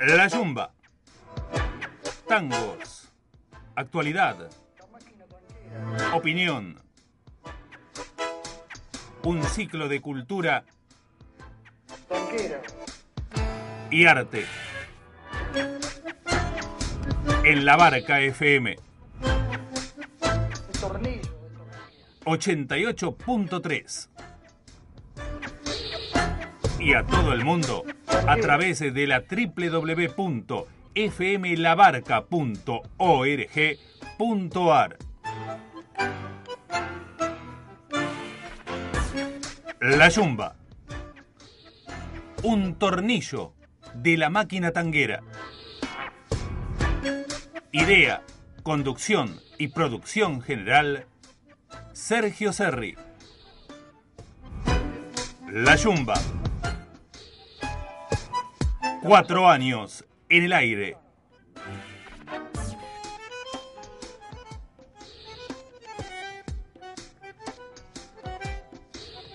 La Yumba. Tangos. Actualidad. Opinión. Un ciclo de cultura y arte. En la Barca FM El tornillo. 88.3. Y a todo el mundo a través de la www.fmlabarca.org.ar. La Yumba. Un tornillo de la máquina tanguera. Idea, conducción y producción general Sergio Serri. La Yumba. Cuatro años en el aire.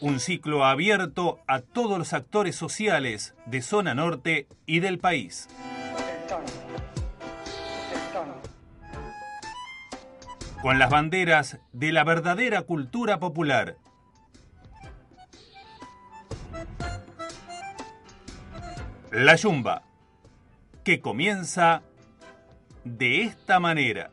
Un ciclo abierto a todos los actores sociales de zona norte y del país. Con las banderas de la verdadera cultura popular. La Yumba, que comienza de esta manera.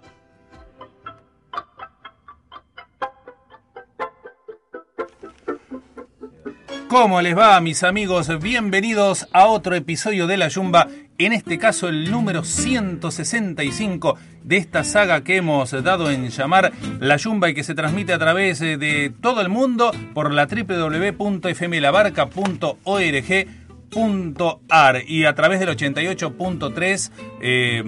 ¿Cómo les va, mis amigos? Bienvenidos a otro episodio de La Yumba, en este caso el número 165 de esta saga que hemos dado en llamar La Yumba y que se transmite a través eh, de todo el mundo por la www.fmlabarca.org.ar y a través del 88.3 eh,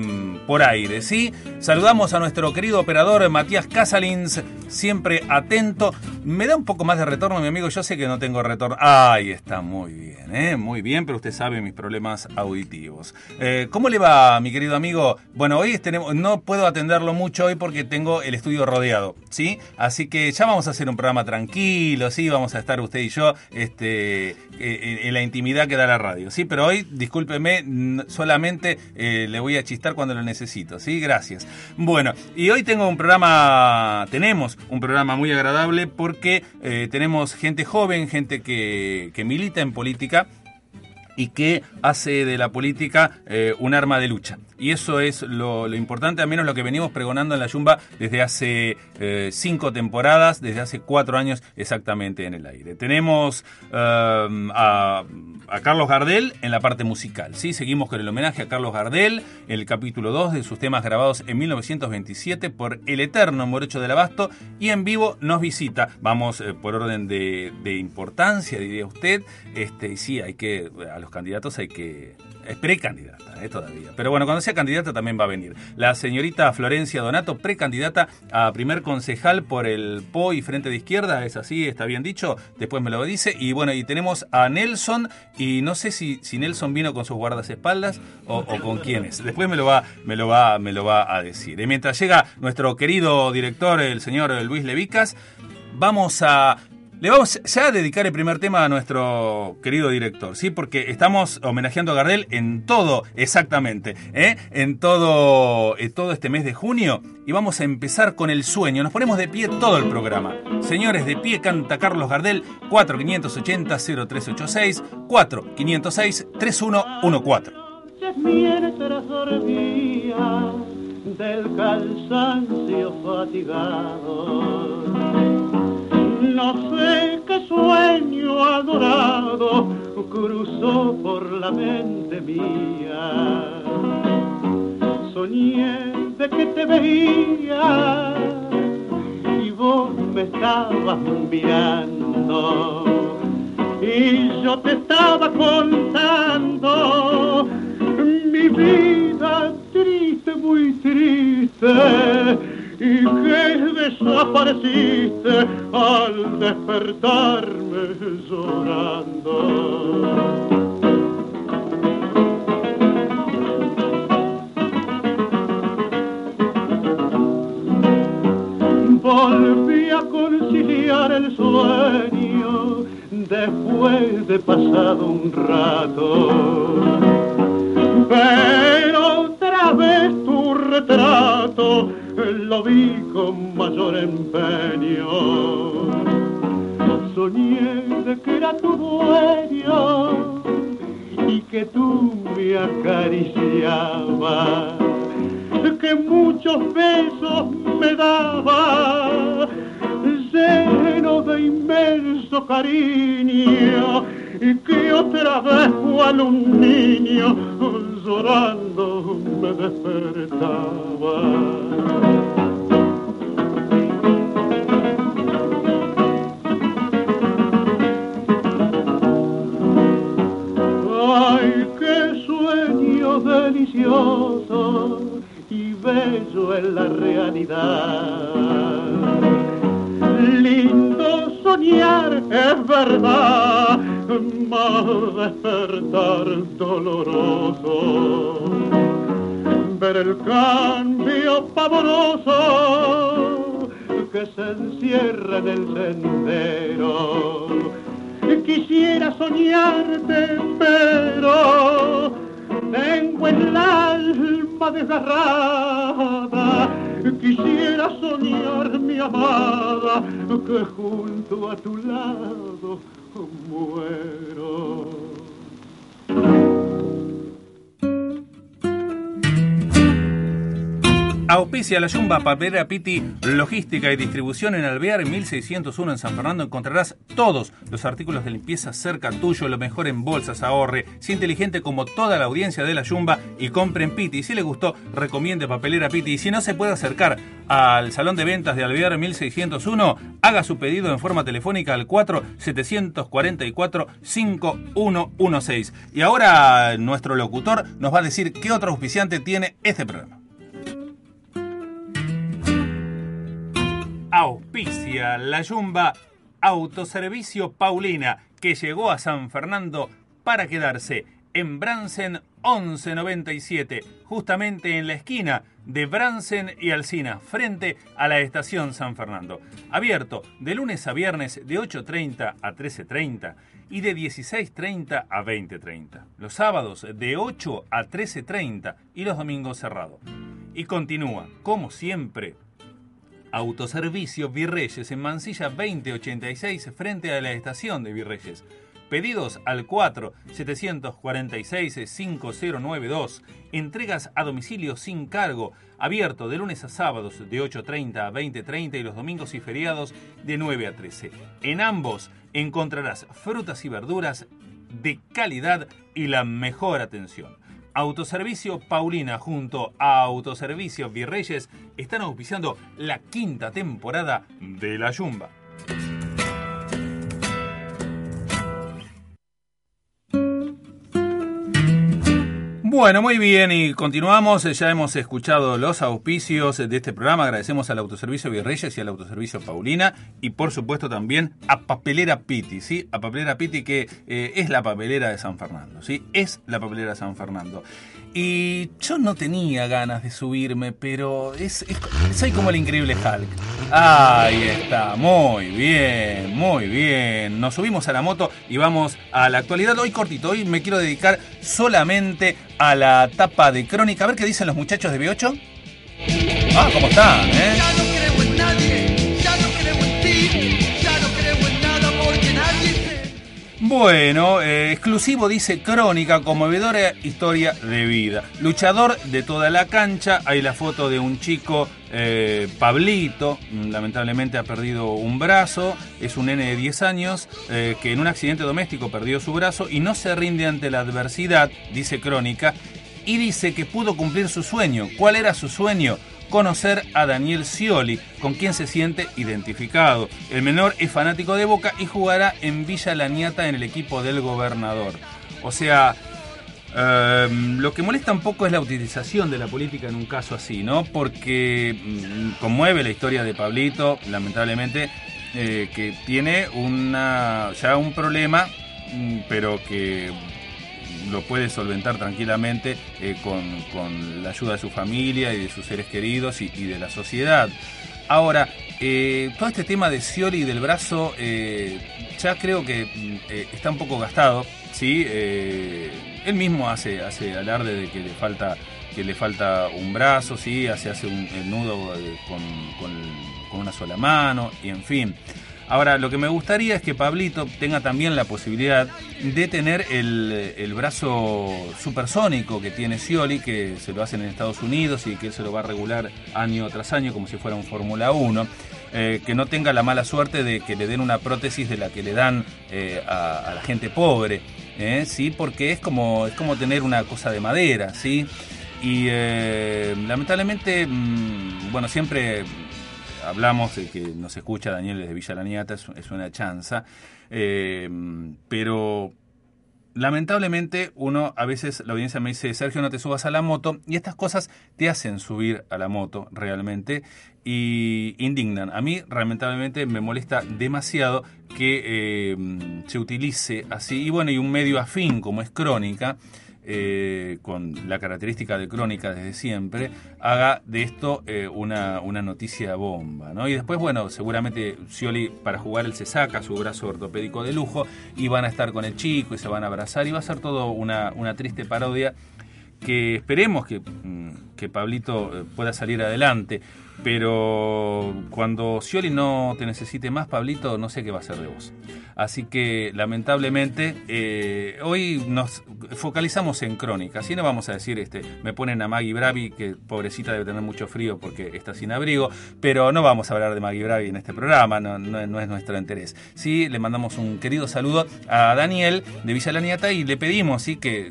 por aire, ¿sí? Saludamos a nuestro querido operador Matías Casalins, siempre atento. Me da un poco más de retorno, mi amigo, yo sé que no tengo retorno. Ahí está, muy bien, ¿eh? Muy bien, pero usted sabe mis problemas auditivos. Eh, ¿Cómo le va, mi querido amigo? Bueno, hoy tenemos, no puedo atenderlo mucho hoy porque tengo el estudio rodeado, ¿sí? Así que ya vamos a hacer un programa tranquilo, ¿sí? Vamos a estar usted y yo este, eh, en la intimidad que da la radio, ¿sí? Pero hoy, discúlpeme, solamente eh, le voy a chistar cuando lo necesito, ¿sí? Gracias. Bueno, y hoy tengo un programa, tenemos un programa muy agradable porque eh, tenemos gente joven, gente que, que milita en política y que hace de la política eh, un arma de lucha. Y eso es lo, importante, al menos lo que venimos pregonando en la Yumba desde hace eh, cinco temporadas, desde hace cuatro años exactamente en el aire. Tenemos eh, a, a Carlos Gardel en la parte musical. ¿sí? Seguimos con el homenaje a Carlos Gardel, el capítulo 2 de sus temas grabados en 1927 por el eterno Morocho del Abasto y en vivo nos visita. Vamos eh, por orden de, importancia, diría usted. Este, sí, hay que, a los candidatos hay que... Es precandidata, eh, todavía. Pero bueno, cuando sea candidata también va a venir. La señorita Florencia Donato, precandidata a primer concejal por el PO y Frente de Izquierda, es así, está bien dicho, después me lo dice. Y bueno, y tenemos a Nelson, y no sé si, si Nelson vino con sus guardaespaldas o, o con quiénes. Después me lo va, me lo va, me lo va a decir. Y mientras llega nuestro querido director, el señor Luis Levicas, vamos a le vamos ya a dedicar el primer tema a nuestro querido director, ¿sí? Porque estamos homenajeando a Gardel en todo, exactamente, ¿eh? En todo, en todo este mes de junio. Y vamos a empezar con el sueño. Nos ponemos de pie todo el programa. Señores, de pie canta Carlos Gardel, 4580-0386, 4506-3114. mientras dormía del cansancio fatigado no sé qué sueño adorado cruzó por la mente mía. Soñé de que te veía y vos me estabas mirando y yo te estaba contando mi vida triste, muy triste apareciste al despertarme llorando. volví a conciliar el sueño después de pasado un rato. Pero otra vez tu retrato lo vi con mayor empeño. Soñé de que era tu dueño y que tú me acariciabas que muchos besos me daba, lleno de inmenso cariño, que otra vez cual un niño llorando me despertaba. Ay, qué sueño delicioso bello en la realidad. Lindo soñar es verdad, mas despertar doloroso. Ver el cambio pavoroso que se encierra en el sendero. Quisiera soñarte, pero tengo el alma desgarrada. Quisiera soñar, mi amada, que junto a tu lado muero. Auspicia la Yumba Papelera Piti, logística y distribución en Alvear 1601 en San Fernando. Encontrarás todos los artículos de limpieza cerca tuyo, lo mejor en bolsas, ahorre, sea inteligente como toda la audiencia de la Yumba y compre en Piti. Si le gustó, recomiende Papelera Piti. Y si no se puede acercar al salón de ventas de Alvear 1601, haga su pedido en forma telefónica al 4744-5116. Y ahora nuestro locutor nos va a decir qué otro auspiciante tiene este programa. Auspicia la Yumba Autoservicio Paulina, que llegó a San Fernando para quedarse en Bransen 1197, justamente en la esquina de Bransen y Alcina, frente a la estación San Fernando. Abierto de lunes a viernes de 8.30 a 13.30 y de 16.30 a 20.30. Los sábados de 8 a 13.30 y los domingos cerrado. Y continúa, como siempre, Autoservicio Virreyes en Mansilla 2086 frente a la estación de Virreyes. Pedidos al 4-746-5092. Entregas a domicilio sin cargo. Abierto de lunes a sábados de 8.30 a 20.30 y los domingos y feriados de 9 a 13. En ambos encontrarás frutas y verduras de calidad y la mejor atención. Autoservicio Paulina junto a Autoservicio Virreyes están auspiciando la quinta temporada de La Yumba. Bueno, muy bien, y continuamos. Ya hemos escuchado los auspicios de este programa. Agradecemos al Autoservicio Virreyes y al Autoservicio Paulina. Y por supuesto también a Papelera Piti, ¿sí? A Papelera Piti, que eh, es la papelera de San Fernando, ¿sí? Es la papelera de San Fernando. Y yo no tenía ganas de subirme, pero es, soy como el increíble Hulk. Ahí está, muy bien, muy bien. Nos subimos a la moto y vamos a la actualidad. Hoy cortito, hoy me quiero dedicar solamente a la tapa de crónica. A ver qué dicen los muchachos de B8. Ah, ¿cómo están? Eh? Bueno, eh, exclusivo dice Crónica, conmovedora historia de vida. Luchador de toda la cancha, hay la foto de un chico, eh, Pablito, mm, lamentablemente ha perdido un brazo, es un nene de 10 años, eh, que en un accidente doméstico perdió su brazo y no se rinde ante la adversidad, dice Crónica, y dice que pudo cumplir su sueño. ¿Cuál era su sueño? Conocer a Daniel Scioli, con quien se siente identificado. El menor es fanático de Boca y jugará en Villa Laniata en el equipo del gobernador. O sea, Eh, lo que molesta un poco es la utilización de la política en un caso así, ¿no? Porque mm, conmueve la historia de Pablito, lamentablemente, eh, que tiene una ya un problema, mm, pero que lo puede solventar tranquilamente eh, con, con la ayuda de su familia y de sus seres queridos y, de la sociedad. Ahora, eh, todo este tema de Scioli y del brazo eh, ya creo que mm, está un poco gastado, ¿sí? Él mismo hace, hace alarde de que le falta que le falta un brazo, ¿sí? Hace, hace un nudo con- con una sola mano, y en fin. Ahora, lo que me gustaría es que Pablito tenga también la posibilidad de tener el, el brazo supersónico que tiene Scioli, que se lo hacen en Estados Unidos y que se lo va a regular año tras año como si fuera un Fórmula 1. Eh, que no tenga la mala suerte de que le den una prótesis de la que le dan eh, a, la gente pobre, ¿eh? ¿sí? porque es como, es como tener una cosa de madera, ¿sí? Y lamentablemente, mm, bueno, siempre hablamos de que nos escucha Daniel desde Villa Laniata, es, es una chanza, eh, pero lamentablemente uno a veces la audiencia me dice Sergio no te subas a la moto y estas cosas te hacen subir a la moto realmente y indignan. A mí lamentablemente me molesta demasiado que eh, se utilice así. Y bueno y un medio afín como es crónica eh, con la característica de crónica desde siempre, haga de esto eh, una, una noticia bomba. ¿no? Y después, bueno, seguramente Scioli para jugar él se saca su brazo ortopédico de lujo y van a estar con el chico y se van a abrazar y va a ser todo una, una triste parodia que esperemos que, mm, que Pablito eh, pueda salir adelante. Pero cuando Scioli no te necesite más, Pablito, no sé qué va a hacer de vos. Así que lamentablemente eh, hoy nos focalizamos en crónica. Así no vamos a decir, este, me ponen a Maggie Bravi, que pobrecita debe tener mucho frío porque está sin abrigo, pero no vamos a hablar de Maggie Bravi en este programa, no, no- es nuestro interés. Sí, le mandamos un querido saludo a Daniel de Villa Laniata y le pedimos sí, que,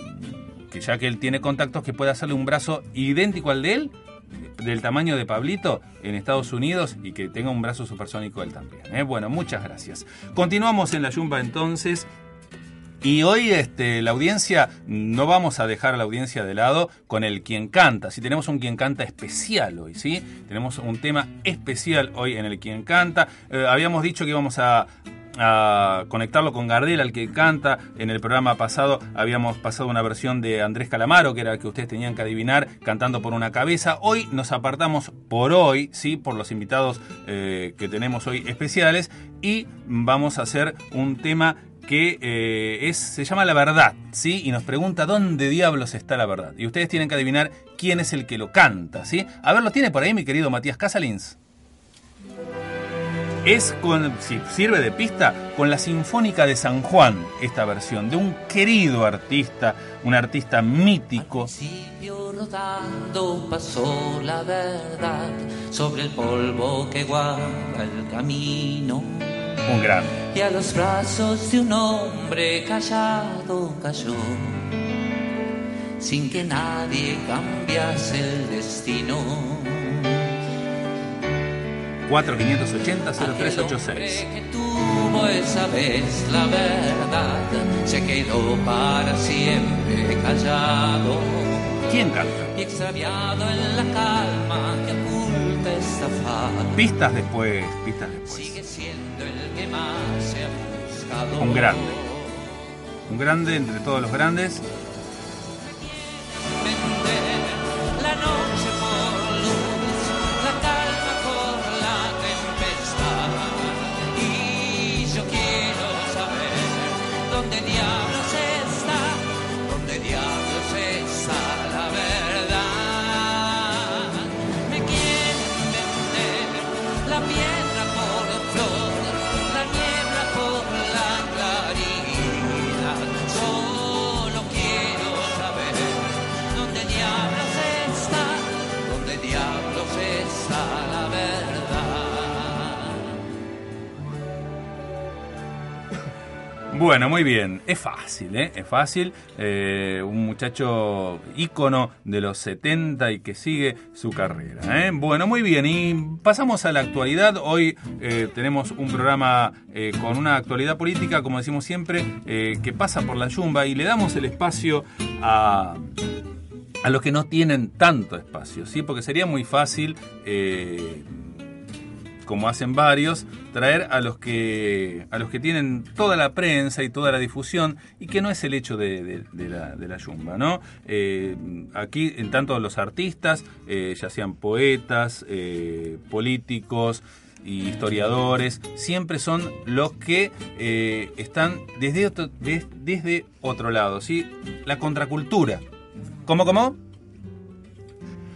que ya que él tiene contactos, que pueda hacerle un brazo idéntico al de él, del tamaño de Pablito en Estados Unidos y que tenga un brazo supersónico él también. ¿eh? Bueno, muchas gracias. Continuamos en la Yumba entonces. Y hoy este, la audiencia, no vamos a dejar a la audiencia de lado con el quien canta. Si tenemos un quien canta especial hoy, ¿sí? Tenemos un tema especial hoy en el quien canta. Eh, habíamos dicho que íbamos a, a conectarlo con Gardel, al que canta. En el programa pasado habíamos pasado una versión de Andrés Calamaro, que era el que ustedes tenían que adivinar, cantando por una cabeza. Hoy nos apartamos por hoy, ¿sí? Por los invitados eh, que tenemos hoy especiales. Y vamos a hacer un tema que eh, es, se llama La Verdad, ¿sí? Y nos pregunta dónde diablos está la verdad. Y ustedes tienen que adivinar quién es el que lo canta, ¿sí? A ver, ¿lo tiene por ahí mi querido Matías Casalins? Es con, si sirve de pista, con la Sinfónica de San Juan, esta versión, de un querido artista, un artista mítico. rodando pasó la verdad sobre el polvo que guarda el camino Un grande. y a los brazos de un hombre callado cayó sin que nadie cambiase el destino. 4580-0386. que tuvo esa vez la verdad se quedó para siempre callado ¿Quién canta? y extraviado en la calma que oculta esta faz. Pistas después, pistas después. Sigue siendo el que más se ha buscado. Un grande. Un grande entre todos los grandes. Bueno, muy bien. Es fácil, ¿eh? Es fácil. Eh, un muchacho ícono de los 70 y que sigue su carrera. ¿eh? Bueno, muy bien. Y pasamos a la actualidad. Hoy eh, tenemos un programa con una actualidad política, como decimos siempre, que pasa por la yumba y le damos el espacio a a los que no tienen tanto espacio, ¿sí? Porque sería muy fácil, como hacen varios, traer a los que a los que tienen toda la prensa y toda la difusión y que no es el hecho de, la, de la yumba, ¿no? Eh, aquí, en tanto los artistas, eh, ya sean poetas, eh, políticos, y historiadores, siempre son los que están desde otro, des- desde otro lado, ¿sí? La contracultura. ¿Cómo, cómo?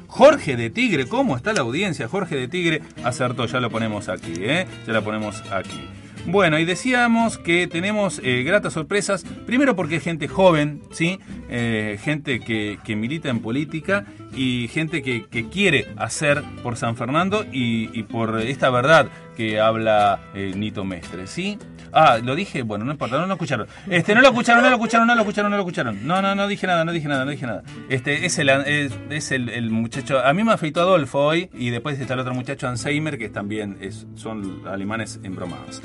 Jorge de Tigre, ¿cómo está la audiencia? Jorge de Tigre acertó, ya lo ponemos aquí, ¿eh? Ya la ponemos aquí. Bueno, y decíamos que tenemos eh, gratas sorpresas, primero porque hay gente joven, ¿sí? Eh, gente que milita en política y gente que, quiere hacer por San Fernando y, por esta verdad que habla eh, Nito Mestre, ¿sí? Ah, lo dije, bueno, no importa, no lo escucharon. Este, no lo escucharon, no lo escucharon, no lo escucharon, no lo escucharon. No, no, no dije nada, no dije nada, no dije nada. Este, es el, es, el muchacho, a mí me afeitó Adolfo hoy y después está el otro muchacho Alzheimer que también es, son alemanes embromados.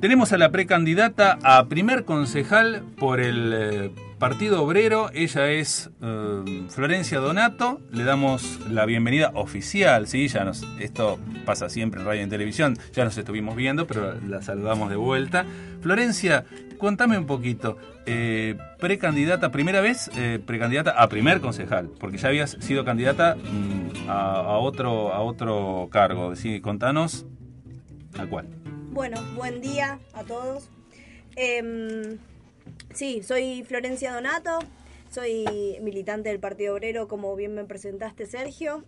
Tenemos a la precandidata a primer concejal por el eh, Partido Obrero. Ella es eh, Florencia Donato. Le damos la bienvenida oficial. ¿sí? Ya nos, esto pasa siempre en radio y en televisión. Ya nos estuvimos viendo, pero la saludamos de vuelta. Florencia, contame un poquito. eh, precandidata, primera vez eh, precandidata a primer concejal, porque ya habías sido candidata mm, a, otro, a otro cargo. ¿sí? Contanos a cuál. Bueno, buen día a todos. Sí, soy Florencia Donato, soy militante del Partido Obrero, como bien me presentaste, Sergio,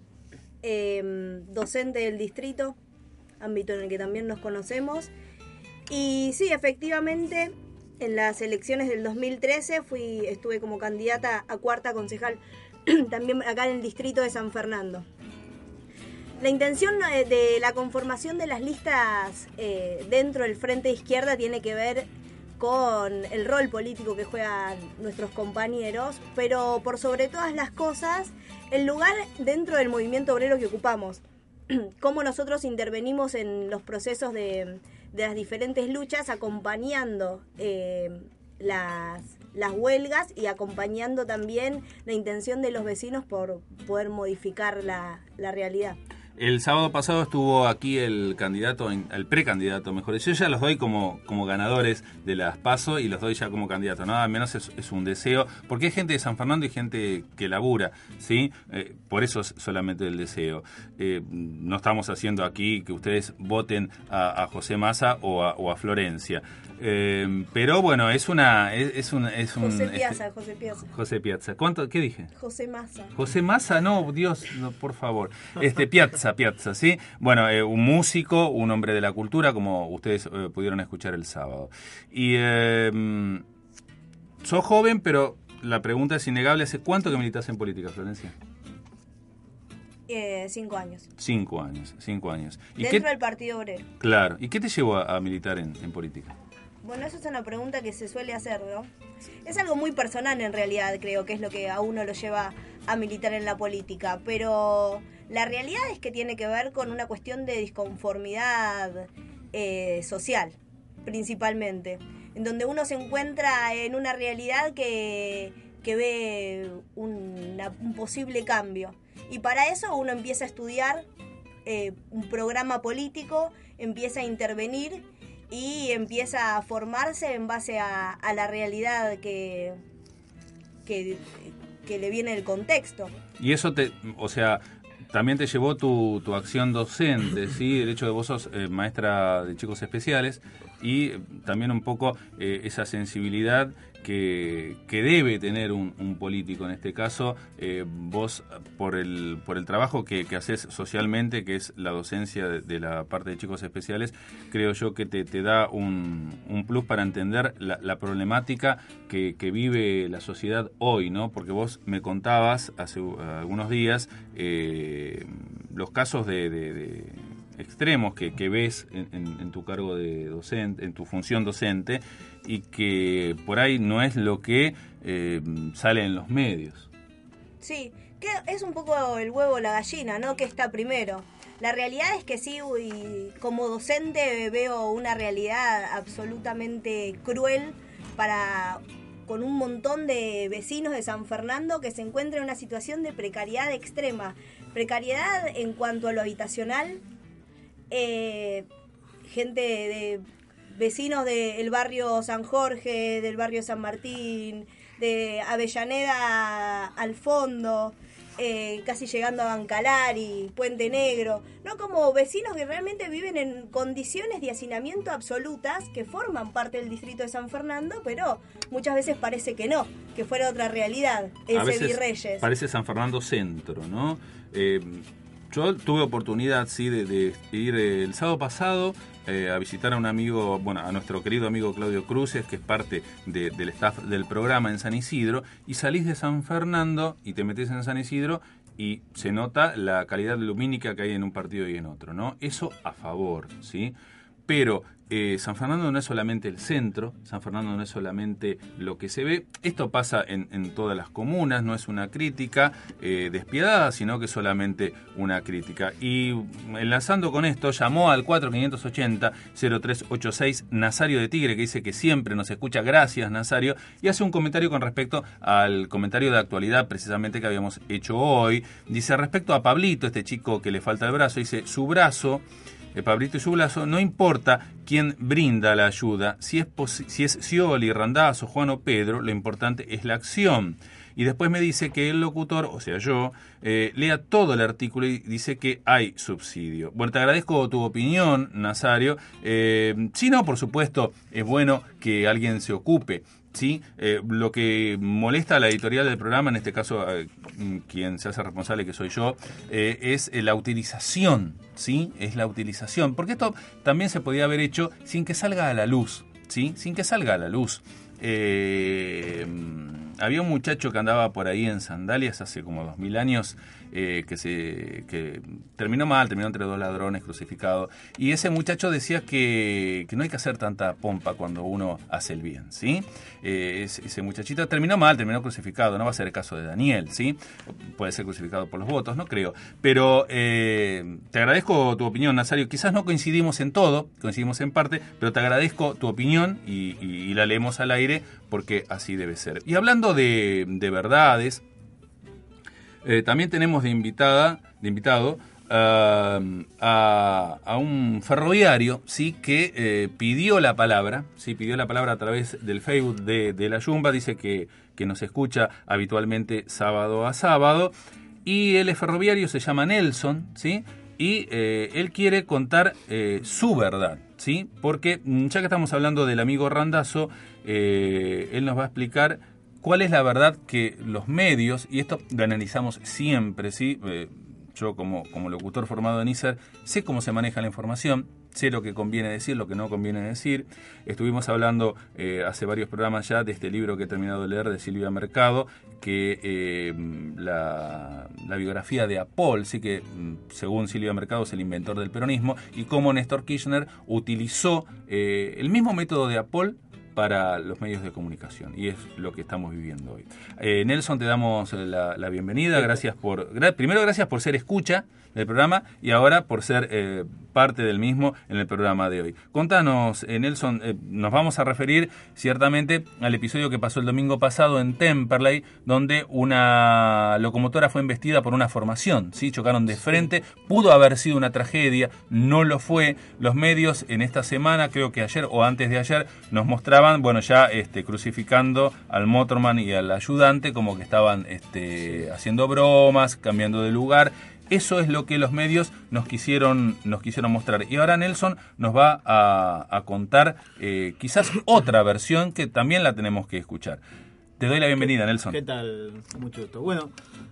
Em, docente del distrito, ámbito en el que también nos conocemos. Y sí, efectivamente, en las elecciones del 2013 fui, estuve como candidata a cuarta concejal, también acá en el distrito de San Fernando. La intención eh, de la conformación de las listas eh, dentro del Frente Izquierda tiene que ver con el rol político que juegan nuestros compañeros, pero por sobre todas las cosas, el lugar dentro del movimiento obrero que ocupamos. Cómo nosotros intervenimos en los procesos de, las diferentes luchas, acompañando eh, las, huelgas y acompañando también la intención de los vecinos por poder modificar la realidad. El sábado pasado estuvo aquí el candidato, el precandidato, mejor. Yo ya los doy como, como ganadores de las PASO y los doy ya como candidato. Nada menos es, un deseo, porque hay gente de San Fernando y gente que labura, ¿sí? Eh, por eso es solamente el deseo. Eh, no estamos haciendo aquí que ustedes voten a, José Massa o a Florencia. Eh, pero bueno, es una... Es, es un, es un, José este, Piazza, José Piazza. José Piazza. ¿Cuánto? ¿Qué dije? José Massa. José Massa, no, Dios, no, por favor. Este, Piazza, Piazza, ¿sí? Bueno, eh, un músico, un hombre de la cultura, como ustedes eh, pudieron escuchar el sábado. Y eh, mm, sos joven, pero la pregunta es innegable. ¿Hace cuánto que militas en política, Florencia? Eh, cinco años. Cinco años, cinco años. ¿Y Dentro qué, del Partido Obrero. Claro. ¿Y qué te llevó a, a militar en, en política? Bueno, eso es una pregunta que se suele hacer, ¿no? Es algo muy personal en realidad, creo que es lo que a uno lo lleva a militar en la política, pero la realidad es que tiene que ver con una cuestión de disconformidad eh, social, principalmente, en donde uno se encuentra en una realidad que, que ve un posible cambio. Y para eso uno empieza a estudiar eh, un programa político, empieza a intervenir y empieza a formarse en base a, la realidad que, que, le viene el contexto. Y eso te, o sea, también te llevó tu, tu acción docente, ¿sí? El hecho de vos sos eh, maestra de chicos especiales y también un poco eh, esa sensibilidad que, debe tener un, político en este caso, eh, vos por el, por el trabajo que, que haces socialmente, que es la docencia de, la parte de chicos especiales, creo yo que te, te da un, un plus para entender la, problemática que, que vive la sociedad hoy, ¿no? Porque vos me contabas hace algunos días eh, los casos de, de- extremos que, ves en tu cargo de docente, en tu función docente, y que por ahí no es lo que eh, sale en los medios. Sí, que es un poco el huevo la gallina, ¿no? Que está primero. La realidad es que sí, y como docente veo una realidad absolutamente cruel para con un montón de vecinos de San Fernando que se encuentran en una situación de precariedad extrema. Precariedad en cuanto a lo habitacional, eh, gente de vecinos del barrio San Jorge, del barrio San Martín, de Avellaneda al fondo, eh, casi llegando a Bancalari, Puente Negro, no como vecinos que realmente viven en condiciones de hacinamiento absolutas que forman parte del distrito de San Fernando, pero muchas veces parece que no, que fuera otra realidad, a ese veces Virreyes. parece San Fernando Centro, ¿no? Eh, yo tuve oportunidad, sí, de, ir eh, el sábado pasado eh, a visitar a un amigo, bueno, a nuestro querido amigo Claudio Cruces, que es parte de- del staff del programa en San Isidro, y salís de San Fernando y te metes en San Isidro y se nota la calidad lumínica que hay en un partido y en otro, ¿no? Eso a favor, ¿sí? Pero eh, San Fernando no es solamente el centro, San Fernando no es solamente lo que se ve. Esto pasa en, todas las comunas, no es una crítica eh, despiadada, sino que es solamente una crítica. Y enlazando con esto, llamó al 4580-0386 Nazario de Tigre, que dice que siempre nos escucha. Gracias, Nazario. Y hace un comentario con respecto al comentario de actualidad, precisamente que habíamos hecho hoy. Dice, respecto a Pablito, este chico que le falta el brazo, dice, su brazo el Pablito y su brazo, no importa quién brinda la ayuda, si es, si es Scioli, Randazzo, Juan o Pedro, lo importante es la acción. Y después me dice que el locutor, o sea yo, eh, lea todo el artículo y dice que hay subsidio. Bueno, te agradezco tu opinión, Nazario. Eh, si no, por supuesto, es bueno que alguien se ocupe. ¿Sí? Eh, lo que molesta a la editorial del programa, en este caso eh, quien se hace responsable, que soy yo, eh, es eh, la utilización, ¿sí? Es la utilización, porque esto también se podía haber hecho sin que salga a la luz, ¿sí? Sin que salga a la luz. Mm, había un muchacho que andaba por ahí en sandalias hace como dos mil años eh, que se terminó mal, terminó entre dos ladrones crucificado. Y ese muchacho decía que, que no hay que hacer tanta pompa cuando uno hace el bien, ¿sí? Eh, ese, muchachito terminó mal, terminó crucificado, no va a ser el caso de Daniel, ¿sí? Puede ser crucificado por los votos, no creo. Pero eh, te agradezco tu opinión, Nazario. Quizás no coincidimos en todo, coincidimos en parte, pero te agradezco tu opinión y, la leemos al aire porque así debe ser. Y hablando de verdades, eh, también tenemos de invitada, de invitado ah, a, a un ferroviario, sí, que eh, pidió la palabra, sí, pidió la palabra a través del Facebook de, de la Yumba, dice que, que nos escucha habitualmente sábado a sábado, y él es ferroviario, se llama Nelson, sí, y eh, él quiere contar eh, su verdad, ¿sí? Porque mm, ya que estamos hablando del amigo Randazo, eh, él nos va a explicar cuál es la verdad que los medios, y esto lo analizamos siempre, ¿sí? Eh, yo como, como locutor formado en ISER sé cómo se maneja la información, sé lo que conviene decir, lo que no conviene decir. Estuvimos hablando eh, hace varios programas ya de este libro que he terminado de leer de Silvia Mercado, que eh, la, biografía de Apol, sí que mm, según Silvia Mercado es el inventor del peronismo, y cómo Néstor Kirchner utilizó el mismo método de Apol para los medios de comunicación y es lo que estamos viviendo hoy. Eh, Nelson, te damos la, la bienvenida, gracias por, gra- primero gracias por ser escucha del programa y ahora por ser eh, parte del mismo en el programa de hoy. Contanos, eh, Nelson, eh, nos vamos a referir ciertamente al episodio que pasó el domingo pasado en Temperley, donde una locomotora fue embestida por una formación, ¿sí? chocaron de frente, pudo haber sido una tragedia, no lo fue. Los medios en esta semana, creo que ayer o antes de ayer, nos mostraban, bueno, ya este, crucificando al motorman y al ayudante, como que estaban este, haciendo bromas, cambiando de lugar. Eso es lo que los medios nos quisieron, nos quisieron mostrar. Y ahora Nelson nos va a, a contar eh, quizás otra versión que también la tenemos que escuchar. Te doy la bienvenida, Nelson. ¿Qué tal? Mucho gusto. Bueno,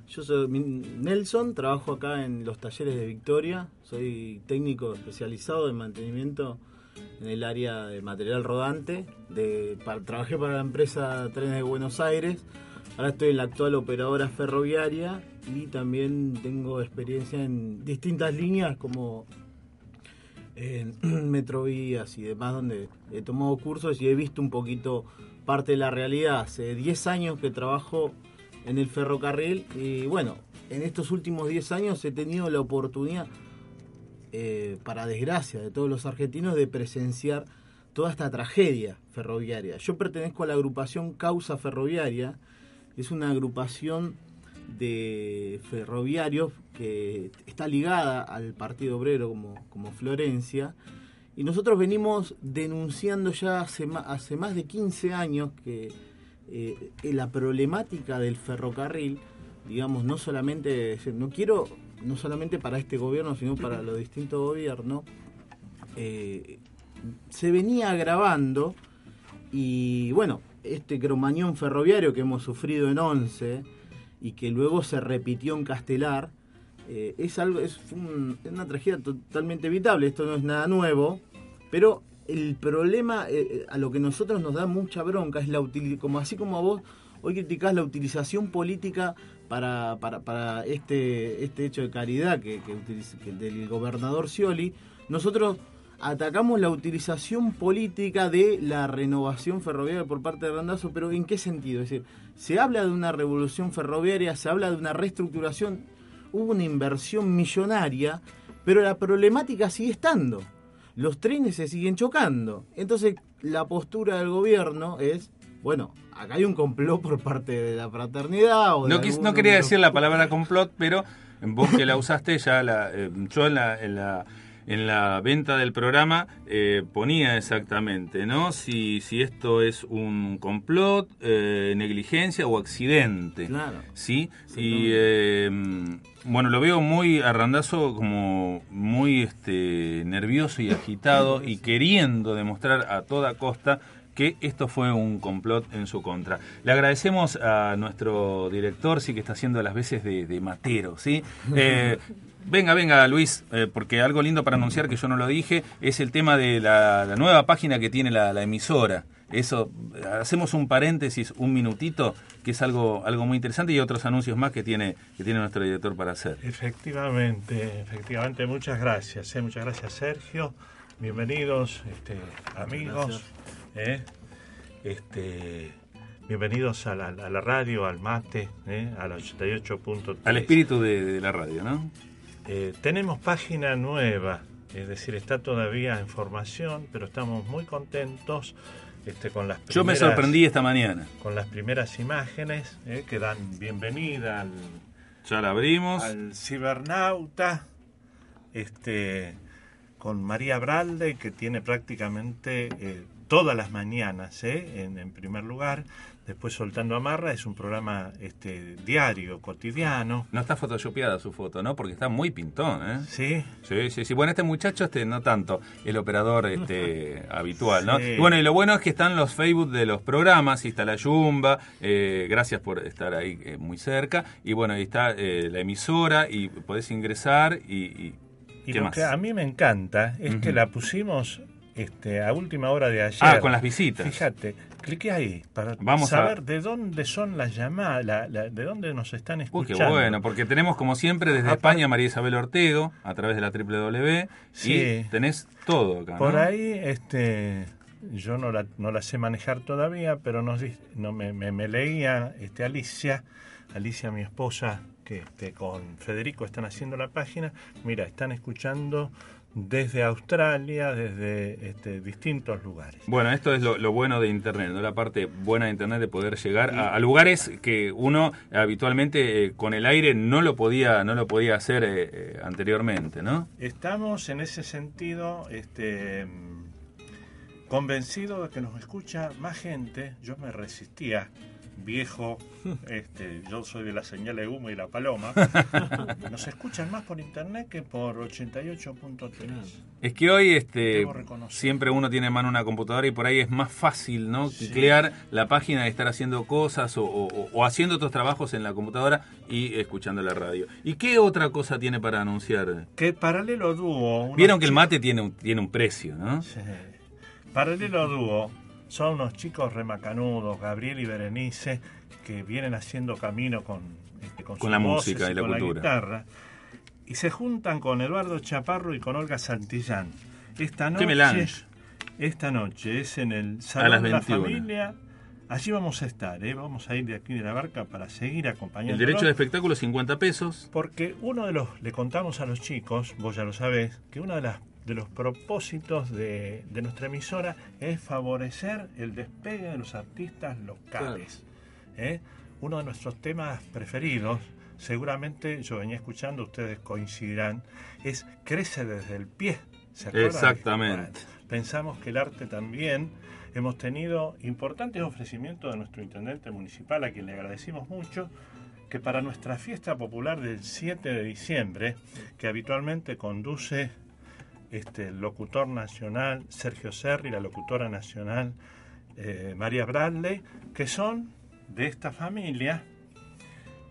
yo soy Nelson, trabajo acá en los talleres de Victoria, soy técnico especializado en mantenimiento en el área de material rodante. De, para- trabajé para la empresa Trenes de Buenos Aires, ahora estoy en la actual operadora ferroviaria y también tengo experiencia en distintas líneas como en Metrovías y demás, donde he tomado cursos y he visto un poquito parte de la realidad. Hace 10 años que trabajo en el ferrocarril y bueno, en estos últimos 10 años he tenido la oportunidad, eh, para desgracia de todos los argentinos, de presenciar toda esta tragedia ferroviaria. Yo pertenezco a la agrupación Causa Ferroviaria, es una agrupación de ferroviarios que está ligada al Partido Obrero como, como Florencia. Y nosotros venimos denunciando ya hace más, de 15 años que eh, la problemática del ferrocarril, digamos, no solamente, no quiero, no solamente para este gobierno, sino para los distintos gobiernos, eh, se venía agravando y bueno, este cromañón ferroviario que hemos sufrido en 11 y que luego se repitió en Castelar, eh, es algo es, un- una tragedia totalmente evitable, esto no es nada nuevo, pero el problema eh, eh, a lo que nosotros nos da mucha bronca es la utilización, como así como vos hoy criticás la utilización política para, para, para este, este hecho de caridad que, que utiliza- que del gobernador Scioli, nosotros atacamos la utilización política de la renovación ferroviaria por parte de Randazo, pero ¿en qué sentido? Es decir, se habla de una revolución ferroviaria, se habla de una reestructuración, hubo una inversión millonaria, pero la problemática sigue estando. Los trenes se siguen chocando. Entonces, la postura del gobierno es, bueno, acá hay un complot por parte de la fraternidad. O No, quis- no quería decir la palabra complot, pero vos que la usaste ya, la, eh, yo en la, en la en la venta del programa eh, ponía exactamente, ¿no? Si, si esto es un complot, eh, negligencia o accidente. Claro. ¿Sí? Y eh, bueno, lo veo muy arrandazo, como muy este, nervioso y agitado y queriendo demostrar a toda costa que esto fue un complot en su contra. Le agradecemos a nuestro director, sí que está haciendo las veces de, de matero, ¿sí? Eh, venga, venga, Luis, eh, porque algo lindo para anunciar que yo no lo dije es el tema de la, la nueva página que tiene la, la emisora. Eso, eh, hacemos un paréntesis, un minutito, que es algo, algo muy interesante y otros anuncios más que tiene, que tiene nuestro director para hacer. Efectivamente, efectivamente, muchas gracias, eh, muchas gracias Sergio, bienvenidos este, amigos, eh, este, bienvenidos a la, a la radio, al mate, eh, al 88.3. Al espíritu de, de la radio, ¿no? Eh, tenemos página nueva, es decir, está todavía en formación, pero estamos muy contentos este, con las Yo me primeras- sorprendí esta mañana. con las primeras imágenes eh, que dan bienvenida al, Ya la abrimos. al cibernauta, este, con María Bralde, que tiene prácticamente eh, todas las mañanas, eh, en, en primer lugar. Después Soltando Amarra es un programa este, diario, cotidiano. No está photoshopeada su foto, ¿no? Porque está muy pintón, ¿eh? Sí, Sí, sí, sí. Bueno, este muchacho, este, no tanto, el operador este, habitual, ¿no? Sí. Y bueno, y lo bueno es que están los Facebook de los programas, y está la Yumba, eh, gracias por estar ahí eh, muy cerca, y bueno, ahí está eh, la emisora, y podés ingresar, y, y y ¿qué lo más? que a mí me encanta es que la pusimos este, a última hora de ayer. Ah, con las visitas. Fíjate, clique ahí para Vamos a- saber de dónde son las llamadas, la- la- de dónde nos están Uy, escuchando. qué bueno, porque tenemos como siempre desde España María Isabel Ortego, a través de la www, Sí. y tenés todo acá, Por ¿no? ahí, este, yo no la, no la sé manejar todavía, pero nos, no, me, me- me leía este, Alicia, Alicia, mi esposa, que este, con Federico están haciendo la página. Mira, están escuchando desde Australia, desde este, distintos lugares. Bueno, esto es lo, lo bueno de Internet, ¿no? la parte buena de Internet de poder llegar a, a lugares que uno habitualmente eh, con el aire no lo podía, no lo podía hacer eh, eh, anteriormente, ¿no? Estamos en ese sentido este, convencidos de que nos escucha más gente. Yo me resistía, viejo, este, yo soy de la señal de humo y la paloma. Nos escuchan más por internet que por 88.3. Es que hoy este, siempre uno tiene en mano una computadora y por ahí es más fácil, ¿no? Sí. Crear la página de estar haciendo cosas o, o- o haciendo otros trabajos en la computadora y escuchando la radio. ¿Y qué otra cosa tiene para anunciar? Que Paralelo Dúo... Vieron que el mate tiene un, tiene un precio, ¿no? Sí. Paralelo Dúo son unos chicos remacanudos, Gabriel y Berenice, que vienen haciendo camino con, este, con, la música y la con cultura. guitarra. Y se juntan con Eduardo Chaparro y con Olga Santillán. esta noche, esta noche es en el Salón las de la 21. Familia. Allí vamos a estar, ¿eh? vamos a ir de aquí de la barca para seguir acompañando. El derecho de espectáculo 50 pesos. Porque uno de los, le contamos a los chicos, vos ya lo sabés, que uno de, las, de los propósitos de, de nuestra emisora es favorecer el despegue de los artistas locales. ¿eh? Uno de nuestros temas preferidos, seguramente yo venía escuchando, ustedes coincidirán, es Crece desde el pie. ¿Se? Exactamente. Pensamos que el arte también, hemos tenido importantes ofrecimientos de nuestro intendente municipal, a quien le agradecimos mucho, que para nuestra fiesta popular del 7 de diciembre, que habitualmente conduce este, el locutor nacional Sergio Serri, la locutora nacional eh, María Bradley, que son de esta familia,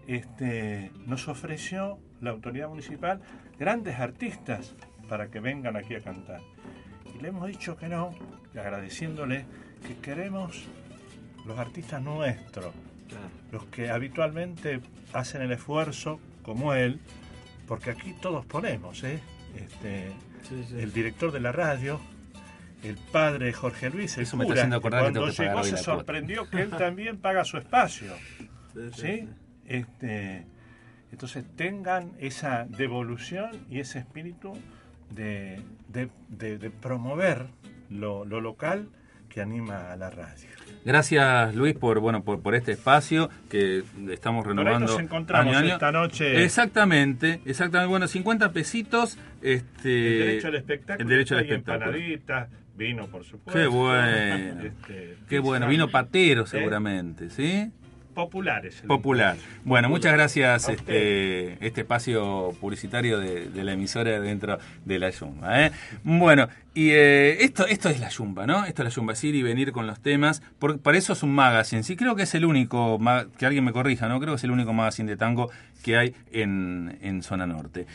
este, nos ofreció la autoridad municipal grandes artistas para que vengan aquí a cantar. Y le hemos dicho que no, agradeciéndole que queremos los artistas nuestros, los que habitualmente hacen el esfuerzo como él, porque aquí todos ponemos, ¿eh? Este, el director de la radio, el padre Jorge Luis, el Eso me está cura, haciendo acordar que cuando tengo que pagar llegó se sorprendió que él también paga su espacio. ¿sí? Este, entonces tengan esa devolución y ese espíritu de, de- de- de promover lo, lo local que anima a la radio. Gracias Luis por bueno por, por este espacio que estamos Por ahí renovando. nos encontramos año esta noche. Exactamente, exactamente. Bueno, 50 pesitos. Este, el derecho al espectáculo. el derecho al espectáculo. empanaditas, vino, por supuesto. Qué bueno. Este, Qué bueno, vino patero ¿Eh? seguramente, ¿sí? Populares. Popular. Bueno, muchas gracias este, este espacio publicitario de, de la emisora dentro de la Yumba. ¿eh? Bueno, y eh, esto, esto es la Yumba, ¿no? Esto es la Yumba, es ir y venir con los temas. Por, para eso es un magazine. Sí, creo que es el único, que alguien me corrija, ¿no? Creo que es el único magazine de tango que hay en, en Zona Norte.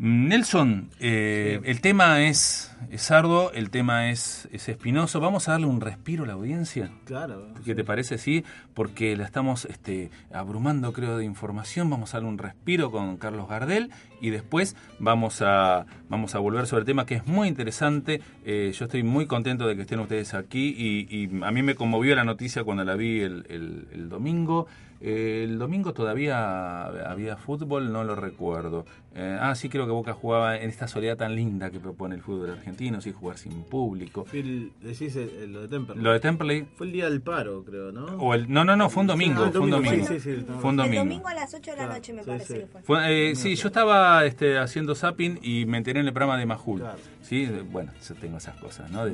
Nelson, eh, el tema es, es arduo, el tema es, es espinoso. Vamos a darle un respiro a la audiencia. Claro. ¿Qué te parece? Sí, porque la estamos este, abrumando, creo, de información. Vamos a darle un respiro con Carlos Gardel y después vamos a, vamos a volver sobre el tema que es muy interesante. Eh, yo estoy muy contento de que estén ustedes aquí y, y a mí me conmovió la noticia cuando la vi el, el- el domingo. Eh, el domingo todavía había fútbol, no lo recuerdo. Eh, ah, sí, creo que Boca jugaba en esta soledad tan linda que propone el fútbol argentino, sí, jugar sin público. El- decís el- el- lo de Temperley. Lo de Temperley Fue el día del paro, creo, ¿no? o el, no, no, no, fue un domingo, Ah, fue un domingo, domingo. sí, sí, sí. Fue un El domingo. domingo a las 8 de la Claro, noche me sí, parece sí. que fue. Fue, eh, sí, yo estaba este, haciendo zapping y me enteré en el programa de Majul. Claro. Sí, bueno, yo tengo esas cosas, ¿no? De,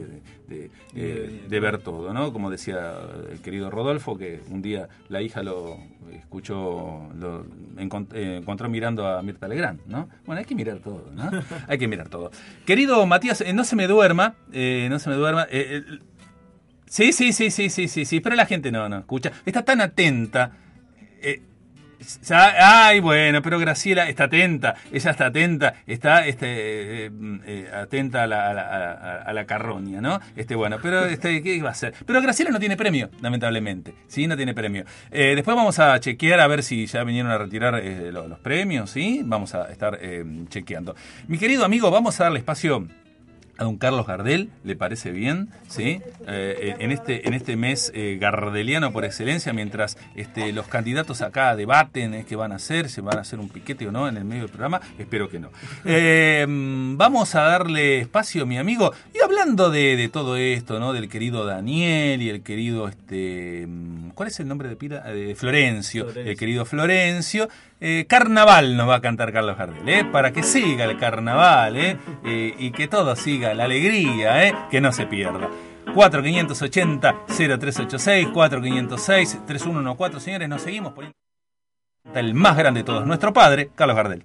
de- eh, de- de ver todo, ¿no? Como decía el querido Rodolfo, que un día la hija lo escuchó, lo encont- eh, encontró mirando a Mirta Legrand, ¿no? Bueno, hay que mirar todo, ¿no? hay que mirar todo. Querido Matías, eh, no se me duerma, eh, no se me duerma. Sí, sí, sí, sí, sí, sí, sí, pero la gente no, no escucha. Está tan atenta. Ay, bueno, pero Graciela está atenta, ella está atenta, está este, eh, eh, atenta a la, a, la, a- la carroña, ¿no? Este, bueno, pero este, ¿qué va a hacer? Pero Graciela no tiene premio, lamentablemente, ¿sí? No tiene premio. Eh, después vamos a chequear a ver si ya vinieron a retirar eh, lo- los premios, ¿sí? Vamos a estar chequeando. Mi querido amigo, vamos a darle espacio a don Carlos Gardel, ¿le parece bien? ¿Sí? Eh, en, este, en este mes eh, gardeliano por excelencia, mientras este, los candidatos acá debaten eh, qué van a hacer, si van a hacer un piquete o no en el medio del programa, espero que no. Eh, vamos a darle espacio, mi amigo, y hablando de, de todo esto, ¿no? Del querido Daniel y el querido, este, ¿cuál es el nombre de pila? Eh, Florencio, Florencio. el querido Florencio. Eh, carnaval nos va a cantar Carlos Gardel, ¿eh? para que siga el carnaval ¿eh? Y que todo siga, la alegría, que no se pierda. 4580-0386, 4506-3114. Señores, nos seguimos poniendo el más grande de todos, nuestro padre, Carlos Gardel.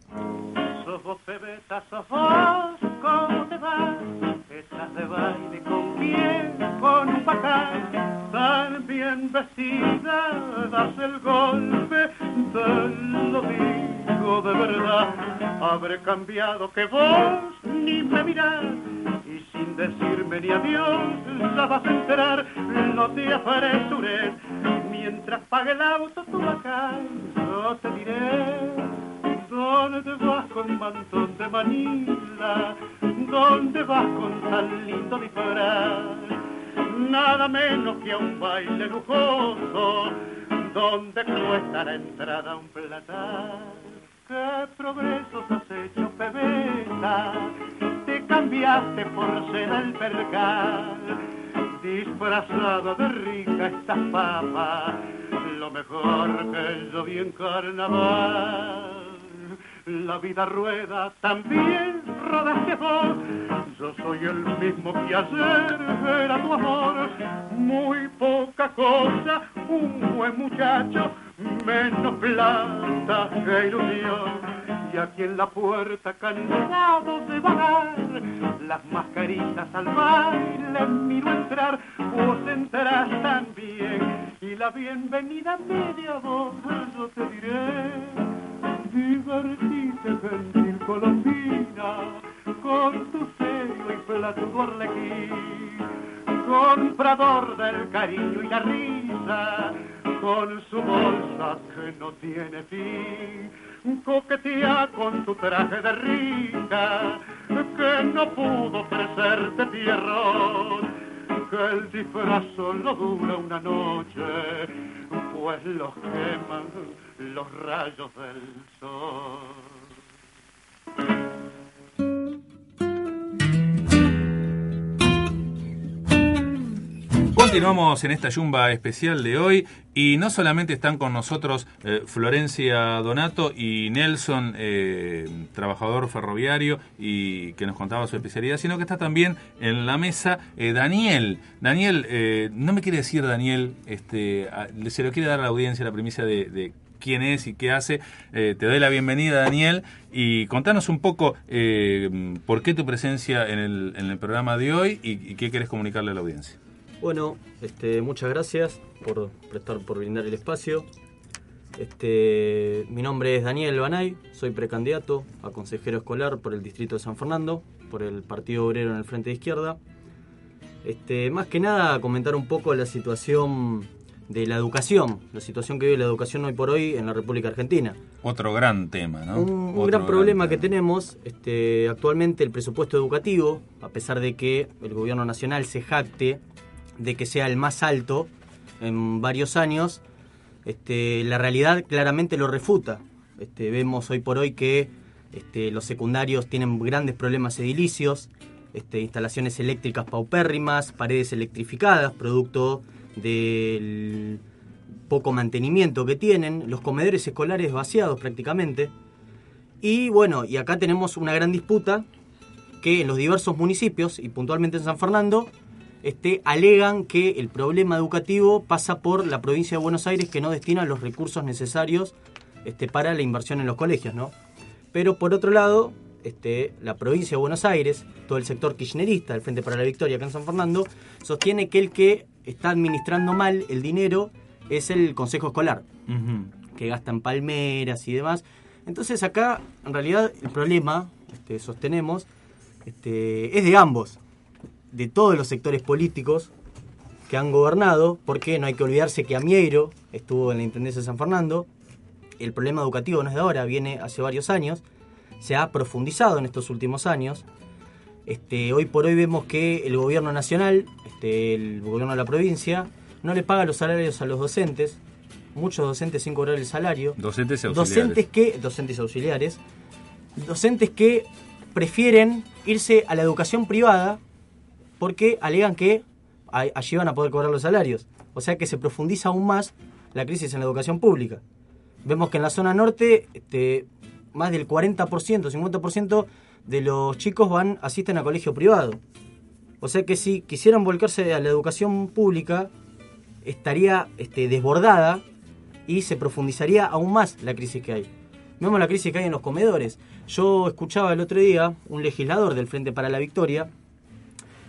Bien vestida, das el golpe, te lo digo de verdad. Habré cambiado que vos ni me mirás, y sin decirme ni adiós, ya vas a enterar, no te apresures, mientras pague el auto tu bacán, yo te diré. ¿Dónde vas con mantón de Manila? ¿Dónde vas con tan lindo disfraz? Nada menos que a un baile lujoso, donde cuesta la entrada un platar. ¿Qué progresos has hecho, pebeta? Te cambiaste por ser el percal, disfrazada de rica esta papa, lo mejor que yo vi en carnaval. La vida rueda, también rodaste vos. Yo soy el mismo que ayer era tu amor. Muy poca cosa, un buen muchacho, menos plata que ilusión. Y aquí en la puerta cansado de vagar, las mascaritas al baile miro entrar, vos entrarás también. Y la bienvenida media voz yo te diré. Divertite, gentil colombina, con tu sello y platudo arlequín, comprador del cariño y la risa, con su bolsa que no tiene fin, coquetea con tu traje de rica, que no pudo ofrecerte tierrón que el disfraz solo dura una noche, pues los queman los rayos del sol. Continuamos en esta yumba especial de hoy y no solamente están con nosotros eh, Florencia Donato y Nelson, eh, trabajador ferroviario y que nos contaba su especialidad, sino que está también en la mesa eh, Daniel. Daniel, no me quiere decir Daniel, este, se lo quiere dar a la audiencia la premisa de, quién es y qué hace. Te doy la bienvenida, Daniel, y contanos un poco por qué tu presencia en el, en el programa de hoy y, y qué querés comunicarle a la audiencia. Bueno, este, muchas gracias por prestar, por brindar el espacio. Este, mi nombre es Daniel Banay, soy precandidato a consejero escolar por el distrito de San Fernando, por el Partido Obrero en el Frente de Izquierda. Este, más que nada comentar un poco la situación de la educación, la situación que vive la educación hoy por hoy en la República Argentina. Otro gran tema, ¿no? Un, gran problema que tenemos, este, actualmente el presupuesto educativo, a pesar de que el gobierno nacional se jacte de que sea el más alto en varios años, este, la realidad claramente lo refuta. Este, vemos hoy por hoy que este, los secundarios tienen grandes problemas edilicios, instalaciones eléctricas paupérrimas, paredes electrificadas, producto del poco mantenimiento que tienen, los comedores escolares vaciados prácticamente. Y bueno, y acá tenemos una gran disputa que en los diversos municipios, y puntualmente en San Fernando, este, alegan que el problema educativo pasa por la provincia de Buenos Aires que no destina los recursos necesarios este, para la inversión en los colegios, ¿no? Pero por otro lado, este, la provincia de Buenos Aires, todo el sector kirchnerista del Frente para la Victoria acá en San Fernando, sostiene que el que está administrando mal el dinero es el Consejo Escolar, que gasta en palmeras y demás. Entonces acá, en realidad, el problema, este, sostenemos, este, es de ambos, de todos los sectores políticos que han gobernado, porque no hay que olvidarse que Amieiro estuvo en la Intendencia de San Fernando, el problema educativo no es de ahora, viene hace varios años, se ha profundizado en estos últimos años. Este, hoy por hoy vemos que el gobierno nacional, este, el gobierno de la provincia, no le paga los salarios a los docentes, muchos docentes sin cobrar el salario. Docentes auxiliares. Docentes que, docentes auxiliares, docentes que prefieren irse a la educación privada porque alegan que allí van a poder cobrar los salarios. O sea que se profundiza aún más la crisis en la educación pública. Vemos que en la zona norte este, más del 40%, 50% de los chicos van asisten a colegio privado. O sea que si quisieran volcarse a la educación pública, estaría este, desbordada y se profundizaría aún más la crisis que hay. Vemos la crisis que hay en los comedores. Yo escuchaba el otro día un legislador del Frente para la Victoria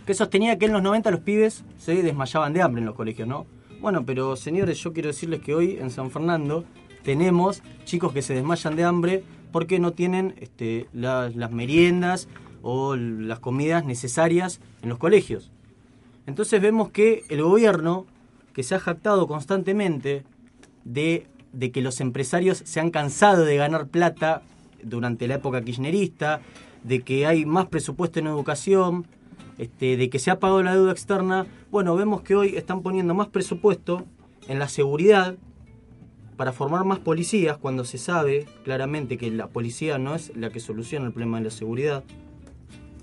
que sostenía que en los 90 los pibes se desmayaban de hambre en los colegios, ¿no? Bueno, pero señores, yo quiero decirles que hoy en San Fernando tenemos chicos que se desmayan de hambre porque no tienen este, la- las meriendas o las comidas necesarias en los colegios. Entonces vemos que el gobierno, que se ha jactado constantemente de que los empresarios se han cansado de ganar plata durante la época kirchnerista, de que hay más presupuesto en educación, este, de que se ha pagado la deuda externa, bueno, vemos que hoy están poniendo más presupuesto en la seguridad para formar más policías cuando se sabe claramente que la policía no es la que soluciona el problema de la seguridad.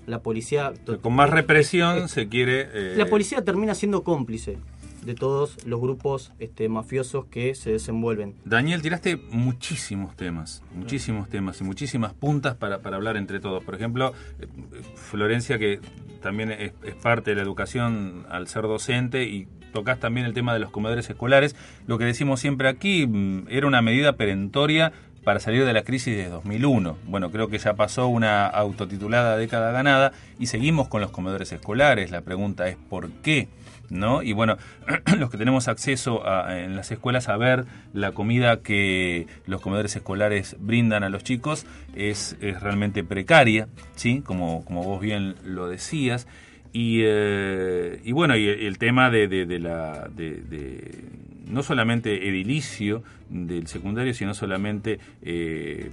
La policía... Con más represión se quiere... eh, La policía termina siendo cómplice de todos los grupos este, mafiosos que se desenvuelven. Daniel, tiraste muchísimos temas, muchísimos temas y muchísimas puntas para, hablar entre todos. Por ejemplo, eh, Florencia, que también es, es parte de la educación al ser docente y tocas también el tema de los comedores escolares. Lo que decimos siempre aquí mm, era una medida perentoria para salir de la crisis de 2001. Bueno, creo que ya pasó una autotitulada década ganada y seguimos con los comedores escolares. La pregunta es ¿por qué? ¿No? Y bueno, los que tenemos acceso a- en las escuelas a ver la comida que los comedores escolares brindan a los chicos es, es realmente precaria, ¿sí? Como, como vos bien lo decías. Y, eh, y bueno, y el, tema de, de- de la de no solamente edilicio del secundario, sino solamente eh,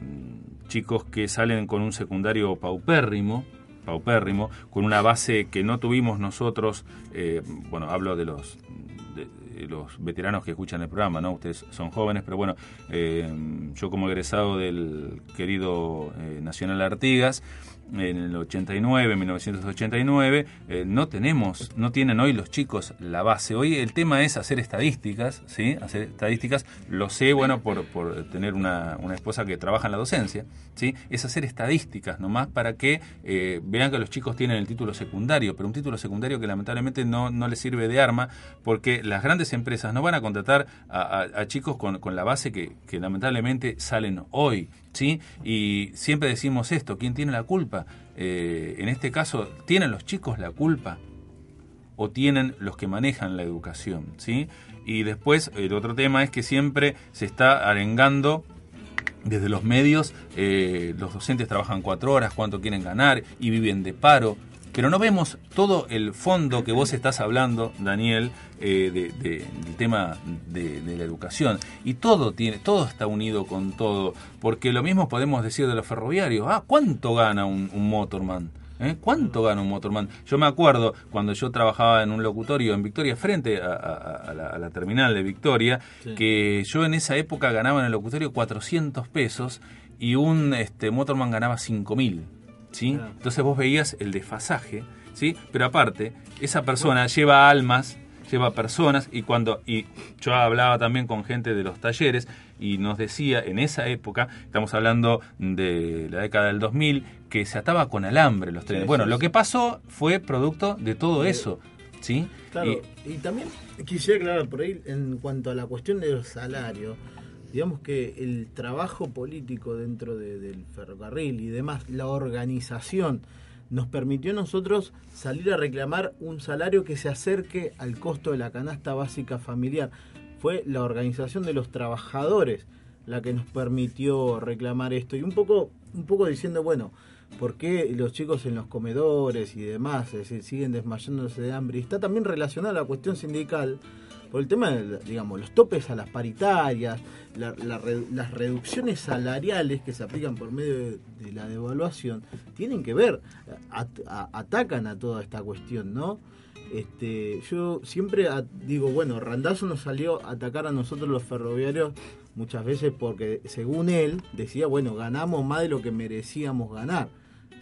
chicos que salen con un secundario paupérrimo, paupérrimo, con una base que no tuvimos nosotros, eh, bueno, hablo de los veteranos que escuchan el programa, ¿no? Ustedes son jóvenes, pero bueno, eh, yo como egresado del querido eh, Nacional Artigas, en el 89, 1989, eh, no tenemos, no tienen hoy los chicos la base. Hoy el tema es hacer estadísticas, ¿sí? Hacer estadísticas, lo sé, bueno, por, por tener una, una esposa que trabaja en la docencia, ¿sí? Es hacer estadísticas nomás para que eh, vean que los chicos tienen el título secundario, pero un título secundario que lamentablemente no, no les sirve de arma porque las grandes empresas no van a contratar a, a- chicos con, con la base que, que lamentablemente salen hoy, ¿sí? Y siempre decimos esto, ¿quién tiene la culpa? Eh, en este caso, ¿tienen los chicos la culpa? o tienen los que manejan la educación, ¿sí? Y después el otro tema es que siempre se está arengando desde los medios, eh, los docentes trabajan cuatro horas, cuánto quieren ganar y viven de paro. Pero no vemos todo el fondo que vos estás hablando, Daniel, eh, de- de- del tema de, de la educación. Y todo tiene, todo está unido con todo. Porque lo mismo podemos decir de los ferroviarios. Ah, ¿cuánto gana un, un motorman? ¿Eh? ¿Cuánto gana un motorman? Yo me acuerdo cuando yo trabajaba en un locutorio en Victoria, frente a, a- a la, a la terminal de Victoria, Sí. que yo en esa época ganaba en el locutorio 400 pesos y un este, motorman ganaba 5 mil. ¿Sí? Claro. Entonces vos veías el desfasaje, ¿sí? pero aparte, esa persona lleva almas, lleva personas y cuando y yo hablaba también con gente de los talleres y nos decía en esa época, estamos hablando de la década del 2000, que se ataba con alambre los trenes. Bueno, lo que pasó fue producto de todo eso, ¿sí? Claro, Y- y, también quisiera aclarar por ahí en cuanto a la cuestión de los salarios. Digamos que el trabajo político dentro de- del ferrocarril y demás, la organización, nos permitió a nosotros salir a reclamar un salario que se acerque al costo de la canasta básica familiar. Fue la organización de los trabajadores la que nos permitió reclamar esto y un poco, un poco diciendo, bueno, ¿por qué los chicos en los comedores y demás es siguen desmayándose de hambre? Y está también relacionada a la cuestión sindical por el tema de, digamos, los topes a las paritarias, las reducciones salariales que se aplican por medio de, la devaluación, tienen que ver, atacan a toda esta cuestión, ¿no? Este, yo siempre digo, bueno, Randazzo nos salió a atacar a nosotros los ferroviarios muchas veces porque según él decía, bueno, ganamos más de lo que merecíamos ganar.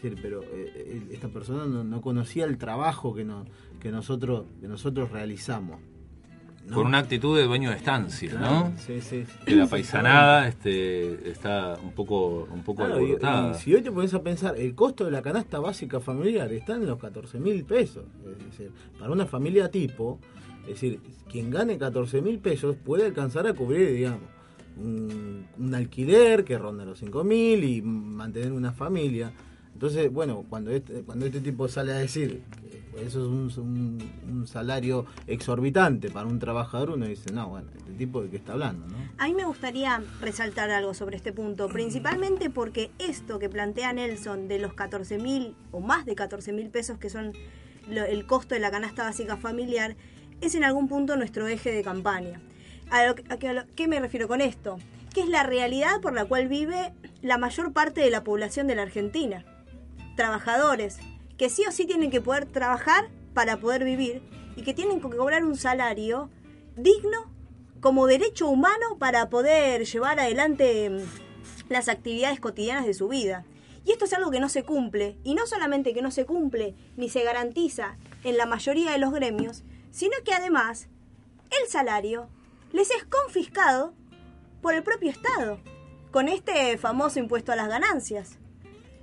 Pero eh, él- esta persona no, no conocía el trabajo que, no, que nosotros realizamos. ¿No? Con una actitud de dueño de estancia, Claro, ¿no? Sí, sí. Que la paisanada este, está un poco, un poco Claro, y- alborotada. y si hoy te pones a pensar, el costo de la canasta básica familiar está en los 14 mil pesos. Es decir, para una familia tipo, es decir, quien gane 14 mil pesos puede alcanzar a cubrir, digamos, un, un alquiler que ronda los 5 mil y mantener una familia. Entonces, bueno, cuando este, cuando este tipo sale a decir que eso es un, un- salario exorbitante para un trabajador, uno dice, no, bueno, este tipo de qué está hablando, ¿no? A mí me gustaría resaltar algo sobre este punto, principalmente porque esto que plantea Nelson de los 14 mil o más de 14 mil pesos que son el costo de la canasta básica familiar, es en algún punto nuestro eje de campaña. ¿A, qué me refiero con esto? Que es la realidad por la cual vive la mayor parte de la población de la Argentina. trabajadores que sí o sí tienen que poder trabajar para poder vivir y que tienen que cobrar un salario digno como derecho humano para poder llevar adelante mm, las actividades cotidianas de su vida. Y esto es algo que no se cumple, y no solamente que no se cumple ni se garantiza en la mayoría de los gremios, sino que además el salario les es confiscado por el propio Estado, con este famoso impuesto a las ganancias.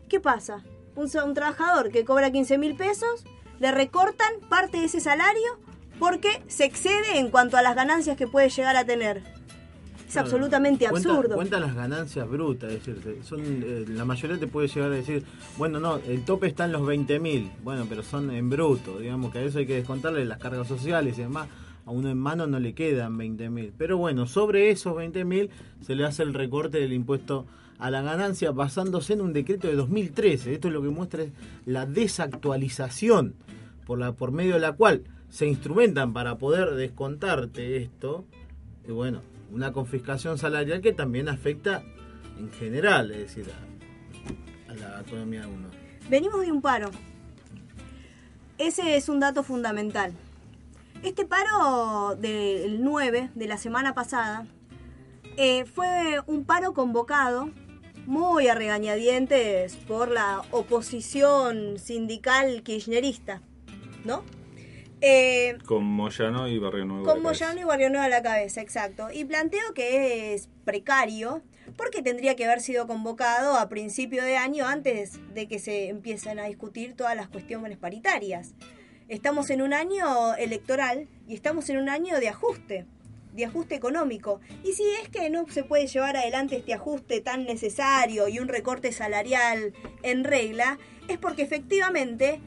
¿Qué pasa? Un, un trabajador que cobra 15 mil pesos, le recortan parte de ese salario porque se excede en cuanto a las ganancias que puede llegar a tener. Es Claro. absolutamente Cuenta- absurdo. Cuenta las ganancias brutas, es decir, son, eh, la mayoría te puede llegar a decir, bueno, no, el tope está en los 20 mil, bueno, pero son en bruto, digamos que a eso hay que descontarle las cargas sociales y demás. A uno en mano no le quedan 20 mil. Pero bueno, sobre esos 20 mil se le hace el recorte del impuesto a la ganancia basándose en un decreto de 2013. Esto es lo que muestra es la desactualización por, la, por medio de la cual se instrumentan para poder descontarte esto. Y bueno, una confiscación salarial que también afecta en general, es decir, a, a la economía de uno. Venimos de un paro. Ese es un dato fundamental. Este paro del 9 de la semana pasada eh, fue un paro convocado muy a regañadientes por la oposición sindical kirchnerista, ¿no? Eh, Con Moyano y Barrio Nuevo. con. Moyano y Barrio Nuevo a la cabeza, exacto. Y planteo que es precario porque tendría que haber sido convocado a principio de año antes de que se empiecen a discutir todas las cuestiones paritarias. Estamos en un año electoral y estamos en un año de ajuste, de ajuste económico. Y si es que no se puede llevar adelante este ajuste tan necesario y un recorte salarial en regla, es porque efectivamente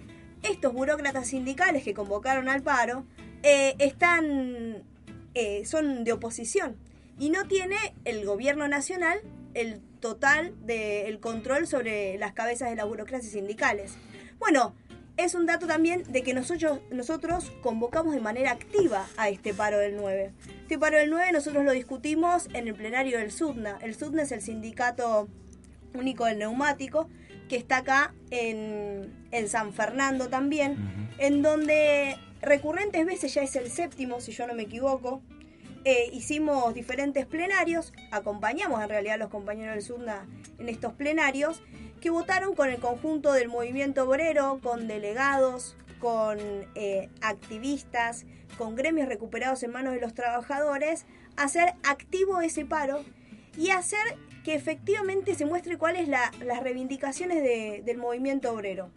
estos burócratas sindicales que convocaron al paro eh, están eh, son de oposición y no tiene el gobierno nacional el total del control sobre las cabezas de las burocracias sindicales. Bueno, es un dato también de que nosotros, nosotros convocamos de manera activa a este paro del 9. Este paro del 9 nosotros lo discutimos en el plenario del SUDNA. El SUDNA es el sindicato único del neumático, que está acá en, en San Fernando también, en donde recurrentes veces, ya es el séptimo, si yo no me equivoco, eh, hicimos diferentes plenarios, acompañamos en realidad a los compañeros del SUDNA en estos plenarios, que votaron con el conjunto del movimiento obrero, con delegados, con eh, activistas, con gremios recuperados en manos de los trabajadores, hacer activo ese paro y hacer que efectivamente se muestre cuáles la, las reivindicaciones de- del movimiento obrero.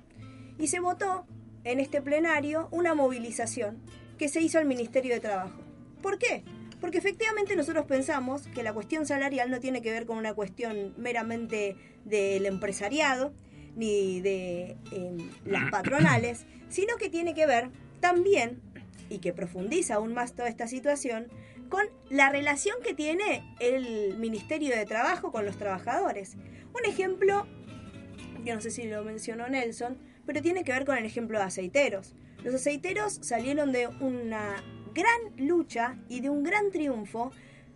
Y se votó en este plenario una movilización que se hizo al Ministerio de Trabajo. ¿Por qué? Porque efectivamente nosotros pensamos que la cuestión salarial no tiene que ver con una cuestión meramente del empresariado ni de eh, las patronales, sino que tiene que ver también, y que profundiza aún más toda esta situación, con la relación que tiene el Ministerio de Trabajo con los trabajadores. Un ejemplo, que no sé si lo mencionó Nelson, pero tiene que ver con el ejemplo de aceiteros. Los aceiteros salieron de una gran lucha y de un gran triunfo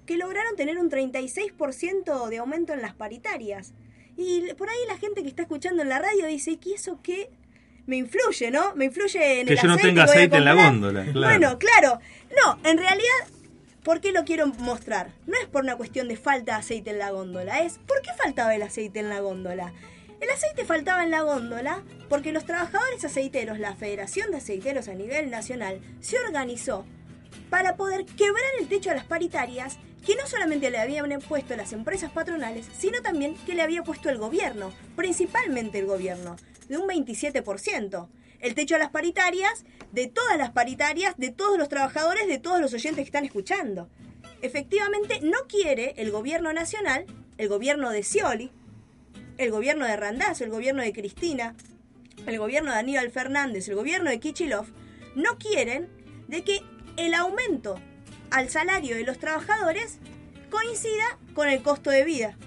que lograron tener un 36% de aumento en las paritarias. Y por ahí la gente que está escuchando en la radio dice, ¿y eso qué? Me influye, ¿no? Me influye en Que el yo no aceite tenga que voy a aceite en la comprar". góndola, claro. Bueno, claro. No, en realidad, ¿por qué lo quiero mostrar? No es por una cuestión de falta de aceite en la góndola, es ¿por qué faltaba el aceite en la góndola? El aceite faltaba en la góndola porque los trabajadores aceiteros, la Federación de Aceiteros a nivel nacional, se organizó para poder quebrar el techo a las paritarias que no solamente le habían puesto las empresas patronales, sino también que le había puesto el gobierno, principalmente el gobierno, de un 27%. El techo a las paritarias, de todas las paritarias, de todos los trabajadores, de todos los oyentes que están escuchando. Efectivamente, no quiere el gobierno nacional, el gobierno de Scioli, el gobierno de Randazzo, el gobierno de Cristina, el gobierno de Aníbal Fernández, el gobierno de Kichilov, no quieren de que el aumento al salario de los trabajadores coincida con el costo de vida.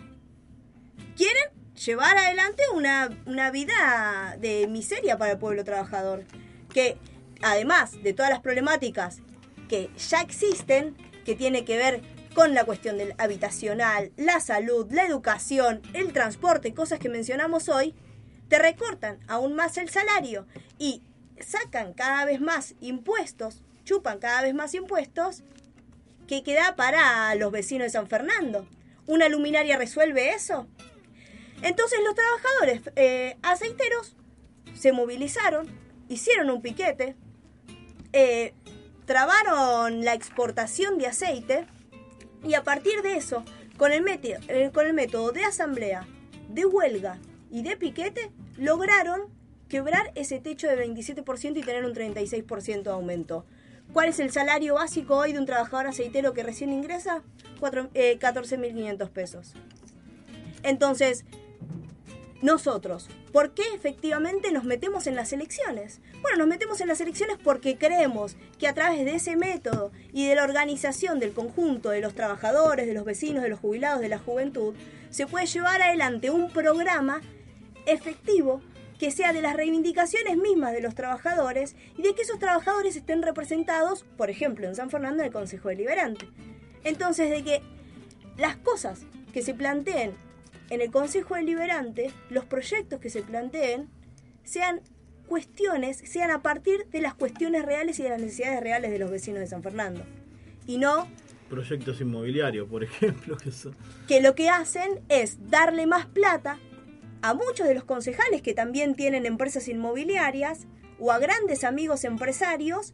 Quieren llevar adelante una, una vida de miseria para el pueblo trabajador, que además de todas las problemáticas que ya existen, que tiene que ver con la cuestión del habitacional, la salud, la educación, el transporte, cosas que mencionamos hoy, te recortan aún más el salario y sacan cada vez más impuestos, chupan cada vez más impuestos, ¿qué queda para los vecinos de San Fernando? ¿Una luminaria resuelve eso? Entonces los trabajadores eh, aceiteros se movilizaron, hicieron un piquete, eh, trabaron la exportación de aceite y a partir de eso, con el, método, con el método de asamblea, de huelga y de piquete, lograron quebrar ese techo de 27% y tener un 36% de aumento. ¿Cuál es el salario básico hoy de un trabajador aceitero que recién ingresa? Eh, 14.500 pesos. Entonces, nosotros, ¿por qué efectivamente nos metemos en las elecciones? Bueno, nos metemos en las elecciones porque creemos que a través de ese método y de la organización del conjunto de los trabajadores, de los vecinos, de los jubilados, de la juventud, se puede llevar adelante un programa efectivo que sea de las reivindicaciones mismas de los trabajadores y de que esos trabajadores estén representados, por ejemplo, en San Fernando, en el Consejo Deliberante. Entonces, de que las cosas que se planteen en el Consejo Deliberante, los proyectos que se planteen, sean cuestiones, sean a partir de las cuestiones reales y de las necesidades reales de los vecinos de San Fernando. Y no Proyectos inmobiliarios, por ejemplo, que son... que lo que hacen es darle más plata a muchos de los concejales que también tienen empresas inmobiliarias o a grandes amigos empresarios,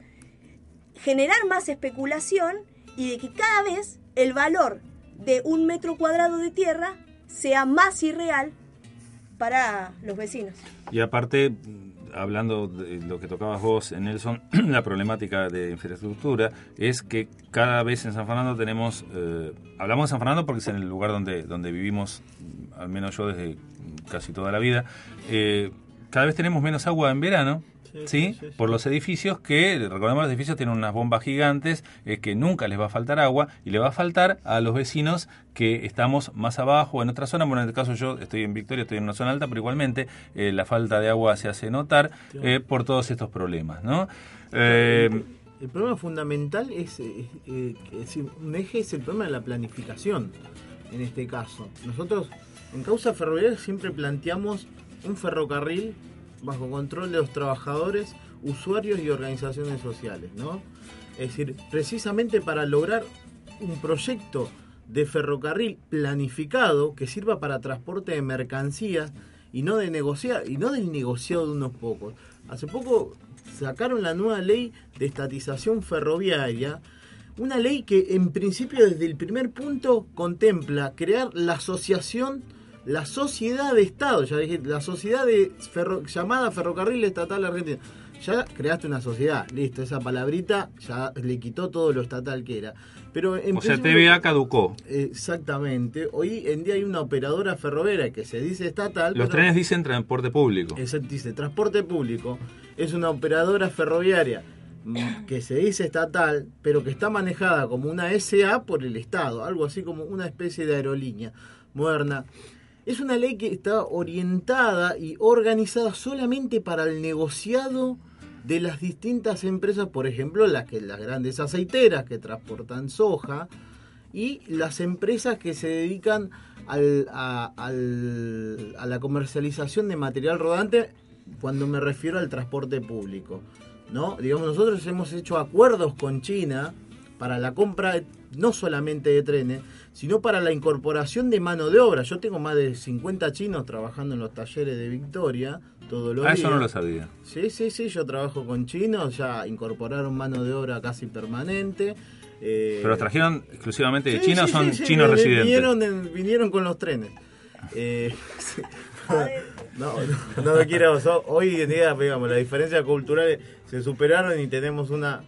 generar más especulación y de que cada vez el valor de un metro cuadrado de tierra sea más irreal para los vecinos. Y aparte, hablando de lo que tocabas vos, Nelson, la problemática de infraestructura es que cada vez en San Fernando tenemos, eh, hablamos de San Fernando porque es en el lugar donde, donde vivimos, al menos yo desde casi toda la vida, eh, cada vez tenemos menos agua en verano. ¿Sí? Por los edificios que, recordemos, los edificios tienen unas bombas gigantes eh, que nunca les va a faltar agua y le va a faltar a los vecinos que estamos más abajo en otra zona. Bueno, en este caso yo estoy en Victoria, estoy en una zona alta, pero igualmente eh, la falta de agua se hace notar eh, por todos estos problemas, ¿no? Eh, El problema fundamental es, es decir, un eje es el problema de la planificación, en este caso. Nosotros en Causa Ferroviaria siempre planteamos un ferrocarril bajo control de los trabajadores, usuarios y organizaciones sociales, ¿no? Es decir, precisamente para lograr un proyecto de ferrocarril planificado que sirva para transporte de mercancías y no de negociar y no del negociado de unos pocos. Hace poco sacaron la nueva ley de estatización ferroviaria, una ley que en principio desde el primer punto contempla crear la asociación la sociedad de Estado, ya dije, la sociedad de ferro- llamada Ferrocarril Estatal Argentina. Ya creaste una sociedad, listo, esa palabrita ya le quitó todo lo estatal que era. Pero en o sea, TVA caducó. Exactamente. Hoy en día hay una operadora ferroviaria que se dice estatal. Los pero- trenes dicen transporte público. Exacto, dice transporte público. Es una operadora ferroviaria mm, que se dice estatal, pero que está manejada como una SA por el Estado, algo así como una especie de aerolínea moderna. Es una ley que está orientada y organizada solamente para el negociado de las distintas empresas, por ejemplo, las que las grandes aceiteras que transportan soja y las empresas que se dedican al- a, a la comercialización de material rodante cuando me refiero al transporte público. ¿no? Digamos, nosotros hemos hecho acuerdos con China para la compra no solamente de trenes, sino para la incorporación de mano de obra. Yo tengo más de 50 chinos trabajando en los talleres de Victoria todos los Ah, días. eso no lo sabía. Sí, sí, sí, yo trabajo con chinos, ya incorporaron mano de obra casi permanente. eh, ¿Pero los trajeron exclusivamente de Sí, China o son sí, chinos residentes? Vinieron, vinieron con los trenes. Eh, no, no, no quiero. hoy en día, digamos, las diferencias culturales se superaron y tenemos una,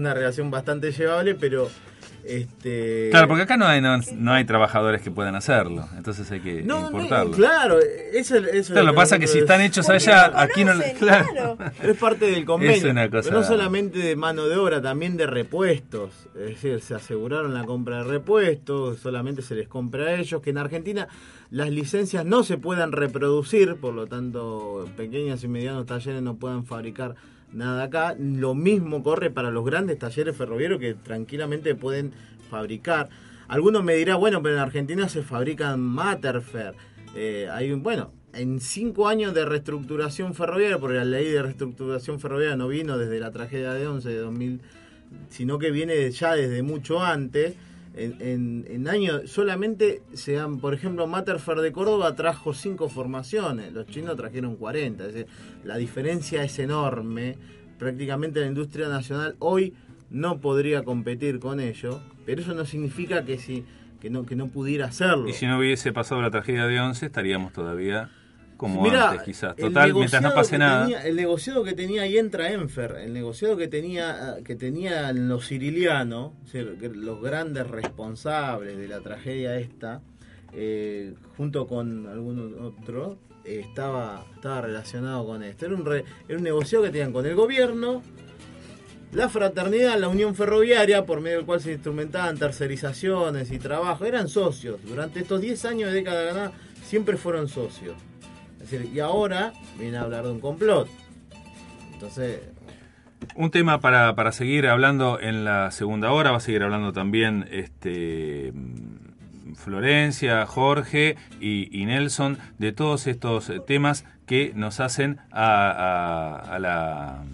una relación bastante llevable, pero. Este, Claro, porque acá no hay, no, no hay trabajadores que puedan hacerlo, entonces hay que No, no, importarlo. claro, eso, eso Claro, lo que pasa es que si están hechos allá, aquí no... Claro. Es parte del convenio. Es una cosa- pero no solamente de mano de obra, también de repuestos. Es decir, se aseguraron la compra de repuestos, solamente se les compra a ellos. Que en Argentina las licencias no se puedan reproducir, por lo tanto, pequeños y medianos talleres no puedan fabricar nada acá. Lo mismo corre para los grandes talleres ferroviarios que tranquilamente pueden fabricar. Algunos me dirán, bueno, pero en Argentina se fabrican Materfer. Eh, hay un, bueno, en cinco años de reestructuración ferroviaria, porque la ley de reestructuración ferroviaria no vino desde la tragedia de 11 de 2000, sino que viene ya desde mucho antes. En, en, en años solamente se han, por ejemplo, Materfer de Córdoba trajo cinco formaciones, los chinos trajeron 40, es decir, la diferencia es enorme. Prácticamente la industria nacional hoy no podría competir con ello, pero eso no significa que si que no que no pudiera hacerlo. Y si no hubiese pasado la tragedia de 11, estaríamos todavía como Mirá, antes, quizás. Total, mientras no pase nada. tenía- el negociado que tenía ahí entra Enfer, el negociado que tenía que tenían los sirilianos, o sea, que los grandes responsables de la tragedia esta, eh, junto con algún otro, eh, estaba, estaba relacionado con esto. Era un, re- era un negociado que tenían con el gobierno, la fraternidad, la unión ferroviaria, por medio del cual se instrumentaban tercerizaciones y trabajo, eran socios. Durante estos 10 años de década ganada siempre fueron socios. Decir, y ahora viene a hablar de un complot. Entonces, Un tema para, para seguir hablando en la segunda hora, va a seguir hablando también este Florencia, Jorge y, Nelson de todos estos temas que nos hacen a la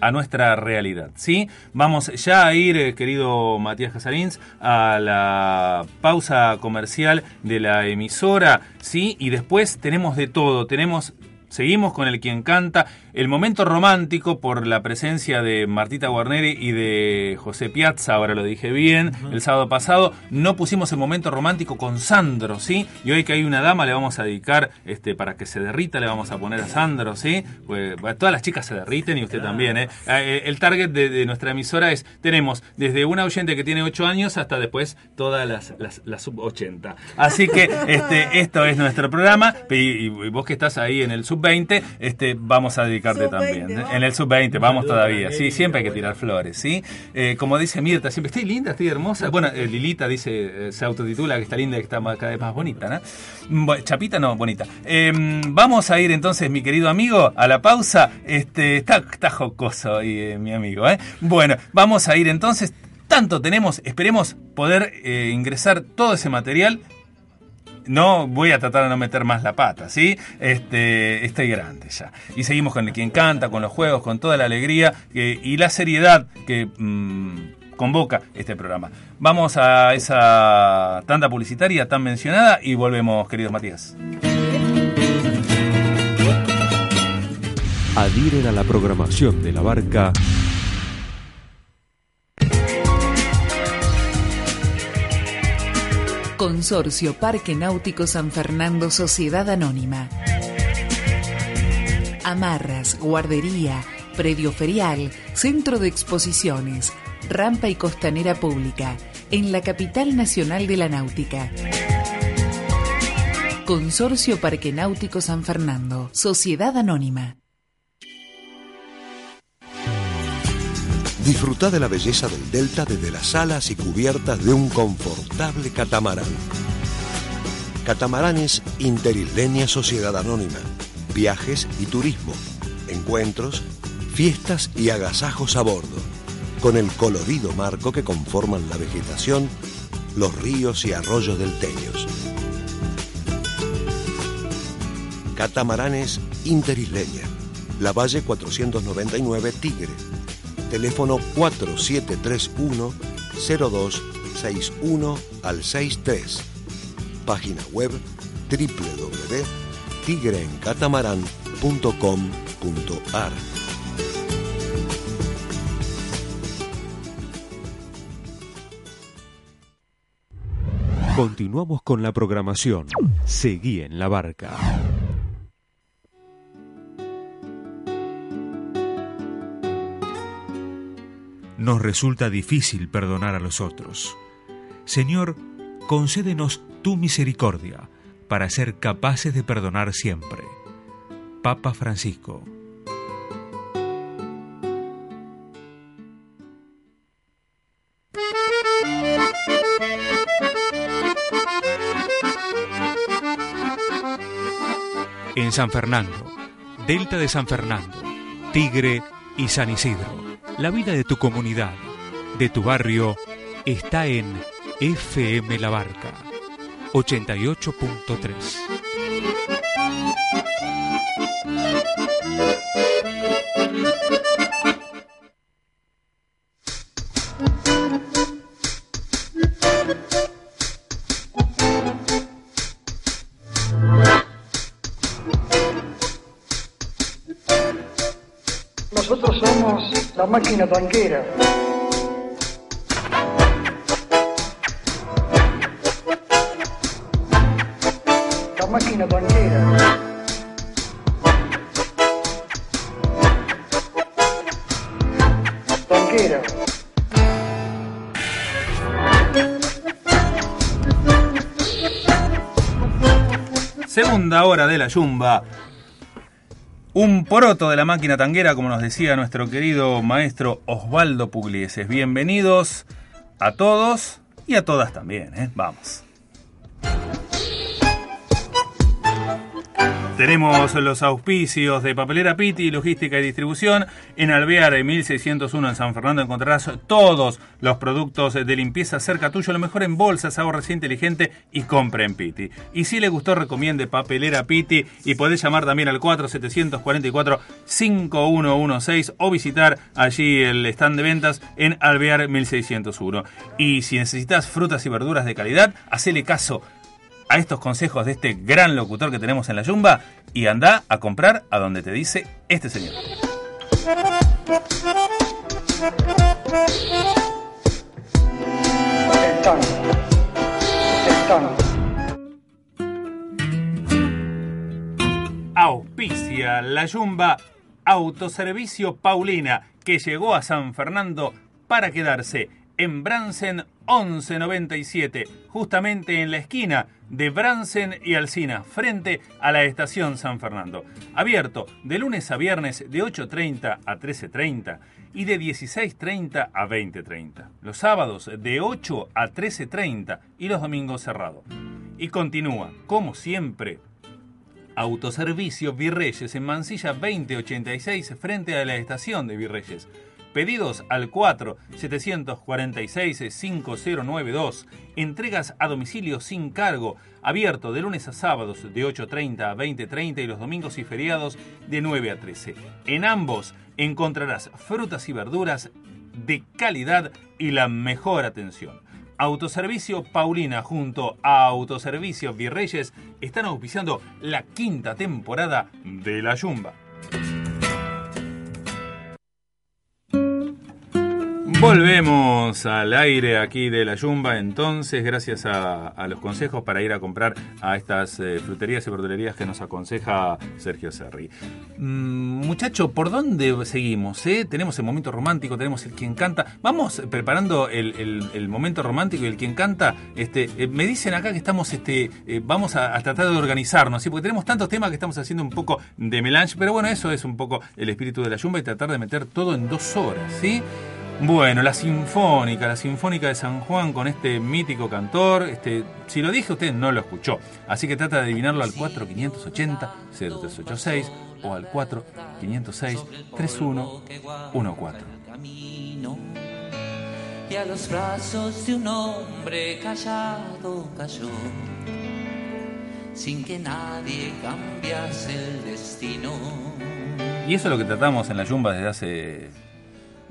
a nuestra realidad, ¿sí? Vamos ya a ir, eh, querido Matías Casarins, a la pausa comercial de la emisora, ¿sí? Y después tenemos de todo, tenemos... Seguimos con el quien canta, el momento romántico por la presencia de Martita Guarneri y de José Piazza, ahora lo dije bien, el sábado pasado, no pusimos el momento romántico con Sandro, ¿sí? Y hoy que hay una dama le vamos a dedicar, este, para que se derrita, le vamos a poner a Sandro, ¿sí? Pues, bueno, todas las chicas se derriten y usted también, ¿eh? Eh, El target de, de nuestra emisora es, tenemos desde una oyente que tiene 8 años hasta después todas las, las, las sub 80. Así que este, esto es nuestro programa y, y vos que estás ahí en el sub 20, este, vamos a dedicarte Sub también. 20, ¿eh? vamos. En el sub 20, vamos todavía. Sí, siempre hay que tirar flores, ¿sí? Eh, como dice Mirta, siempre estoy linda, estoy hermosa. Bueno, eh, Lilita dice, eh, se autotitula que está linda y que está cada vez más bonita, ¿no? Mm, bueno, Chapita no, bonita. Eh, vamos a ir entonces, mi querido amigo, a la pausa. Este, está, está jocoso ahí, eh, mi amigo, ¿eh? Bueno, vamos a ir entonces. Tanto tenemos, esperemos poder eh, ingresar todo ese material no voy a tratar de no meter más la pata, ¿sí? Este, estoy grande ya. Y seguimos con el quien canta, con los juegos, con toda la alegría que- y la seriedad que mm, convoca este programa. Vamos a esa tanda publicitaria tan mencionada y volvemos, queridos Matías. Adhieren a la programación de la barca Consorcio Parque Náutico San Fernando Sociedad Anónima. Amarras, guardería, predio ferial, centro de exposiciones, rampa y costanera pública, en la capital nacional de la náutica. Consorcio Parque Náutico San Fernando, Sociedad Anónima. Disfruta de la belleza del delta desde las alas y cubiertas de un confortable catamarán. Catamaranes Interisleña Sociedad Anónima. Viajes y turismo. Encuentros, fiestas y agasajos a bordo. Con el colorido marco que conforman la vegetación, los ríos y arroyos del Teños. Catamaranes Interisleña. La Valle 499 Tigre teléfono 4731-0261 al 63. Página web www.tigreencatamarán.com.ar Continuamos con la programación. Seguí en la barca. Nos resulta difícil perdonar a los otros. Señor, concédenos tu misericordia para ser capaces de perdonar siempre. Papa Francisco. En San Fernando, Delta de San Fernando, Tigre y San Isidro. La vida de tu comunidad, de tu barrio, está en FM La Barca 88.3. la máquina tanquera. La máquina tanquera. Tanquera. Segunda hora de la Yumba. Un poroto de la máquina tanguera, como nos decía nuestro querido maestro Osvaldo Puglieses. Bienvenidos a todos y a todas también, ¿eh? Vamos. Tenemos los auspicios de Papelera Piti, Logística y Distribución. En Alvear, en 1601 en San Fernando encontrarás todos los productos de limpieza cerca tuyo. Lo mejor en bolsas, ahorre inteligente y compra en Piti. Y si le gustó, recomiende Papelera Piti y podés llamar también al 4744-5116 o visitar allí el stand de ventas en Alvear 1601. Y si necesitas frutas y verduras de calidad, hacele caso a estos consejos de este gran locutor que tenemos en la Yumba y anda a comprar a donde te dice este señor. El. Auspicia la Yumba Autoservicio Paulina que llegó a San Fernando para quedarse en Bransen 1197, justamente en la esquina de Bransen y Alsina, frente a la estación San Fernando. Abierto de lunes a viernes de 8.30 a 13.30 y de 16.30 a 20.30. Los sábados de 8 a 13.30 y los domingos cerrado. Y continúa, como siempre, Autoservicio Virreyes en Mansilla 2086 frente a la estación de Virreyes. Pedidos al 4-746-5092. Entregas a domicilio sin cargo. Abierto de lunes a sábados de 8.30 a 20.30 y los domingos y feriados de 9 a 13. En ambos encontrarás frutas y verduras de calidad y la mejor atención. Autoservicio Paulina junto a Autoservicio Virreyes están auspiciando la quinta temporada de La Yumba. Volvemos al aire aquí de la Yumba, entonces, gracias a, los consejos para ir a comprar a estas eh, fruterías y verdulerías que nos aconseja Sergio Serri. Mm, muchacho, ¿por dónde seguimos? eh? Tenemos el momento romántico, tenemos el quien canta. Vamos preparando el, el- momento romántico y el quien canta. Este, eh, me dicen acá que estamos, este, vamos a, a tratar de organizarnos, ¿sí? porque tenemos tantos temas que estamos haciendo un poco de melange, pero bueno, eso es un poco el espíritu de la Yumba y tratar de meter todo en dos horas, ¿sí? Bueno, la Sinfónica, la Sinfónica de San Juan con este mítico cantor. Este, si lo dije, usted no lo escuchó. Así que trata de adivinarlo al 4580-0386 o al 4506-3114. camino y a los brazos de un hombre callado cayó sin que nadie cambiase el destino. Y eso es lo que tratamos en la Yumba desde hace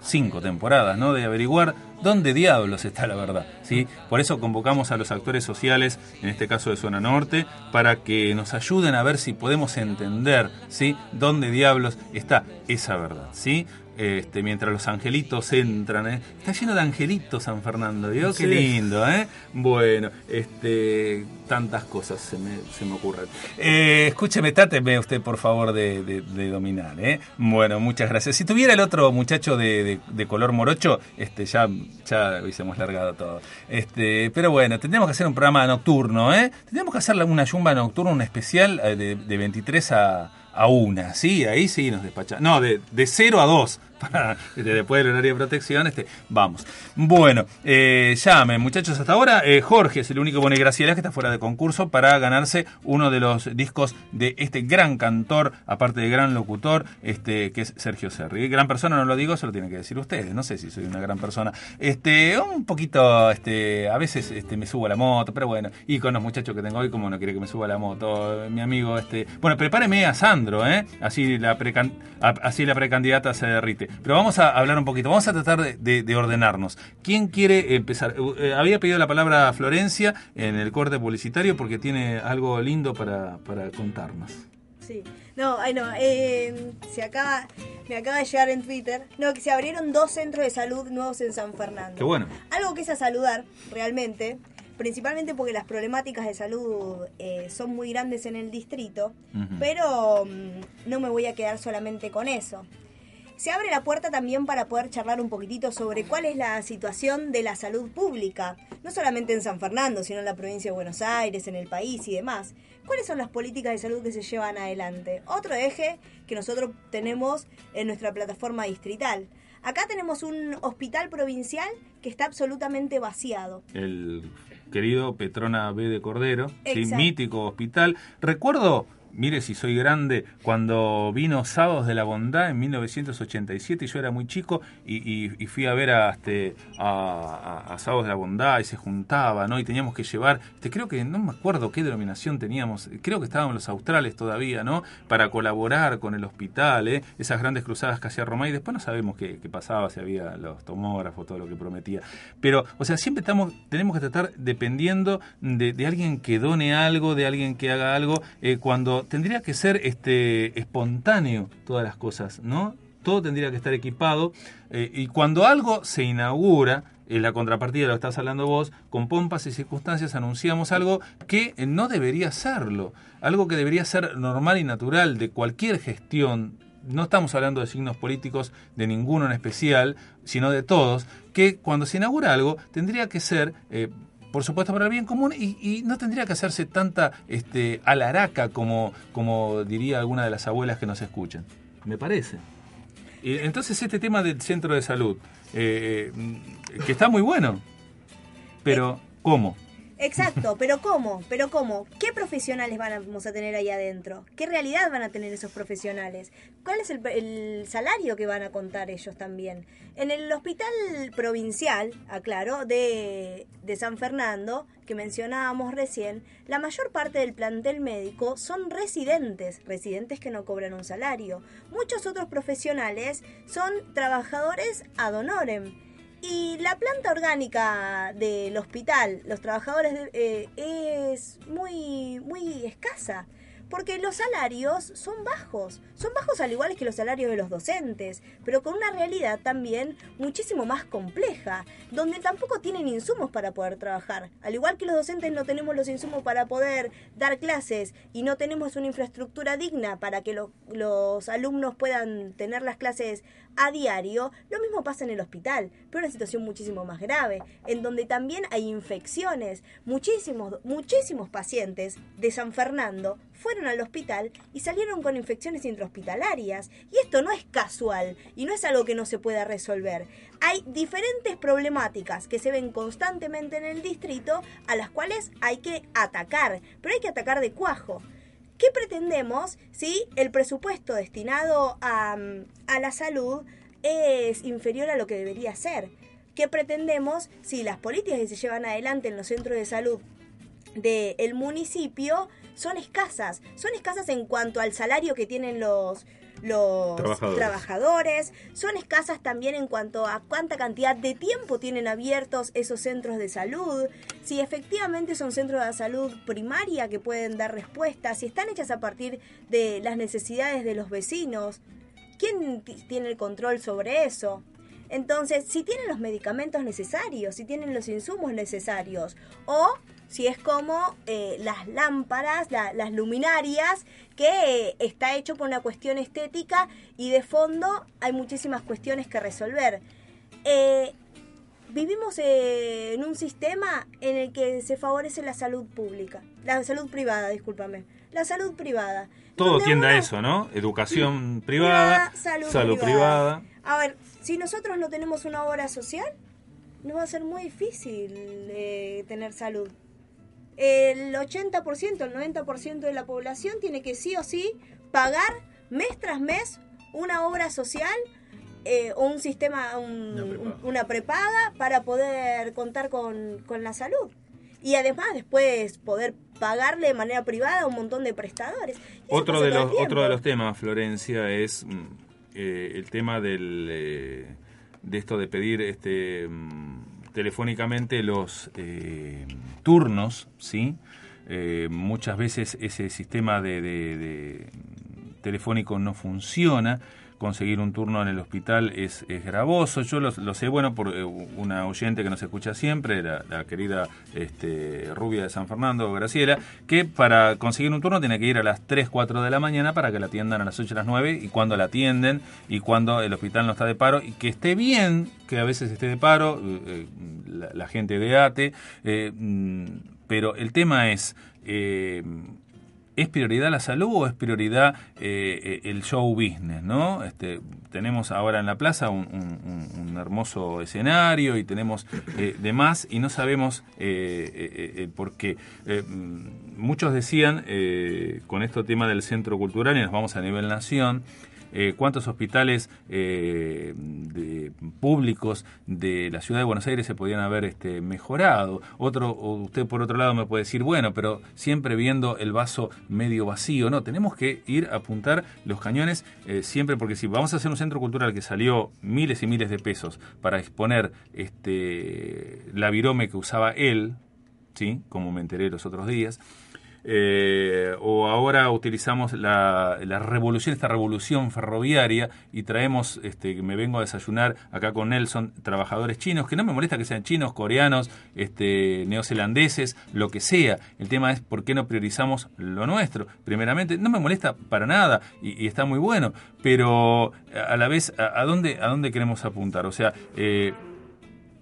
cinco temporadas, ¿no? De averiguar dónde diablos está la verdad, ¿sí? Por eso convocamos a los actores sociales, en este caso de Zona Norte, para que nos ayuden a ver si podemos entender, ¿sí? Dónde diablos está esa verdad, ¿sí? Este, mientras los angelitos entran, ¿eh? Está lleno de angelitos San Fernando, ¿vio? Qué Sí. lindo, ¿eh? Bueno, este, tantas cosas se me, se me ocurren. Eh, escúcheme, tráteme usted, por favor, de, de- de dominar, ¿eh? Bueno, muchas gracias. Si tuviera el otro muchacho de, de- color morocho, este, ya, ya hubiésemos largado todo. Este, pero bueno, tendríamos que hacer un programa nocturno, ¿eh? Tendríamos que hacer una yumba nocturna, un especial eh, de, de 23 a, a 1, ¿sí? Ahí sí nos despachamos. No, de, de 0 a 2. Este, después del horario de protección, este, vamos. Bueno, eh, llamen, muchachos, hasta ahora. eh, Jorge es el único Boni Graciela que está fuera de concurso para ganarse uno de los discos de este gran cantor, aparte de gran locutor, este, que es Sergio Serri. Gran persona, no lo digo, se lo tienen que decir ustedes. No sé si soy una gran persona. Este, un poquito, este, a veces este, me subo a la moto, pero bueno. Y con los muchachos que tengo hoy, como no quiere que me suba a la moto, mi amigo, este. Bueno, prepáreme a Sandro, ¿eh? Así la, así la precandidata se derrite. Pero vamos a hablar un poquito, vamos a tratar de, de- de ordenarnos. ¿Quién quiere empezar? Eh, había pedido la palabra Florencia en el corte publicitario porque tiene algo lindo para, para contarnos. Sí. No, ay no, eh, se acaba, me acaba de llegar en Twitter, no, que se abrieron dos centros de salud nuevos en San Fernando. Qué bueno. Algo que es a saludar, realmente, principalmente porque las problemáticas de salud eh, son muy grandes en el distrito, pero mm, no me voy a quedar solamente con eso. Se abre la puerta también para poder charlar un poquitito sobre cuál es la situación de la salud pública, no solamente en San Fernando, sino en la provincia de Buenos Aires, en el país y demás. ¿Cuáles son las políticas de salud que se llevan adelante? Otro eje que nosotros tenemos en nuestra plataforma distrital. Acá tenemos un hospital provincial que está absolutamente vaciado. El querido Petrona B de Cordero, sí, mítico hospital. Recuerdo, mire si soy grande, cuando vino Sábados de la Bondad en 1987, y yo era muy chico y, fui a ver a, este, a, Sábados de la Bondad y se juntaba, ¿no? Y teníamos que llevar, este, creo que no me acuerdo qué denominación teníamos, creo que estábamos los australes todavía, ¿no? Para colaborar con el hospital, ¿eh? Esas grandes cruzadas que hacía Roma y después no sabemos qué, pasaba, si había los tomógrafos, todo lo que prometía. Pero, o sea, siempre estamos, tenemos que tratar dependiendo de, de alguien que done algo, de alguien que haga algo, eh, cuando tendría que ser este espontáneo todas las cosas, ¿no? Todo tendría que estar equipado. eh, y cuando algo se inaugura, en la contrapartida, lo estás hablando vos, con pompas y circunstancias anunciamos algo que no debería serlo, algo que debería ser normal y natural de cualquier gestión no estamos hablando de signos políticos de ninguno en especial, sino de todos, que cuando se inaugura algo tendría que ser, eh, por supuesto, para el bien común y, y no tendría que hacerse tanta este, alaraca como, como diría alguna de las abuelas que nos escuchan. Me parece. Y entonces este tema del centro de salud, eh, eh, que está muy bueno, pero ¿cómo? Exacto, pero ¿cómo? Pero ¿cómo? ¿Qué profesionales vamos a tener ahí adentro? ¿Qué realidad van a tener esos profesionales? ¿Cuál es el, el salario que van a contar ellos también? En el hospital provincial, aclaro, de, de San Fernando, que mencionábamos recién, la mayor parte del plantel médico son residentes, residentes que no cobran un salario. Muchos otros profesionales son trabajadores ad honorem. Y la planta orgánica del hospital, los trabajadores, de- eh, es muy, muy escasa. Porque los salarios son bajos. Son bajos al igual que los salarios de los docentes, pero con una realidad también muchísimo más compleja, donde tampoco tienen insumos para poder trabajar. Al igual que los docentes no tenemos los insumos para poder dar clases y no tenemos una infraestructura digna para que lo- los alumnos puedan tener las clases a diario, lo mismo pasa en el hospital, pero una situación muchísimo más grave, en donde también hay infecciones. Muchísimos, muchísimos pacientes de San Fernando fueron al hospital y salieron con infecciones intrahospitalarias. Y esto no es casual y no es algo que no se pueda resolver. Hay diferentes problemáticas que se ven constantemente en el distrito a las cuales hay que atacar, pero hay que atacar de cuajo. ¿Qué pretendemos si el presupuesto destinado a, a la salud es inferior a lo que debería ser? ¿Qué pretendemos si las políticas que se llevan adelante en los centros de salud del municipio son escasas? Son escasas en cuanto al salario que tienen los, los Trabajadores. trabajadores, son escasas también en cuanto a cuánta cantidad de tiempo tienen abiertos esos centros de salud, si efectivamente son centros de salud primaria que pueden dar respuestas, si están hechas a partir de las necesidades de los vecinos. ¿Quién ti- tiene el control sobre eso? Entonces, si tienen los medicamentos necesarios, si tienen los insumos necesarios, o si es como eh, las lámparas, la- las luminarias, que eh, está hecho por una cuestión estética y de fondo hay muchísimas cuestiones que resolver. Eh, vivimos eh, en un sistema en el que se favorece la salud pública, la salud privada, discúlpame, la salud privada. Todo tiende a eso, ¿no? Educación privada, salud, salud privada. privada. A ver, si nosotros no tenemos una obra social, nos va a ser muy difícil eh, tener salud. El 80%, el 90% de la población tiene que sí o sí pagar mes tras mes una obra social eh, o un sistema, un- Una prepaga. un- una prepaga para poder contar con, con la salud. Y además después poder pagarle de manera privada a un montón de prestadores. Otro de, los, otro de los temas, Florencia, es mm, eh, el tema del, eh, de esto de pedir este, mm, telefónicamente los eh, turnos, ¿sí? Eh, muchas veces ese sistema de, de- de- telefónico no funciona. Conseguir un turno en el hospital es, gravoso. Yo lo, sé, bueno, por eh, una oyente que nos escucha siempre, la, querida este, rubia de San Fernando, Graciela, que para conseguir un turno tiene que ir a las 3, 4 de la mañana para que la atiendan a las 8, a las 9 y cuando la atienden y cuando el hospital no está de paro y que esté bien, que a veces esté de paro, eh, eh, la, gente de ATE, mm, pero el tema es... ¿Es prioridad la salud o es prioridad eh, eh, el show business? ¿no? Este, tenemos ahora en la plaza un, hermoso escenario y tenemos eh, demás y no sabemos eh, eh, eh, por qué. Mm, muchos decían, con este tema del centro cultural, y nos vamos a nivel nación, eh, cuántos hospitales eh, de- públicos de la ciudad de Buenos Aires se podían haber este, mejorado. Otro, usted por otro lado me puede decir, bueno, pero siempre viendo el vaso medio vacío. No, tenemos que ir a apuntar los cañones eh, siempre, porque si vamos a hacer un centro cultural que salió miles y miles de pesos para exponer este la virome que usaba él, ¿sí? como me enteré los otros días, eh, o ahora utilizamos la, la revolución, esta revolución ferroviaria y traemos, este, me vengo a desayunar acá con Nelson, trabajadores chinos, que no me molesta que sean chinos, coreanos, este, neozelandeses, lo que sea. El tema es por qué no priorizamos lo nuestro. Primeramente, no me molesta para nada y, está muy bueno, pero a la vez, ¿a, a dónde, a dónde queremos apuntar? O sea, eh,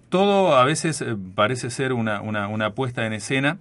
todo a veces eh, parece ser una, una, una puesta en escena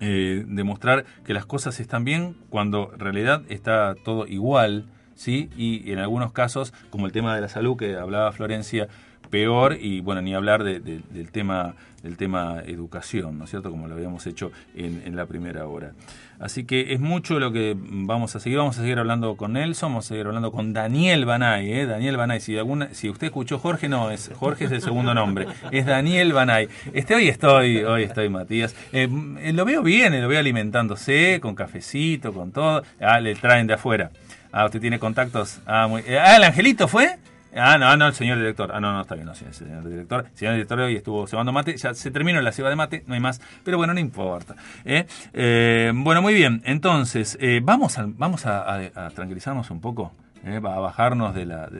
eh, demostrar que las cosas están bien cuando en realidad está todo igual, ¿sí? Y en algunos casos, como el tema de la salud que hablaba Florencia, peor y bueno, ni hablar de- de- del tema del tema educación, ¿no es cierto? Como lo habíamos hecho en, en la primera hora. Así que es mucho lo que vamos a seguir. Vamos a seguir hablando con Nelson, vamos a seguir hablando con Daniel Banay, ¿eh? Daniel Banay. Si, alguna, si usted escuchó Jorge, no, es Jorge es el segundo nombre. Es Daniel Banay. Este, hoy estoy, hoy estoy, Matías. Eh, eh, lo veo bien, eh, lo veo alimentándose, con cafecito, con todo. Ah, le traen de afuera. Ah, usted tiene contactos. Ah, muy, eh, ah, el angelito fue. Ah, no, no, el señor director. Ah, no, no, está bien, no, el señor director. Señor director hoy estuvo cebando mate. Ya se terminó la ceba de mate, no hay más. Pero bueno, no importa. ¿eh? Eh, bueno, muy bien. Entonces, eh, vamos, a, vamos a, tranquilizarnos un poco. ¿eh? A bajarnos de la...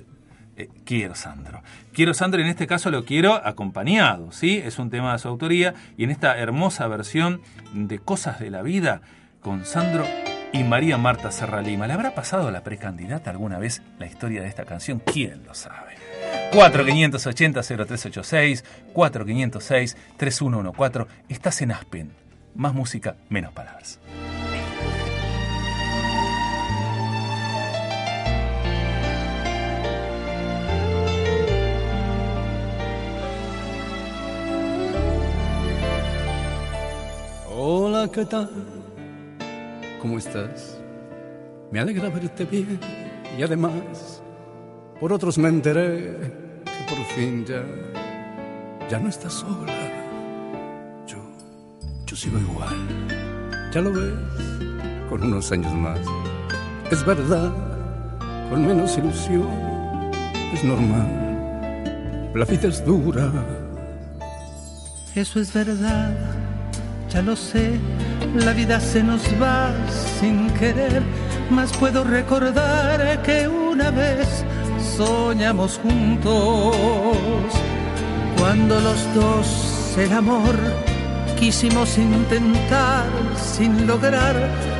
quiero Sandro. Quiero Sandro, en este caso lo quiero acompañado, ¿sí? Es un tema de su autoría y en esta hermosa versión de Cosas de la Vida con Sandro y María Marta Serralima. ¿Le habrá pasado a la precandidata alguna vez la historia de esta canción? ¿Quién lo sabe? 4580-0386, 4506-3114. Estás en Aspen. Más música, menos palabras. Hola, ¿qué tal? ¿Cómo estás? Me alegra verte bien y además por otros me enteré que por fin ya, ya no estás sola. Yo, yo sigo igual. Ya lo ves, con unos años más. Es verdad, con menos ilusión, es normal. La vida es dura. Eso es verdad, ya lo sé, la vida se nos va sin querer, mas puedo recordar que una vez soñamos juntos, cuando los dos el amor quisimos intentar sin lograr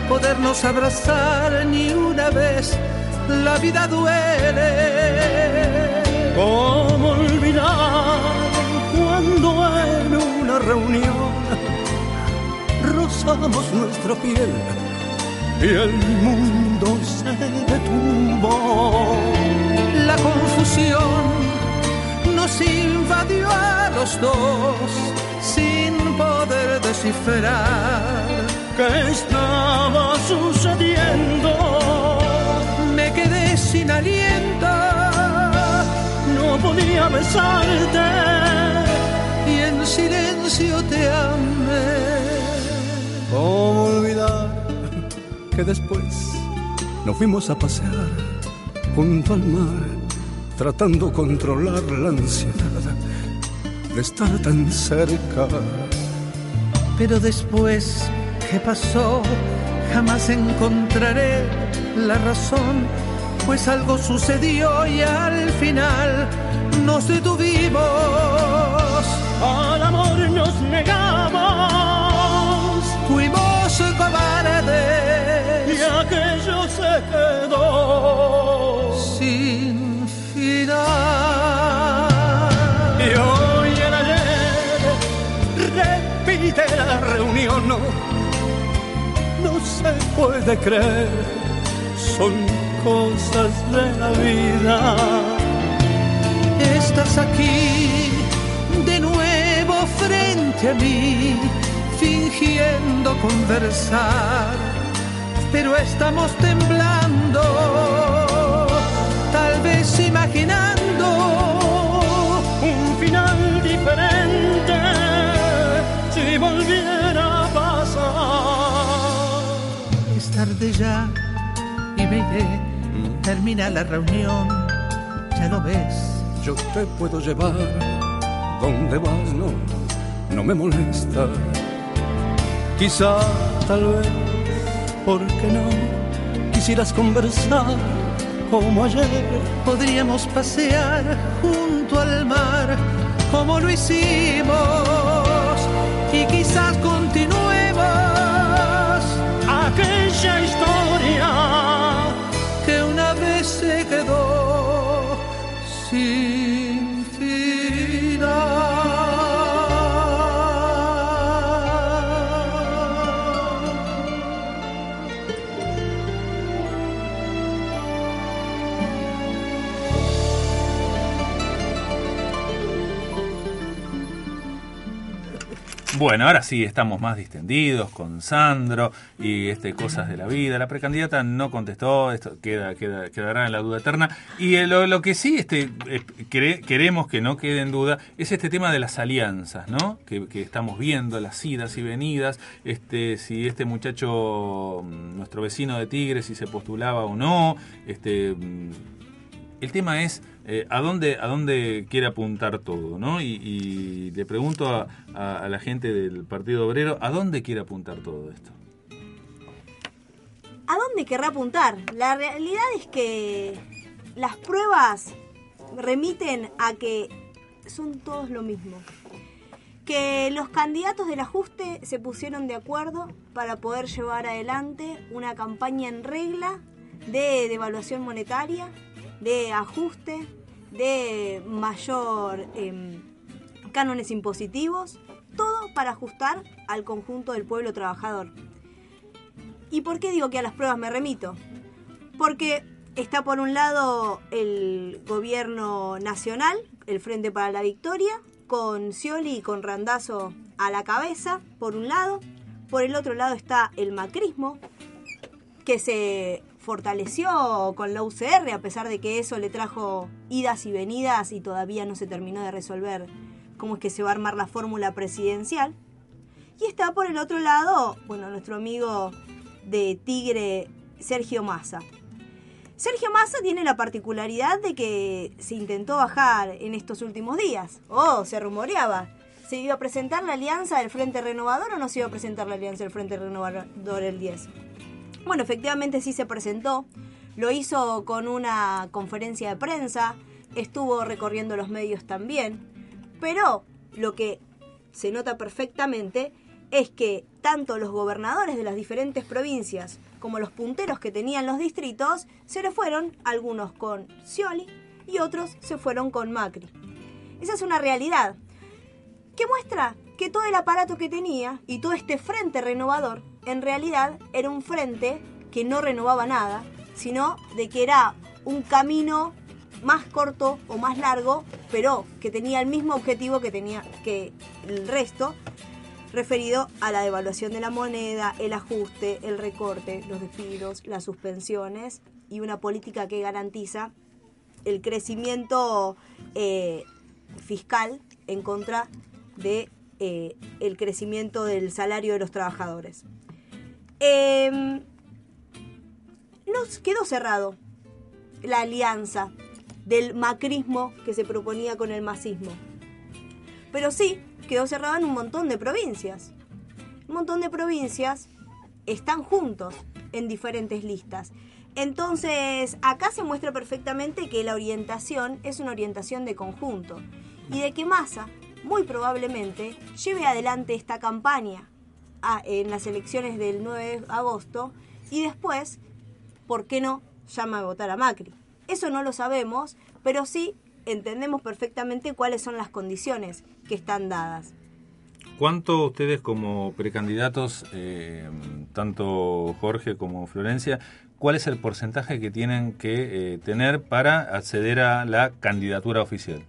podernos abrazar ni una vez, la vida duele. ¿Cómo olvidar cuando en una reunión rozamos nuestra piel y el mundo se detuvo? La confusión nos invadió a los dos sin poder descifrar ¿Qué estaba sucediendo? Me quedé sin aliento, No podía besarte. y en silencio te amé. ¿Cómo olvidar que después nos fuimos a pasear junto al mar, tratando de controlar la ansiedad de estar tan cerca? Pero después, ¿qué pasó? Jamás encontraré la razón, pues algo sucedió y al final nos detuvimos. Al amor nos negamos. Fuimos cobardes. Y aquello se quedó sin final. Y hoy el ayer repite la reunión. No, no se puede creer, son cosas de la vida. Estás aquí de nuevo frente a mí, fingiendo conversar, pero estamos temblando, tal vez imaginando un final diferente si volviera a pasar. Es tarde ya y me iré, termina la reunión, ya lo ves. Yo te puedo llevar donde vas, no, no me molesta. Quizá, tal vez, ¿por qué no? Quisieras conversar como ayer. Podríamos pasear junto al mar como lo hicimos y quizás continuemos aquella historia Bueno, ahora sí estamos más distendidos con Sandro y este cosas de la vida. La precandidata no contestó, esto queda, queda quedará en la duda eterna. Y eh, lo, lo que sí este, eh, quere- queremos que no quede en duda es este tema de las alianzas, ¿no? Que, que estamos viendo, las idas y venidas, este, si este muchacho, mm, nuestro vecino de Tigre, si se postulaba o no, este mm, el tema es eh, a dónde a dónde quiere apuntar todo, ¿no? Y, le pregunto a, a- a la gente del Partido Obrero, ¿a dónde quiere apuntar todo esto? ¿A dónde querrá apuntar? La realidad es que las pruebas remiten a que son todos lo mismo. Que los candidatos del ajuste se pusieron de acuerdo para poder llevar adelante una campaña en regla de devaluación monetaria, de ajuste, de mayor em, cánones impositivos, todo para ajustar al conjunto del pueblo trabajador. ¿Y por qué digo que a las pruebas me remito? Porque está por un lado el gobierno nacional, el Frente para la Victoria, con Scioli y con Randazo a la cabeza, por un lado. Por el otro lado está el macrismo, que se fortaleció con la UCR, a pesar de que eso le trajo idas y venidas y todavía no se terminó de resolver cómo es que se va a armar la fórmula presidencial. Y está por el otro lado, bueno, nuestro amigo de Tigre, Sergio Massa. Sergio Massa tiene la particularidad de que se intentó bajar en estos últimos días. Oh, se rumoreaba. ¿Se iba a presentar la alianza del Frente Renovador o no se iba a presentar la alianza del Frente Renovador el 10? Bueno, efectivamente sí se presentó. Lo hizo con una conferencia de prensa. Estuvo recorriendo los medios también. Pero lo que se nota perfectamente es que tanto los gobernadores de las diferentes provincias como los punteros que tenían los distritos se le fueron, algunos con Scioli y otros se fueron con Macri. Esa es una realidad que muestra que todo el aparato que tenía y todo este frente renovador en realidad era un frente que no renovaba nada, sino de que era un camino más corto o más largo, pero que tenía el mismo objetivo que tenía que el resto, referido a la devaluación de la moneda, el ajuste, el recorte, los despidos, las suspensiones y una política que garantiza el crecimiento eh, fiscal en contra de eh, el crecimiento del salario de los trabajadores. Em, nos quedó cerrado la alianza del macrismo que se proponía con el masismo. Pero sí, quedó cerrado en un montón de provincias. Un montón de provincias están juntos en diferentes listas. Entonces, acá se muestra perfectamente que la orientación es una orientación de conjunto y de que Massa, muy probablemente, lleve adelante esta campaña a- en las elecciones del 9 de agosto y después, ¿por qué no?, llama a votar a Macri. Eso no lo sabemos, pero sí entendemos perfectamente cuáles son las condiciones que están dadas. ¿Cuánto ustedes como precandidatos, eh, tanto Jorge como Florencia, cuál es el porcentaje que tienen que eh, tener para acceder a la candidatura oficial?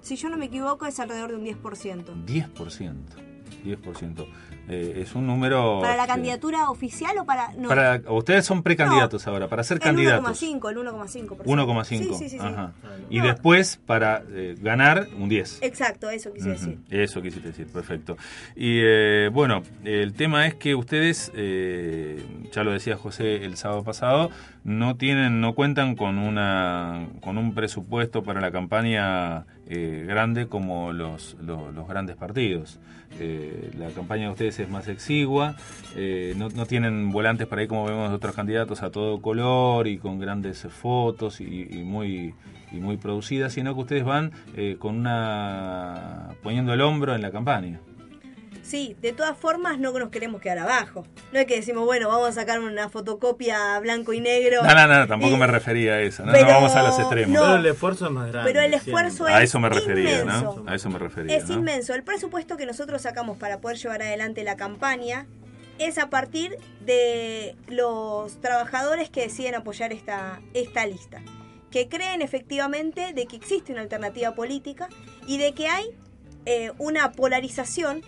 Si yo no me equivoco, es alrededor de un 10%. 10%. 10%. Eh, es un número... ¿Para la este, candidatura oficial o para.? No. para- ustedes son precandidatos ahora, para ser el candidatos. 1,5, el 1,5%. 1,5. Sí, sí, sí, sí. Ajá. Y No. después para eh, ganar un 10. Exacto, eso quise decir. Eso quisiste decir, perfecto. Y eh, bueno, el tema es que ustedes, eh, ya lo decía José el sábado pasado, no tienen, no cuentan con una, con un presupuesto para la campaña eh, grande como los, los, los grandes partidos. Eh, la campaña de ustedes es más exigua, eh, no, tienen volantes para ir como vemos otros candidatos a todo color y con grandes fotos y, y muy y muy producidas, sino que ustedes van eh, con una poniendo el hombro en la campaña. Sí, de todas formas no nos queremos quedar abajo. No es que decimos, bueno, vamos a sacar una fotocopia blanco y negro. No, no, no, tampoco y- me refería a eso, no, Pero no vamos a los extremos. no. Pero el esfuerzo es más grande. Pero el siempre. esfuerzo A es eso me refería, inmenso. ¿no? A eso me refería, Es ¿no? inmenso. El presupuesto que nosotros sacamos para poder llevar adelante la campaña es a partir de los trabajadores que deciden apoyar esta, esta lista, que creen efectivamente de que existe una alternativa política y de que hay eh, una polarización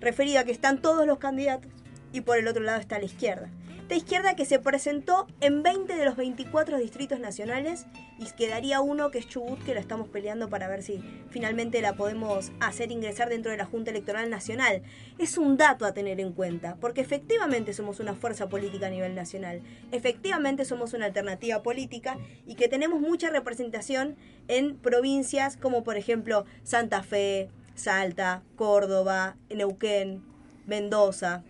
referida a que están todos los candidatos y por el otro lado está la izquierda. Esta izquierda que se presentó en 20 de los 24 distritos nacionales y quedaría uno que es Chubut que la estamos peleando para ver si finalmente la podemos hacer ingresar dentro de la Junta Electoral Nacional. Es un dato a tener en cuenta, porque efectivamente somos una fuerza política a nivel nacional, efectivamente somos una alternativa política y que tenemos mucha representación en provincias como por ejemplo Santa Fe, Salta, Córdoba, Neuquén, Mendoza,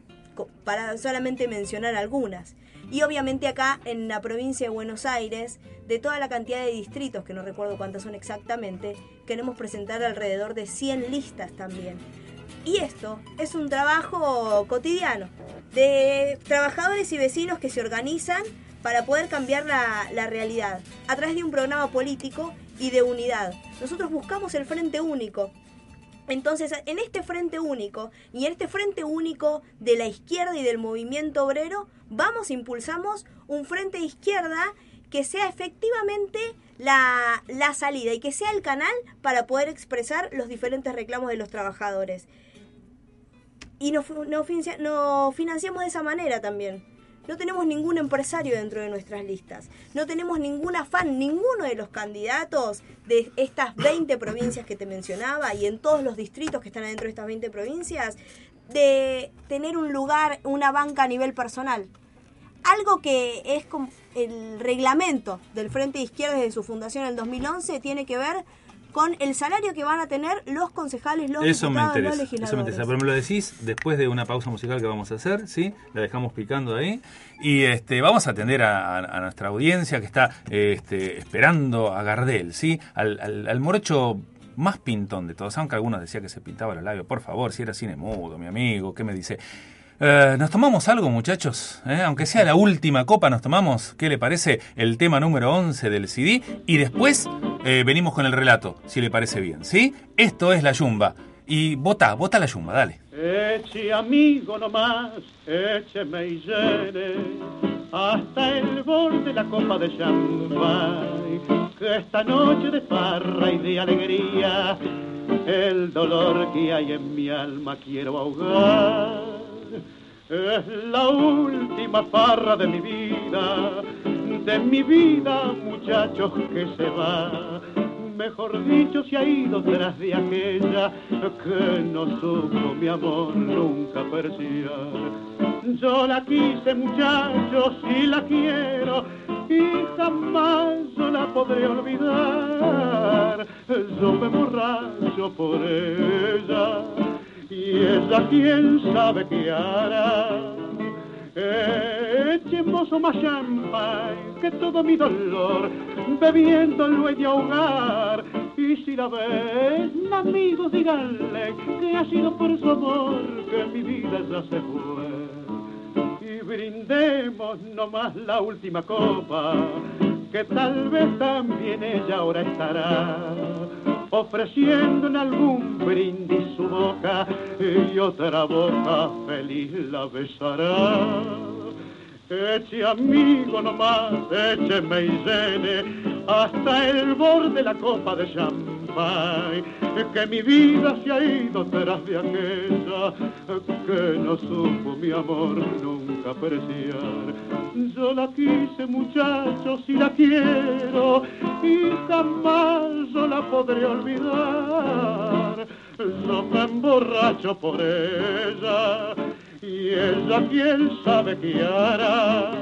para solamente mencionar algunas. Y obviamente acá en la provincia de Buenos Aires, de toda la cantidad de distritos, que no recuerdo cuántas son exactamente, queremos presentar alrededor de 100 listas también. Y esto es un trabajo cotidiano de trabajadores y vecinos que se organizan para poder cambiar la, la realidad a través de un programa político y de unidad. Nosotros buscamos el frente único, entonces, en este frente único y en este frente único de la izquierda y del movimiento obrero, vamos, impulsamos un frente de izquierda que sea efectivamente la, la salida y que sea el canal para poder expresar los diferentes reclamos de los trabajadores. Y nos, nos financiamos de esa manera también. No tenemos ningún empresario dentro de nuestras listas. No tenemos ningún afán, ninguno de los candidatos de estas 20 provincias que te mencionaba y en todos los distritos que están adentro de estas 20 provincias, de tener un lugar, una banca a nivel personal. Algo que es como el reglamento del Frente de Izquierda desde su fundación en el 2011 tiene que ver con el salario que van a tener los concejales, los Eso me diputados, interesa, los eso me legisladores. interesa. Pero me lo decís después de una pausa musical que vamos a hacer, ¿sí? La dejamos picando ahí. Y este, vamos a atender a, a- a nuestra audiencia que está este, esperando a Gardel, ¿sí? Al, al, al morocho más pintón de todos, aunque algunos decían que se pintaba los labios. Por favor, si era cine mudo, mi amigo, ¿qué me dice? Eh, ¿Nos tomamos algo, muchachos? ¿Eh? Aunque sea la última copa, nos tomamos, ¿qué le parece? El tema número 11 del CD. Y después eh, venimos con el relato, si le parece bien, ¿sí? Esto es la yumba. Y vota, vota la yumba, dale. Eche amigo nomás, écheme y llene hasta el borde de la copa de champán. Que esta noche de farra y de alegría, el dolor que hay en mi alma quiero ahogar. Es la última farra de mi vida, de mi vida, muchachos, que se va. Mejor dicho, se ha ido tras de aquella que no supo mi amor nunca apreciar. Yo la quise, muchachos, y la quiero, y jamás yo la podré olvidar. Yo me borracho por ella, y ella quién sabe qué hará. Echemos más champagne, que todo mi dolor, bebiéndolo he de ahogar. Y si la ves, amigos, díganle que ha sido por su amor que mi vida ya se fue. Y brindemos nomás la última copa, que tal vez también ella ahora estará ofreciendo en algún brindis su boca y otra boca feliz la besará. Eche amigo nomás, écheme y llene hasta el borde de la copa de champán, que mi vida se ha ido tras de aquella que no supo mi amor nunca apreciar. Yo la quise muchachos y la quiero y jamás yo la podré olvidar. Yo me emborracho por ella y ella quién sabe qué hará.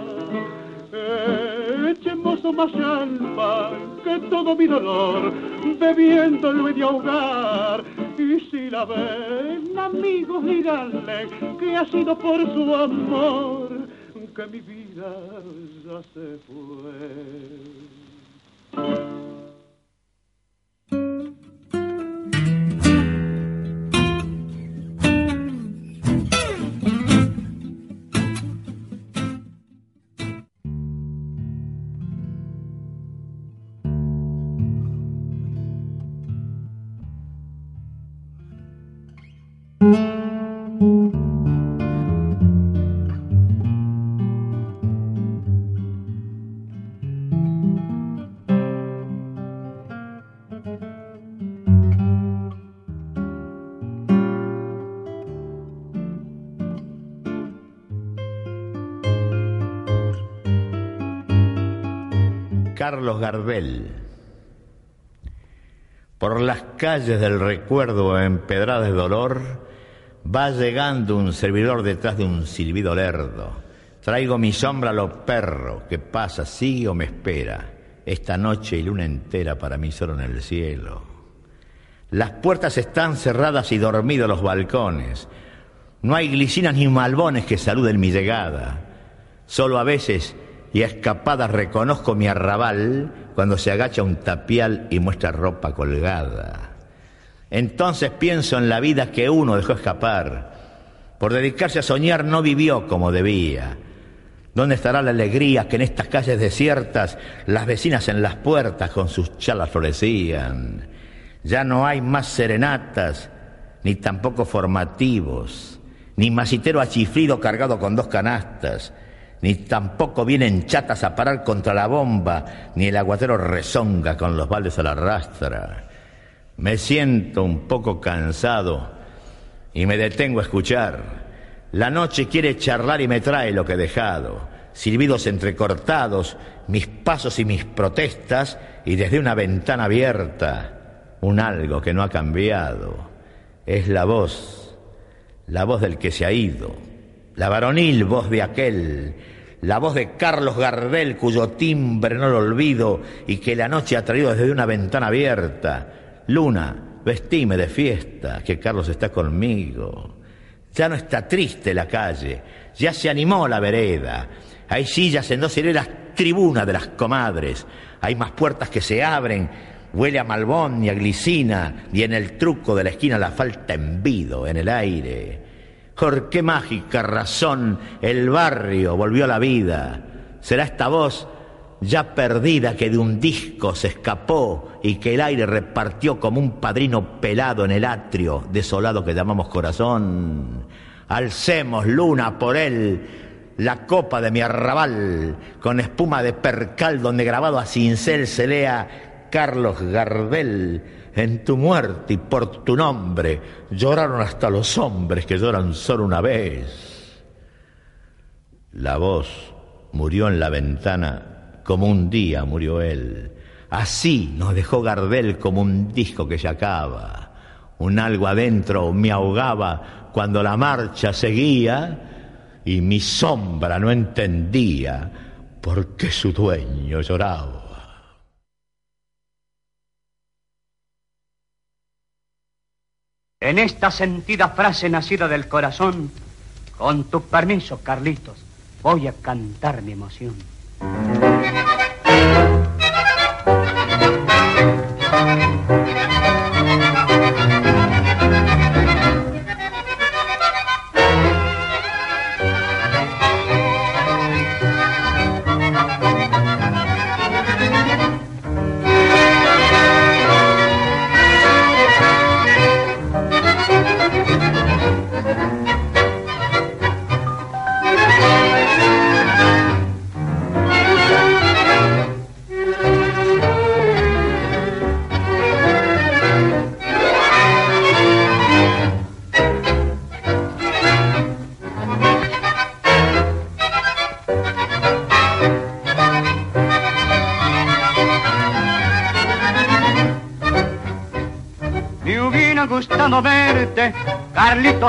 Echemos más alma que todo mi dolor, bebiéndolo he de ahogar. Y si la ven, amigos, díganle que ha sido por su amor que mi vida ya se fue. Carlos Gardel. Por las calles del recuerdo empedradas de dolor, va llegando un servidor detrás de un silbido lerdo. Traigo mi sombra a los perros, que pasa, sigue o me espera. Esta noche y luna entera para mí solo en el cielo. Las puertas están cerradas y dormidos los balcones. No hay glicinas ni malbones que saluden mi llegada. Solo a veces y a escapadas reconozco mi arrabal cuando se agacha un tapial y muestra ropa colgada. Entonces pienso en la vida que uno dejó escapar. Por dedicarse a soñar no vivió como debía. ¿Dónde estará la alegría que en estas calles desiertas las vecinas en las puertas con sus chalas florecían? Ya no hay más serenatas, ni tampoco formativos, ni masitero achiflido cargado con dos canastas ni tampoco vienen chatas a parar contra la bomba, ni el aguatero rezonga con los baldes a la rastra. Me siento un poco cansado y me detengo a escuchar. La noche quiere charlar y me trae lo que he dejado. Silbidos entrecortados, mis pasos y mis protestas, y desde una ventana abierta, un algo que no ha cambiado. Es la voz, la voz del que se ha ido la varonil voz de aquel, la voz de Carlos Gardel, cuyo timbre no lo olvido y que la noche ha traído desde una ventana abierta. Luna, vestime de fiesta, que Carlos está conmigo. Ya no está triste la calle, ya se animó la vereda. Hay sillas en dos hileras, tribuna de las comadres. Hay más puertas que se abren, huele a malbón y a glicina, y en el truco de la esquina la falta envido en el aire. Por qué mágica razón el barrio volvió a la vida. Será esta voz ya perdida que de un disco se escapó y que el aire repartió como un padrino pelado en el atrio desolado que llamamos corazón. Alcemos, luna, por él la copa de mi arrabal, con espuma de percal donde grabado a cincel se lea Carlos Gardel en tu muerte y por tu nombre lloraron hasta los hombres que lloran solo una vez. La voz murió en la ventana como un día murió él. Así nos dejó Gardel como un disco que se acaba. Un algo adentro me ahogaba cuando la marcha seguía y mi sombra no entendía por qué su dueño lloraba. En esta sentida frase nacida del corazón, con tu permiso, Carlitos, voy a cantar mi emoción.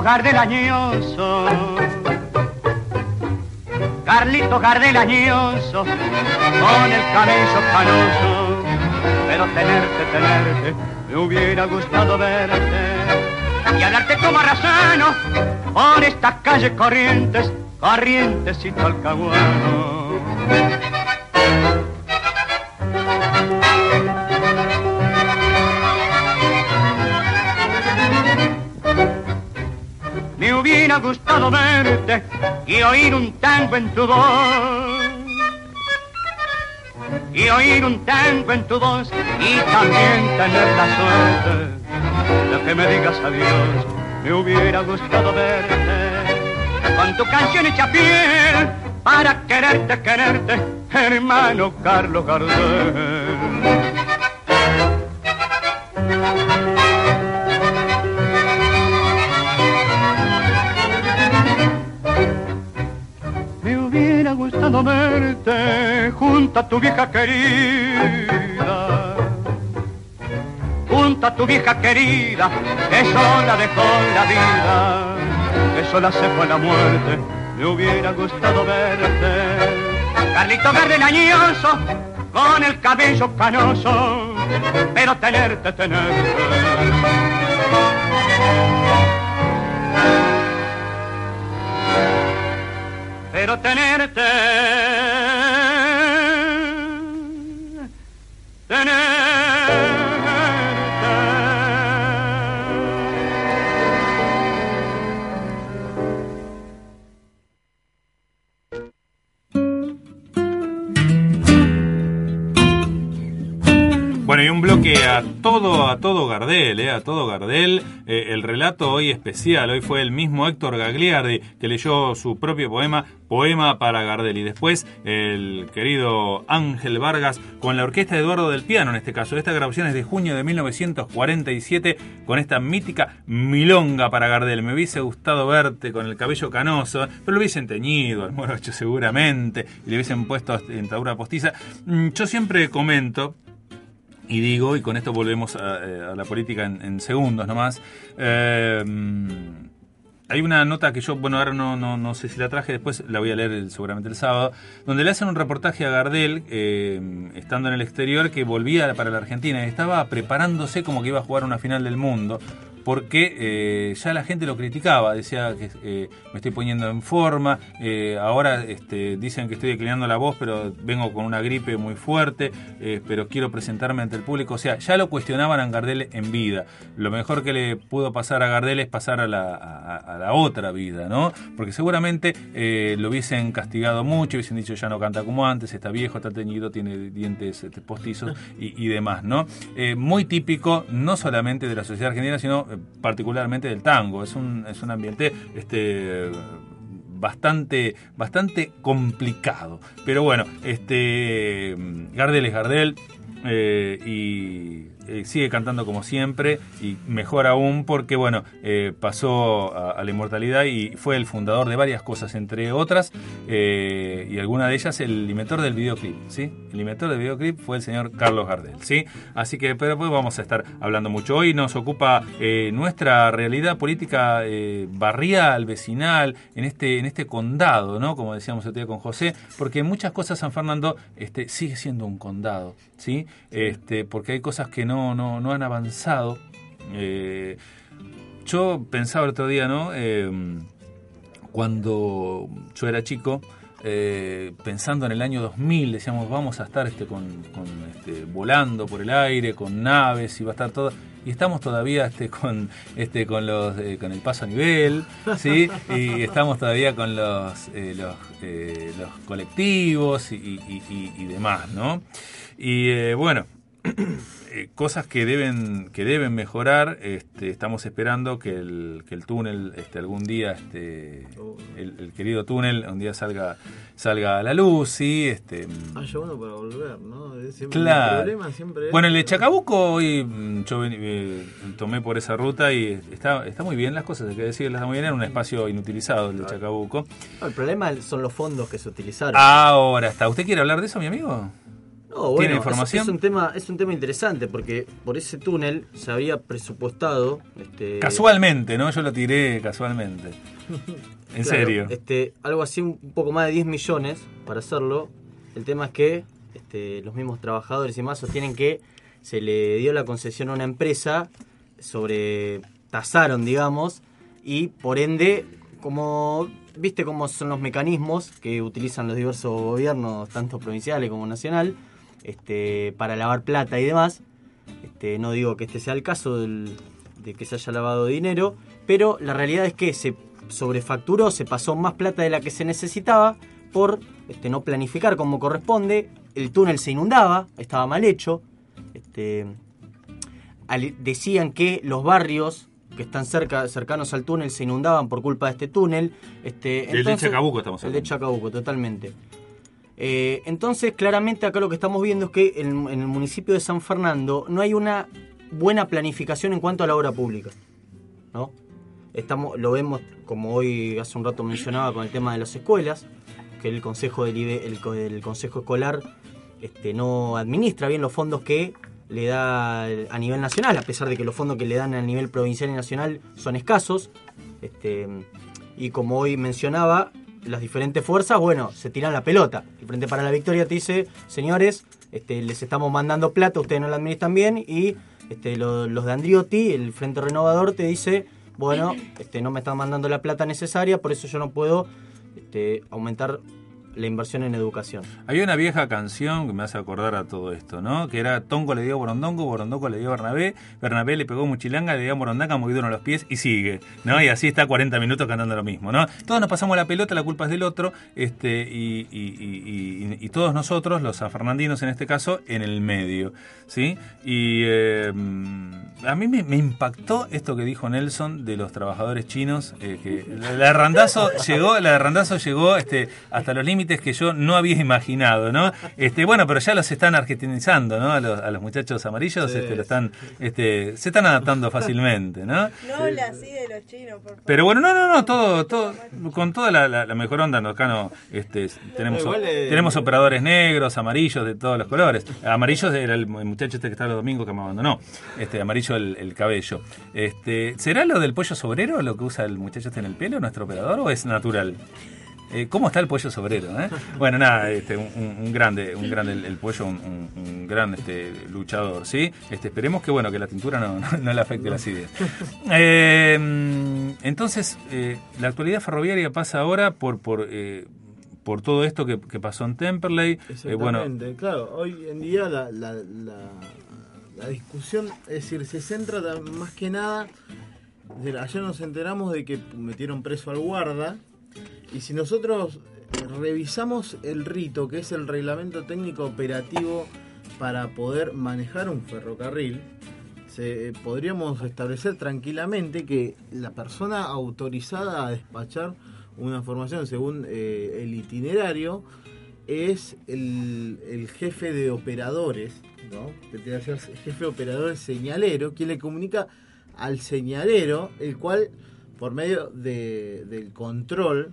Gardel añoso. Carlito Gardel añoso, con el cabello canoso. Pero tenerte, tenerte, me hubiera gustado verte. Y hablarte como razano, por estas calles corrientes, corrientes y y oír un tango en tu voz. Y oír un tango en tu voz y también tener la suerte de que me digas adiós. Me hubiera gustado verte con tu canción hecha piel para quererte, quererte, hermano Carlos Gardel. Junto a tu vieja querida. Junto a tu vieja querida, que sola dejó la vida, que sola se fue la muerte. Me hubiera gustado verte. Carlito Gardel añoso, con el cabello canoso, pero tenerte, tenerte. pero tenerte, Bueno, y un bloque a todo, a todo Gardel, eh, a todo Gardel. Eh, el relato hoy especial, hoy fue el mismo Héctor Gagliardi que leyó su propio poema, Poema para Gardel. Y después el querido Ángel Vargas con la orquesta de Eduardo del Piano, en este caso. Esta grabación es de junio de 1947 con esta mítica milonga para Gardel. Me hubiese gustado verte con el cabello canoso, pero lo hubiesen teñido al morocho seguramente y le hubiesen puesto dentadura postiza. Mm, Yo siempre comento, y digo, y con esto volvemos a, eh, a la política en, en segundos nomás, eh, hay una nota que yo, bueno, ahora no, no, sé si la traje, después la voy a leer seguramente el sábado, donde le hacen un reportaje a Gardel, eh, estando en el exterior, que volvía para la Argentina y estaba preparándose como que iba a jugar una final del mundo. Porque eh, ya la gente lo criticaba, decía que eh, me estoy poniendo en forma, eh, ahora este, dicen que estoy declinando la voz, pero vengo con una gripe muy fuerte, pero quiero presentarme ante el público. O sea, ya lo cuestionaban a Gardel en vida. Lo mejor que le pudo pasar a Gardel es pasar a la, a- la otra vida, ¿no? Porque seguramente lo hubiesen castigado mucho, hubiesen dicho ya no canta como antes, está viejo, está teñido, tiene dientes este, postizos y, y demás, ¿no? Muy típico, no solamente de la sociedad argentina, sino particularmente del tango. Es un, es un ambiente este, bastante, bastante complicado. Pero bueno, este Gardel es Gardel eh, y eh, sigue cantando como siempre y mejor aún porque bueno eh, pasó a, la inmortalidad y fue el fundador de varias cosas entre otras eh, y alguna de ellas el inventor del videoclip sí el inventor del videoclip fue el señor Carlos Gardel sí así que pero pues vamos a estar hablando mucho. Hoy nos ocupa nuestra realidad política barrial vecinal en este en este condado no como decíamos el día con José porque muchas cosas San Fernando este sigue siendo un condado sí este porque hay cosas que no no, no han avanzado Eh, yo pensaba el otro día no Eh, cuando yo era chico eh, pensando en el año 2000, decíamos, vamos a estar este, con, con, este, volando por el aire, con naves y va a estar todo. Y estamos todavía este, con, este, con, los, eh, con el paso a nivel, ¿sí? y estamos todavía con los, eh, los, los colectivos y, y- y- y demás, ¿no? Y eh, bueno, eh, cosas que deben que deben mejorar este, estamos esperando que el, que el túnel este, algún día este, el, el querido túnel un día salga salga a la luz sí este Haya uno para volver, ¿no? Siempre- El claro. problema siempre es- bueno el de Chacabuco hoy mm, yo ven- eh, tomé por esa ruta y está está muy bien las cosas hay que decirlas está muy bien era un espacio inutilizado el de Chacabuco. No, el problema son los fondos que se utilizaron. ahora está usted quiere hablar de eso mi amigo No, bueno, ¿Tiene es- información? Es, un tema, es un tema interesante porque por ese túnel se había presupuestado. Este, casualmente no yo lo tiré casualmente en Claro, serio Este, algo así, un poco más de 10 millones para hacerlo. El tema es que este, los mismos trabajadores y demás sostienen que se le dio la concesión a una empresa sobre tasaron, digamos, y por ende, como viste cómo son los mecanismos que utilizan los diversos gobiernos, tanto provinciales como nacional, este, para lavar plata y demás. Este, no digo que este sea el caso del- de que se haya lavado dinero, pero la realidad es que se sobrefacturó, se pasó más plata de la que se necesitaba por este, no planificar como corresponde. El túnel se inundaba, estaba mal hecho. Este, al- decían que los barrios que están cerca, cercanos al túnel se inundaban por culpa de este túnel. Este, Del de Chacabuco estamos El de Chacabuco, totalmente. Eh, entonces, claramente acá lo que estamos viendo es que en, el municipio de San Fernando no hay una buena planificación en cuanto a la obra pública. ¿no? Estamos, lo vemos, como hoy hace un rato mencionaba, con el tema de las escuelas, que el Consejo, el, co- el consejo Escolar este, no administra bien los fondos que le da a nivel nacional, a pesar de que los fondos que le dan a nivel provincial y nacional son escasos. Este, y como hoy mencionaba, las diferentes fuerzas, bueno, se tiran la pelota. El Frente para la Victoria te dice, señores, este, les estamos mandando plata, ustedes no la administran bien, y este, lo- los de Andriotti, el Frente Renovador, te dice, bueno, este, no me están mandando la plata necesaria, por eso yo no puedo este, aumentar la inversión en educación. Había una vieja canción que me hace acordar a todo esto, ¿no? Que era Tongo le dio Borondongo, Borondongo le dio Bernabé, Bernabé le pegó Muchilanga, le dio a Morondanga, movido a los pies y sigue, ¿no? Y así está 40 minutos cantando lo mismo, ¿no? Todos nos pasamos la pelota, la culpa es del otro, este, y, todos nosotros, los sanfernandinos en este caso, en el medio, ¿sí? Y eh, a mí me, impactó esto que dijo Nelson de los trabajadores chinos, eh, que la de llegó, la llegó este, hasta los límites que yo no había imaginado, ¿no? Este, bueno, pero ya los están argentinizando, ¿no? A los, a los muchachos amarillos, Sí. este, lo están, este, se están adaptando fácilmente, ¿no? No habla así de los chinos, por favor. Pero bueno, no, no, no, todo, todo, con toda la, la- la mejor onda, ¿no? acá no, este, tenemos, igual, eh, tenemos operadores negros, amarillos, de todos los colores. Amarillos era el muchacho este que estaba el domingo que me abandonó, este, amarillo el, el cabello. Este, ¿Será lo del pollo sobrero lo que usa el muchacho este en el pelo, nuestro operador, o es natural? Eh, ¿Cómo está el pollo sobrero? eh? Bueno, nada, este, un, grande, un grande el, pollo, un, gran este, luchador, ¿sí? Este, esperemos que bueno que la tintura no, no, le afecte las ideas. Eh, entonces, la actualidad ferroviaria pasa ahora por por eh, por todo esto que, pasó en Temperley. Eh, bueno, Exactamente, claro, hoy en día la, la, la, la discusión, es decir, se centra más que nada, ayer nos enteramos de que metieron preso al guarda, y si nosotros revisamos el rito, que es el reglamento técnico operativo para poder manejar un ferrocarril, se, podríamos establecer tranquilamente que la persona autorizada a despachar una formación según eh, el itinerario es el, el jefe de operadores, ¿no? Que tiene que ser jefe de operadores señalero, quien le comunica al señalero, el cual, por medio de- del control,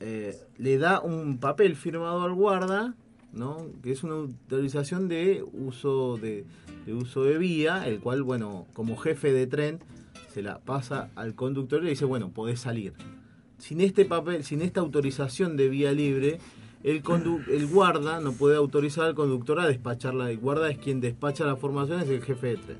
eh, le da un papel firmado al guarda, ¿no? Que es una autorización de uso de, de uso de vía, el cual, bueno, como jefe de tren, se la pasa al conductor y le dice, bueno, podés salir. Sin este papel, sin esta autorización de vía libre, el, el guarda no puede autorizar al conductor a despacharla. El guarda es quien despacha la formación, es el jefe de tren.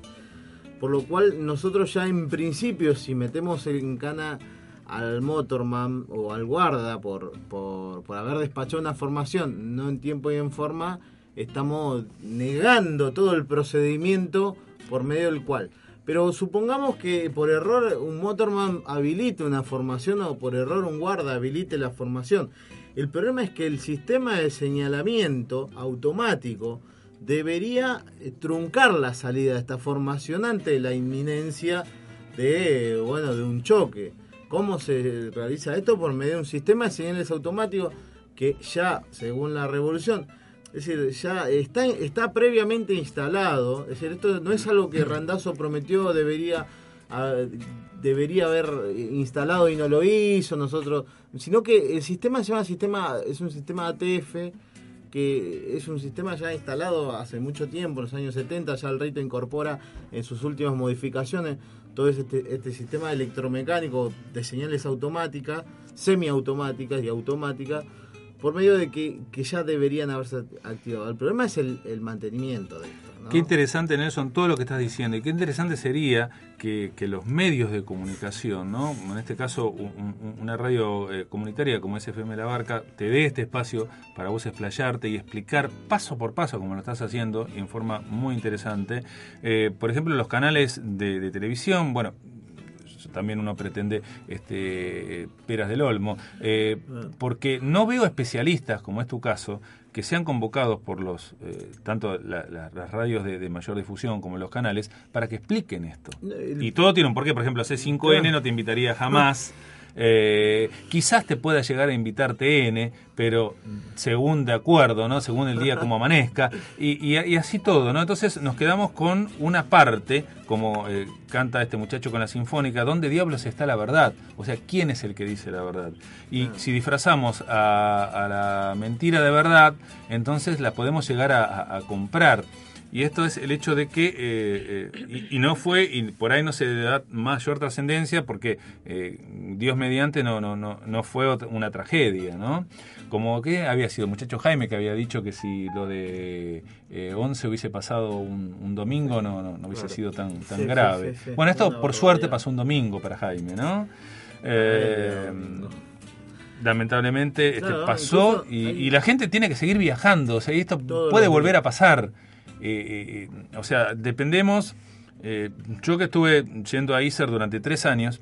Por lo cual nosotros ya en principio, si metemos en cana al motorman o al guarda por, por, por haber despachado una formación no en tiempo y en forma, estamos negando todo el procedimiento por medio del cual. Pero supongamos que por error un motorman habilite una formación o por error un guarda habilite la formación. El problema es que el sistema de señalamiento automático debería eh, truncar la salida de esta formación ante la inminencia de, bueno, de un choque. ¿Cómo se realiza esto? Por medio de un sistema de señales automáticos que ya, según la revolución, es decir, ya está, está previamente instalado. Es decir, esto no es algo que Randazo prometió, debería, debería haber instalado y no lo hizo, nosotros, sino que el sistema se llama sistema, es un sistema ATF que es un sistema ya instalado hace mucho tiempo, en los años 70, ya el Reito incorpora en sus últimas modificaciones todo este, este sistema electromecánico de señales automáticas, semiautomáticas y automáticas, por medio de que, que ya deberían haberse activado. El problema es el, el mantenimiento de esto. ¿No? Qué interesante, Nelson, todo lo que estás diciendo. Y qué interesante sería que, que los medios de comunicación, ¿no? en este caso un- un- una radio eh, comunitaria como SFM La Barca, te dé este espacio para vos explayarte y explicar paso por paso, como lo estás haciendo, y en forma muy interesante. Eh, por ejemplo, los canales de, de televisión, bueno, también uno pretende este, peras del olmo, eh, porque no veo especialistas, como es tu caso, que sean convocados por los eh, tanto la- la- las radios de, de mayor difusión como los canales para que expliquen esto. El- Y todo tiene un porqué, por ejemplo, C5N no te invitaría jamás. Eh, quizás te pueda llegar a invitar TN, pero según de acuerdo, ¿no? Según el día como amanezca, y, y- y así todo, ¿no? Entonces nos quedamos con una parte, como eh, canta este muchacho con la sinfónica, ¿dónde diablos está la verdad? O sea, ¿quién es el que dice la verdad? Y si disfrazamos a, a la mentira de verdad, entonces la podemos llegar a- a- a comprar. Y esto es el hecho de que, eh, eh, y, y no fue, y por ahí no se le da mayor trascendencia porque eh, Dios mediante no, no, no, no fue una tragedia, ¿no? Como que había sido muchacho Jaime que había dicho que si lo de eh, 11 hubiese pasado un, un domingo no, no, no hubiese Claro. sido tan, tan Sí, grave. sí, sí. Bueno, esto por suerte pasó un domingo para Jaime, ¿no? Eh, lamentablemente este, Claro, pasó incluso y, y la gente tiene que seguir viajando, o sea, y esto puede volver a pasar. Eh, eh, o sea, dependemos. eh, yo que estuve yendo a ISER durante tres años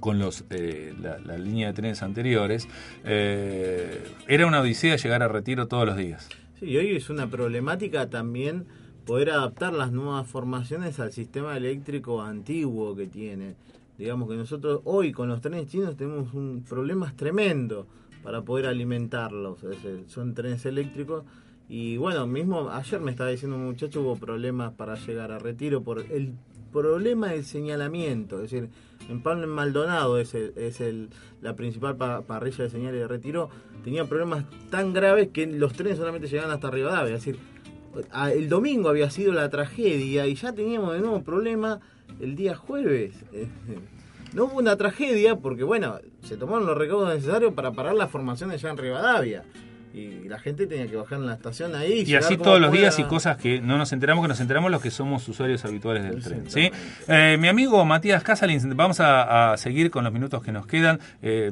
con los eh, la, línea de trenes anteriores, eh, era una odisea llegar a retiro todos los días. Sí, y hoy es una problemática también poder adaptar las nuevas formaciones al sistema eléctrico antiguo que tiene. Digamos que nosotros hoy con los trenes chinos tenemos un problemas tremendo para poder alimentarlos. Es son trenes eléctricos y bueno, mismo ayer me estaba diciendo un muchacho hubo problemas para llegar a retiro por el problema del señalamiento. Es decir, en Pablo Maldonado es, el- es el, la principal pa- parrilla de señales de retiro. Tenía problemas tan graves que los trenes solamente llegaban hasta Rivadavia. Es decir, el domingo había sido la tragedia y ya teníamos de nuevo problema el día jueves. No hubo una tragedia porque, bueno, se tomaron los recaudos necesarios para parar las formaciones ya en Rivadavia. Y la gente tenía que bajar en la estación ahí. Y así todos los días y cosas que no nos enteramos, que nos enteramos los que somos usuarios habituales del tren. ¿sí? Eh, mi amigo Matías Casalins, vamos a, a seguir con los minutos que nos quedan, eh,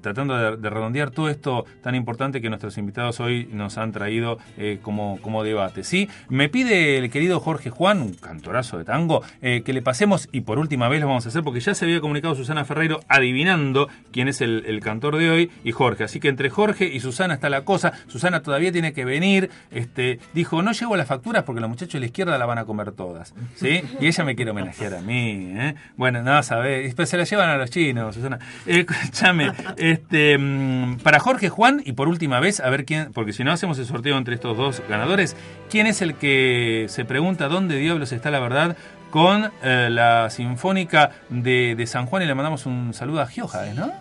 tratando de, de redondear todo esto tan importante que nuestros invitados hoy nos han traído eh, como, como debate. ¿sí? Me pide el querido Jorge Juan, un cantorazo de tango, que le pasemos, y por última vez lo vamos a hacer, porque ya se había comunicado Susana Ferreiro adivinando quién es el, el cantor de hoy y Jorge. Así que entre Jorge y Susana está la cosa. Susana todavía tiene que venir. Este, dijo, no llevo las facturas porque los muchachos de la izquierda la van a comer todas. ¿sí? Y ella me quiere homenajear a mí. ¿eh? Bueno, no, sabés. Se la llevan a los chinos, Susana. Eh, escúchame. Este, mm, para Jorge Juan, y por última vez, a ver quién, porque si no hacemos el sorteo entre estos dos ganadores, ¿quién es el que se pregunta dónde diablos está la verdad? Con eh, la Sinfónica de, de San Juan y le mandamos un saludo a Gioja, ¿no?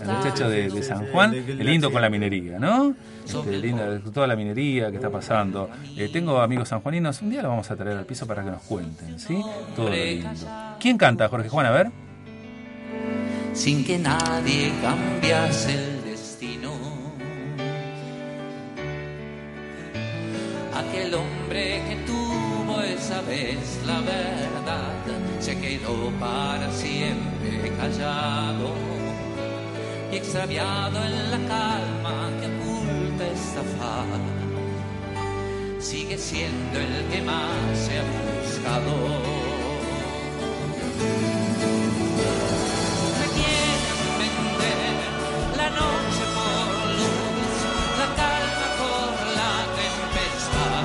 El muchacho de, de San Juan, el lindo con la minería, ¿no? Este, lindo, toda la minería que está pasando. Eh, tengo amigos sanjuaninos, un día lo vamos a traer al piso para que nos cuenten, ¿sí? Todo lo lindo. ¿Quién canta, Jorge Juan? A ver. sin que nadie cambiase el destino. Aquel hombre que tuvo esa vez la verdad se quedó para siempre callado. Y extraviado en la calma que oculta esta faz, sigue siendo el que más se ha buscado. Me quieren vender la noche por luz, la calma por la tempestad.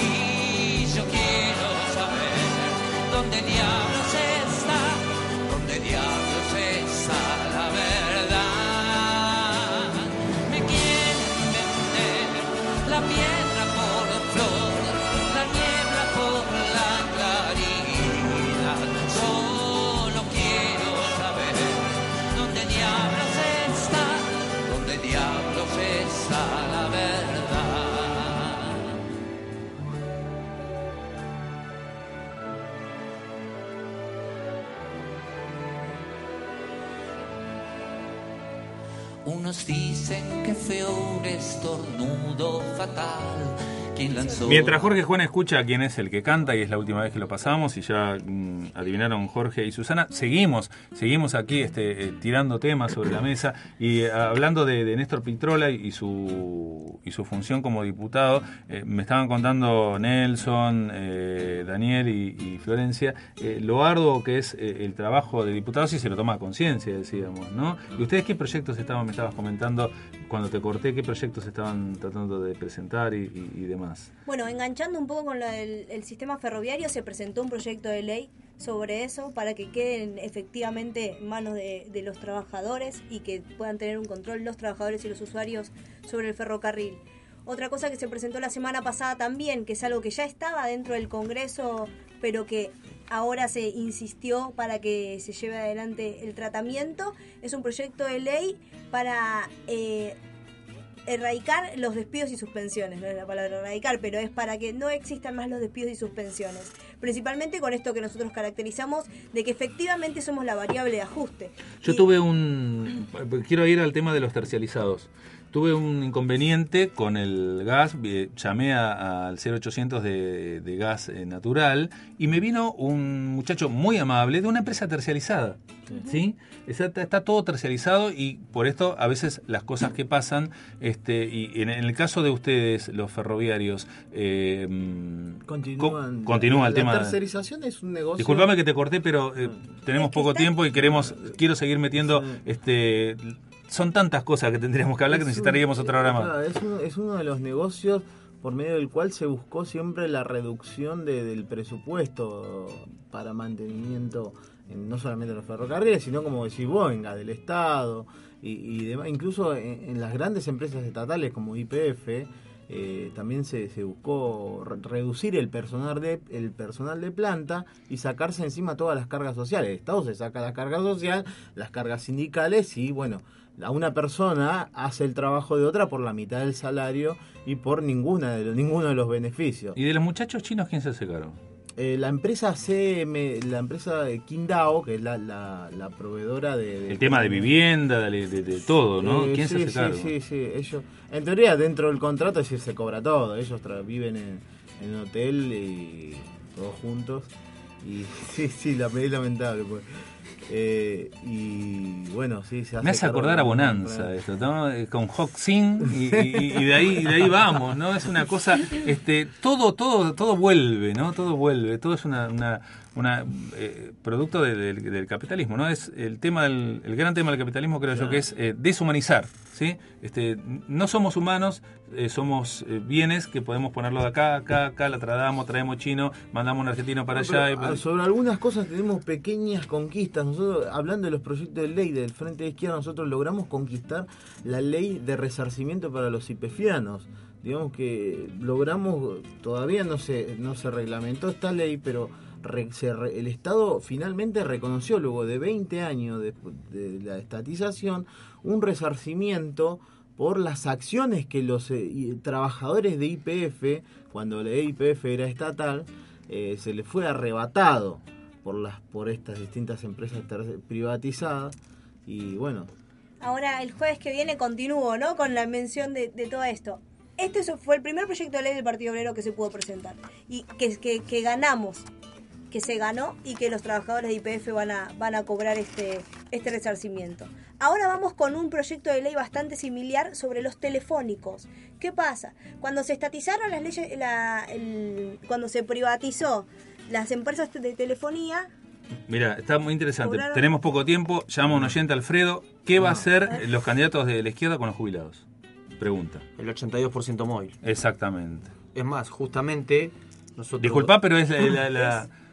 Y yo quiero saber dónde diablos Unos dicen que fue un estornudo fatal Mientras Jorge Juan escucha quién es el que canta, y es la última vez que lo pasamos, y ya mm, adivinaron Jorge y Susana, seguimos, seguimos aquí este, eh, tirando temas sobre la mesa y eh, hablando de, de Néstor Pitrola y su, y su función como diputado. eh, me estaban contando Nelson, Daniel y, Florencia lo arduo que es el trabajo de diputado si se lo toma a conciencia, decíamos, ¿no? ¿Y ustedes qué proyectos estaban, me estabas comentando cuando te corté, qué proyectos estaban tratando de presentar y, y- y demás? Bueno, enganchando un poco con el sistema ferroviario, se presentó un proyecto de ley sobre eso para que queden efectivamente en manos de, de los trabajadores y que puedan tener un control los trabajadores y los usuarios sobre el ferrocarril. Otra cosa que se presentó la semana pasada también, que es algo que ya estaba dentro del Congreso, pero que ahora se insistió para que se lleve adelante el tratamiento, es un proyecto de ley para eh, erradicar los despidos y suspensiones, no es la palabra erradicar, pero es para que no existan más los despidos y suspensiones. Principalmente con esto que nosotros caracterizamos de que efectivamente somos la variable de ajuste. Yo tuve un... Quiero ir al tema de los tercializados. Tuve un inconveniente con el gas, llamé al 0800 de, de gas eh, natural y me vino un muchacho muy amable de una empresa tercializada. ¿sí? Está, está todo tercializado y por esto a veces las cosas que pasan, este, y en, en el caso de ustedes, los ferroviarios, eh, Continúan. co- continúa el la tema. tercerización es un negocio. Disculpame que te corté, pero eh, tenemos poco tiempo y queremos quiero seguir metiendo este son tantas cosas que tendríamos que hablar que Es un- necesitaríamos otra hora más. Es uno, es uno de los negocios por medio del cual se buscó siempre la reducción de- del presupuesto para mantenimiento, en- no solamente en los ferrocarriles, sino como decís vos, venga, del Estado y, y demás. Incluso en, en las grandes empresas estatales como IPF, eh, también se, se buscó re- reducir el personal de el personal de planta y sacarse encima todas las cargas sociales. El Estado se saca la carga social, las cargas sindicales y bueno, a una persona hace el trabajo de otra por la mitad del salario y por ninguna de los, ninguno de los beneficios. ¿Y de los muchachos chinos quién se hace cargo? Eh, la empresa CM, la empresa de Qingdao, que es la, la, la proveedora de, de- El tema de vivienda, de, de- de todo, ¿no? Eh, ¿Quién sí, se hace sí, cargo? Sí, sí, ellos, en teoría dentro del contrato es decir, se cobra todo, ellos viven en, en un hotel y todos juntos y sí, sí, la es lamentable pues. Eh, y bueno, sí, se hace Me hace acordar a Bonanza esto, ¿no? Eh, Con Hoxin y, y- y de ahí y de ahí vamos, ¿no? Es una cosa, este, todo todo todo vuelve, ¿no? Todo vuelve, todo es una, una, una, eh, producto de- del, del capitalismo, ¿no? Es el tema del el gran tema del capitalismo creo yo que es eh, deshumanizar, ¿sí? Este, no somos humanos, eh, somos bienes que podemos ponerlo de acá, acá, acá, la tradamos, traemos chino, mandamos un argentino para No, pero, allá. y- ah, sobre algunas cosas tenemos pequeñas conquistas. Nosotros, hablando de los proyectos de ley del Frente de Izquierda, nosotros logramos conquistar la ley de resarcimiento para los ipefianos. Digamos que logramos, todavía no se, no se reglamentó esta ley, pero el Estado finalmente reconoció, luego de 20 años de, la estatización, un resarcimiento por las acciones que los eh, trabajadores de IPF, cuando la IPF era estatal, eh, se les fue arrebatado por las por estas distintas empresas privatizadas y bueno Ahora, el jueves que viene continúo, ¿no? Con la mención de, todo esto. Este fue el primer proyecto de ley del Partido Obrero que se pudo presentar. Y que, que ganamos, que se ganó y que los trabajadores de IPF van a, van a cobrar este, este resarcimiento. Ahora vamos con un proyecto de ley bastante similar sobre los telefónicos. ¿Qué pasa? Cuando se estatizaron las leyes, la- el- cuando se privatizó las empresas de telefonía, Mira, está muy interesante. Cobraron- Tenemos poco tiempo. Llama un oyente, Alfredo. ¿Qué va a hacer los candidatos de la izquierda con los jubilados? Pregunta. El 82% móvil. Exactamente. Es más, justamente nosotros... Disculpa, pero es la- la- la-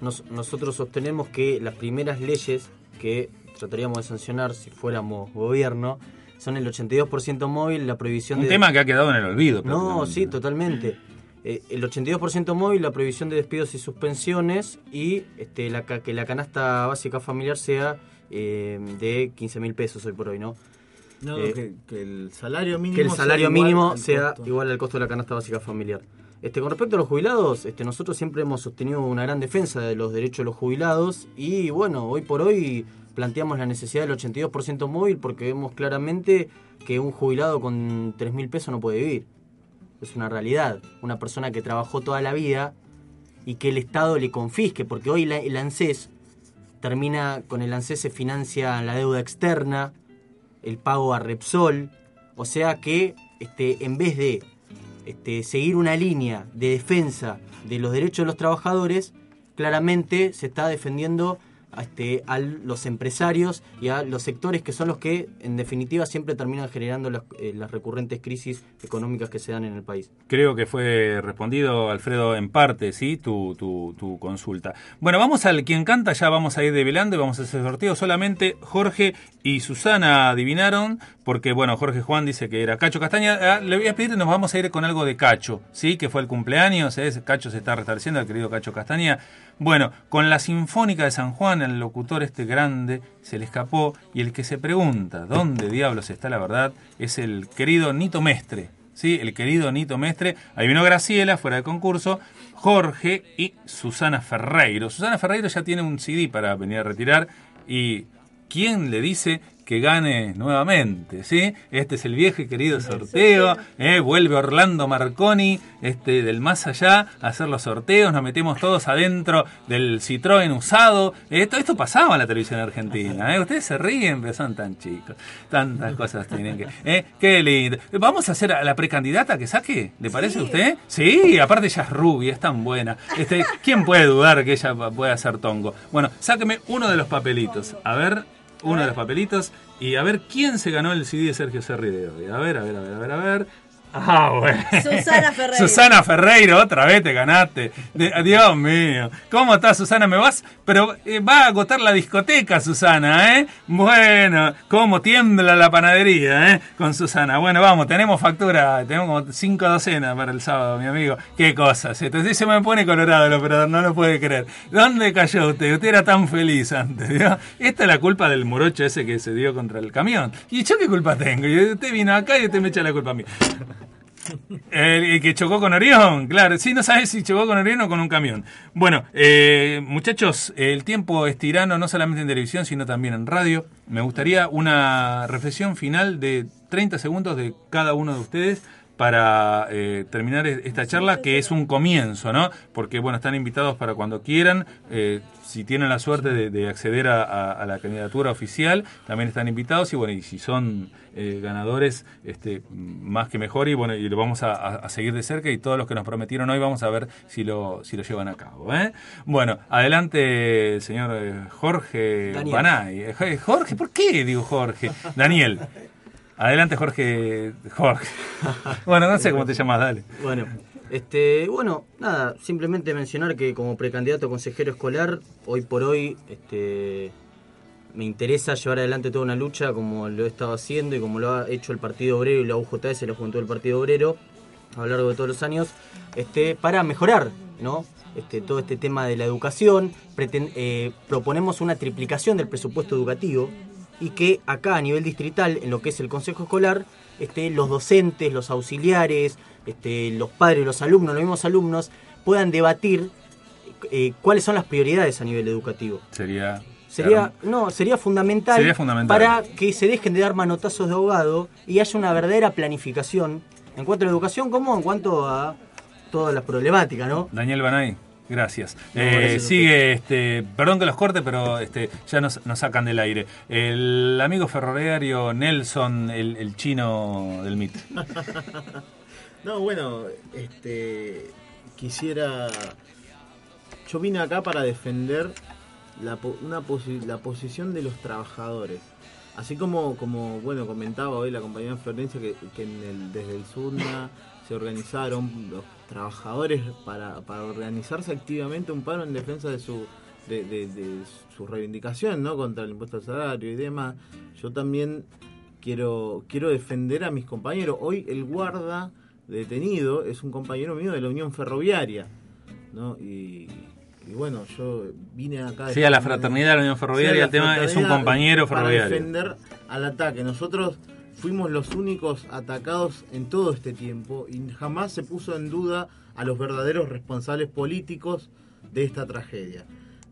Nos- nosotros sostenemos que las primeras leyes que trataríamos de sancionar si fuéramos gobierno son el 82% móvil, la prohibición Un de... tema que ha quedado en el olvido. No, sí, totalmente. Eh, el 82% móvil, la prohibición de despidos y suspensiones y este, la, que la canasta básica familiar sea eh, de 15 mil pesos hoy por hoy, ¿no? No, Eh, que, que el salario mínimo que el sea salario igual mínimo sea costo. igual al costo de la canasta básica familiar. Este, con respecto a los jubilados, este, nosotros siempre hemos sostenido una gran defensa de los derechos de los jubilados y bueno, hoy por hoy planteamos la necesidad del 82% móvil porque vemos claramente que un jubilado con 3 mil pesos no puede vivir. Es una realidad. Una persona que trabajó toda la vida y que el Estado le confisque, porque hoy el ANSES termina, con el ANSES se financia la deuda externa, el pago a Repsol, o sea que este, en vez de este, seguir una línea de defensa de los derechos de los trabajadores, claramente se está defendiendo este, a los empresarios y a los sectores que son los que, en definitiva, siempre terminan generando las, eh, las recurrentes crisis económicas que se dan en el país. Creo que fue respondido, Alfredo, en parte, ¿sí? Tu, tu, consulta. Bueno, vamos al quien canta, ya vamos a ir develando y vamos a hacer sorteo. Solamente Jorge y Susana adivinaron, porque, bueno, Jorge Juan dice que era Cacho Castaña. Ah, le voy a pedir, nos vamos a ir con algo de Cacho, ¿sí? Que fue el cumpleaños. Cacho se está restableciendo, el querido Cacho Castaña. Bueno, con la Sinfónica de San Juan, el locutor este grande se le escapó y el que se pregunta dónde diablos está la verdad es el querido Nito Mestre. ¿sí? El querido Nito Mestre. Ahí vino Graciela, fuera de concurso, Jorge y Susana Ferreiro. Susana Ferreiro ya tiene un CD para venir a retirar y ¿quién le dice que gane nuevamente? ¿sí? Este es el viejo y querido sorteo. ¿eh? Vuelve Orlando Marconi este, del más allá a hacer los sorteos. Nos metemos todos adentro del Citroën usado. Todo esto pasaba en la televisión argentina. ¿eh? Ustedes se ríen, pero son tan chicos. Tantas cosas tienen que... ¿eh? Qué lindo. Vamos a hacer a la precandidata que saque. ¿Le parece a usted? Sí, aparte ella es rubia, es tan buena. Este, ¿Quién puede dudar que ella pueda hacer tongo? Bueno, sáqueme uno de los papelitos. A ver, uno de los papelitos y a ver quién se ganó el CD de Sergio Serri de hoy. A ver, a ver, a ver, a ver, a ver. Ah, bueno. Susana Ferreiro. Susana Ferreiro, otra vez te ganaste. De- Dios mío. ¿Cómo estás, Susana? ¿Me vas? Pero eh, va a agotar la discoteca, Susana, ¿eh? Bueno, cómo tiembla la panadería, ¿eh? Con Susana. Bueno, vamos, tenemos factura, tenemos como cinco docenas para el sábado, mi amigo. Qué cosas. Entonces se me pone colorado el operador, no lo puede creer. ¿Dónde cayó usted? Usted era tan feliz antes, ¿vio? Esta es la culpa del morocho ese que se dio contra el camión. ¿Y yo qué culpa tengo? Y usted vino acá y usted me echa la culpa a mí. El, el que chocó con Orión, claro. Sí, no sabes si chocó con Orión o con un camión. Bueno, eh, muchachos, el tiempo es tirano no solamente en televisión, sino también en radio. Me gustaría una reflexión final de 30 segundos de cada uno de ustedes para eh, terminar esta charla, que es un comienzo, ¿no? Porque, bueno, están invitados para cuando quieran. eh, si tienen la suerte de, de acceder a, a- a la candidatura oficial, también están invitados. Y, bueno, y si son eh, ganadores, este, más que mejor. Y, bueno, y lo vamos a, a- a seguir de cerca. Y todos los que nos prometieron hoy, vamos a ver si lo, si lo llevan a cabo. ¿eh? Bueno, adelante, señor eh, Jorge Daniel. Banay. Eh, Jorge, ¿por qué digo Jorge? Daniel. Adelante, Jorge. Jorge. Bueno, no sé cómo te llamas, dale. Bueno, este, bueno, nada, simplemente mencionar que como precandidato a consejero escolar, hoy por hoy, este, me interesa llevar adelante toda una lucha como lo he estado haciendo y como lo ha hecho el Partido Obrero y la UJS, la Juventud del Partido Obrero, a lo largo de todos los años, este, para mejorar, ¿no? Este, todo este tema de la educación, eh, proponemos una triplicación del presupuesto educativo y que acá a nivel distrital, en lo que es el Consejo Escolar, este, los docentes, los auxiliares, este, los padres, los alumnos, los mismos alumnos, puedan debatir eh, cuáles son las prioridades a nivel educativo. Sería. Sería, no, sería fundamental, Sería fundamental. para que se dejen de dar manotazos de ahogado y haya una verdadera planificación en cuanto a la educación como en cuanto a todas las problemáticas, ¿no? Daniel Banay. Gracias. No, Eh, sigue, este, perdón que los corte, pero este, ya nos, nos sacan del aire. El amigo ferroviario Nelson, el, el chino del MIT. No, bueno, este quisiera. Yo vine acá para defender la, una posi- la posición de los trabajadores. Así como, como bueno, comentaba hoy la compañera Florencia que, que en el- desde el SUNA se organizaron los trabajadores para, para organizarse activamente un paro en defensa de su de, de- de su reivindicación, ¿no? Contra el impuesto al salario y demás. Yo también quiero quiero defender a mis compañeros. Hoy el guarda detenido es un compañero mío de la Unión Ferroviaria, ¿no? Y, y bueno, yo vine acá... Sí, a la fraternidad de la Unión Ferroviaria, Sí, a la el tema es un compañero Para ferroviario. defender al ataque. Nosotros fuimos los únicos atacados en todo este tiempo y jamás se puso en duda a los verdaderos responsables políticos de esta tragedia.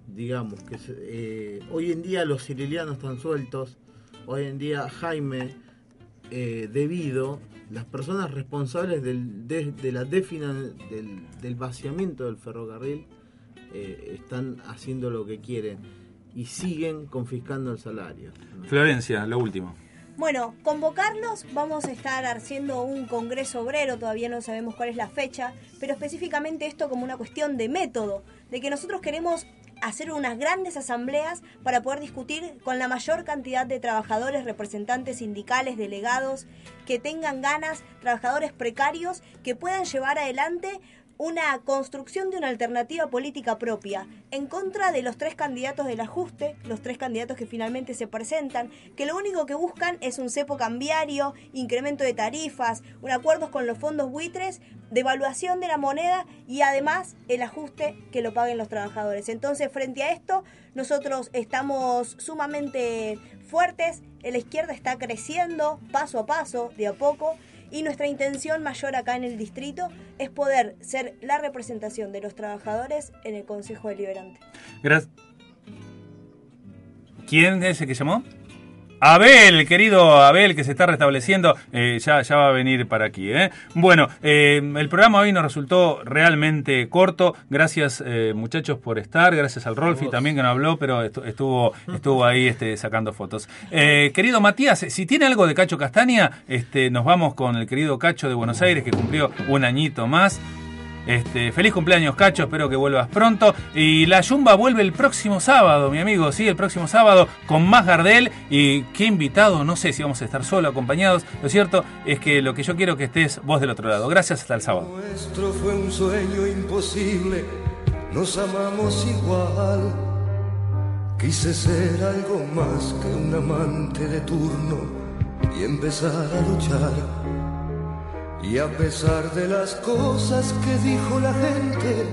Digamos que eh, hoy en día los sicilianos están sueltos, hoy en día Jaime, eh, debido, las personas responsables del, de, de la defina, del, del vaciamiento del ferrocarril eh, están haciendo lo que quieren y siguen confiscando el salario. Florencia, lo último. Bueno, convocarlos, vamos a estar haciendo un congreso obrero, todavía no sabemos cuál es la fecha, pero específicamente esto como una cuestión de método, de que nosotros queremos hacer unas grandes asambleas para poder discutir con la mayor cantidad de trabajadores, representantes sindicales, delegados, que tengan ganas, trabajadores precarios, que puedan llevar adelante una construcción de una alternativa política propia en contra de los tres candidatos del ajuste, los tres candidatos que finalmente se presentan, que lo único que buscan es un cepo cambiario, incremento de tarifas, un acuerdo con los fondos buitres, devaluación de la moneda y además el ajuste que lo paguen los trabajadores. Entonces, frente a esto, nosotros estamos sumamente fuertes, la izquierda está creciendo paso a paso, de a poco, y nuestra intención mayor acá en el distrito es poder ser la representación de los trabajadores en el Consejo Deliberante. Gracias. ¿Quién es el que llamó? Abel, querido Abel, que se está restableciendo, eh, ya, ya va a venir para aquí. ¿eh? Bueno, eh, el programa hoy nos resultó realmente corto. Gracias, eh, muchachos, por estar. Gracias al Rolfi también que no habló, pero estu- estuvo, estuvo ahí este, sacando fotos. Querido Matías, si tiene algo de Cacho Castaña, este, nos vamos con el querido Cacho de Buenos Aires, que cumplió un añito más. Este, feliz cumpleaños, Cacho, espero que vuelvas pronto. Y la Yumba vuelve el próximo sábado, mi amigo, sí, el próximo sábado con más Gardel. Y qué invitado, no sé si vamos a estar solo, acompañados. Lo cierto es que lo que yo quiero que estés vos del otro lado. Gracias, hasta el sábado. Nuestro fue un sueño imposible, nos amamos igual. Quise ser algo más que un amante de turno y empezar a luchar. Y a pesar de las cosas que dijo la gente,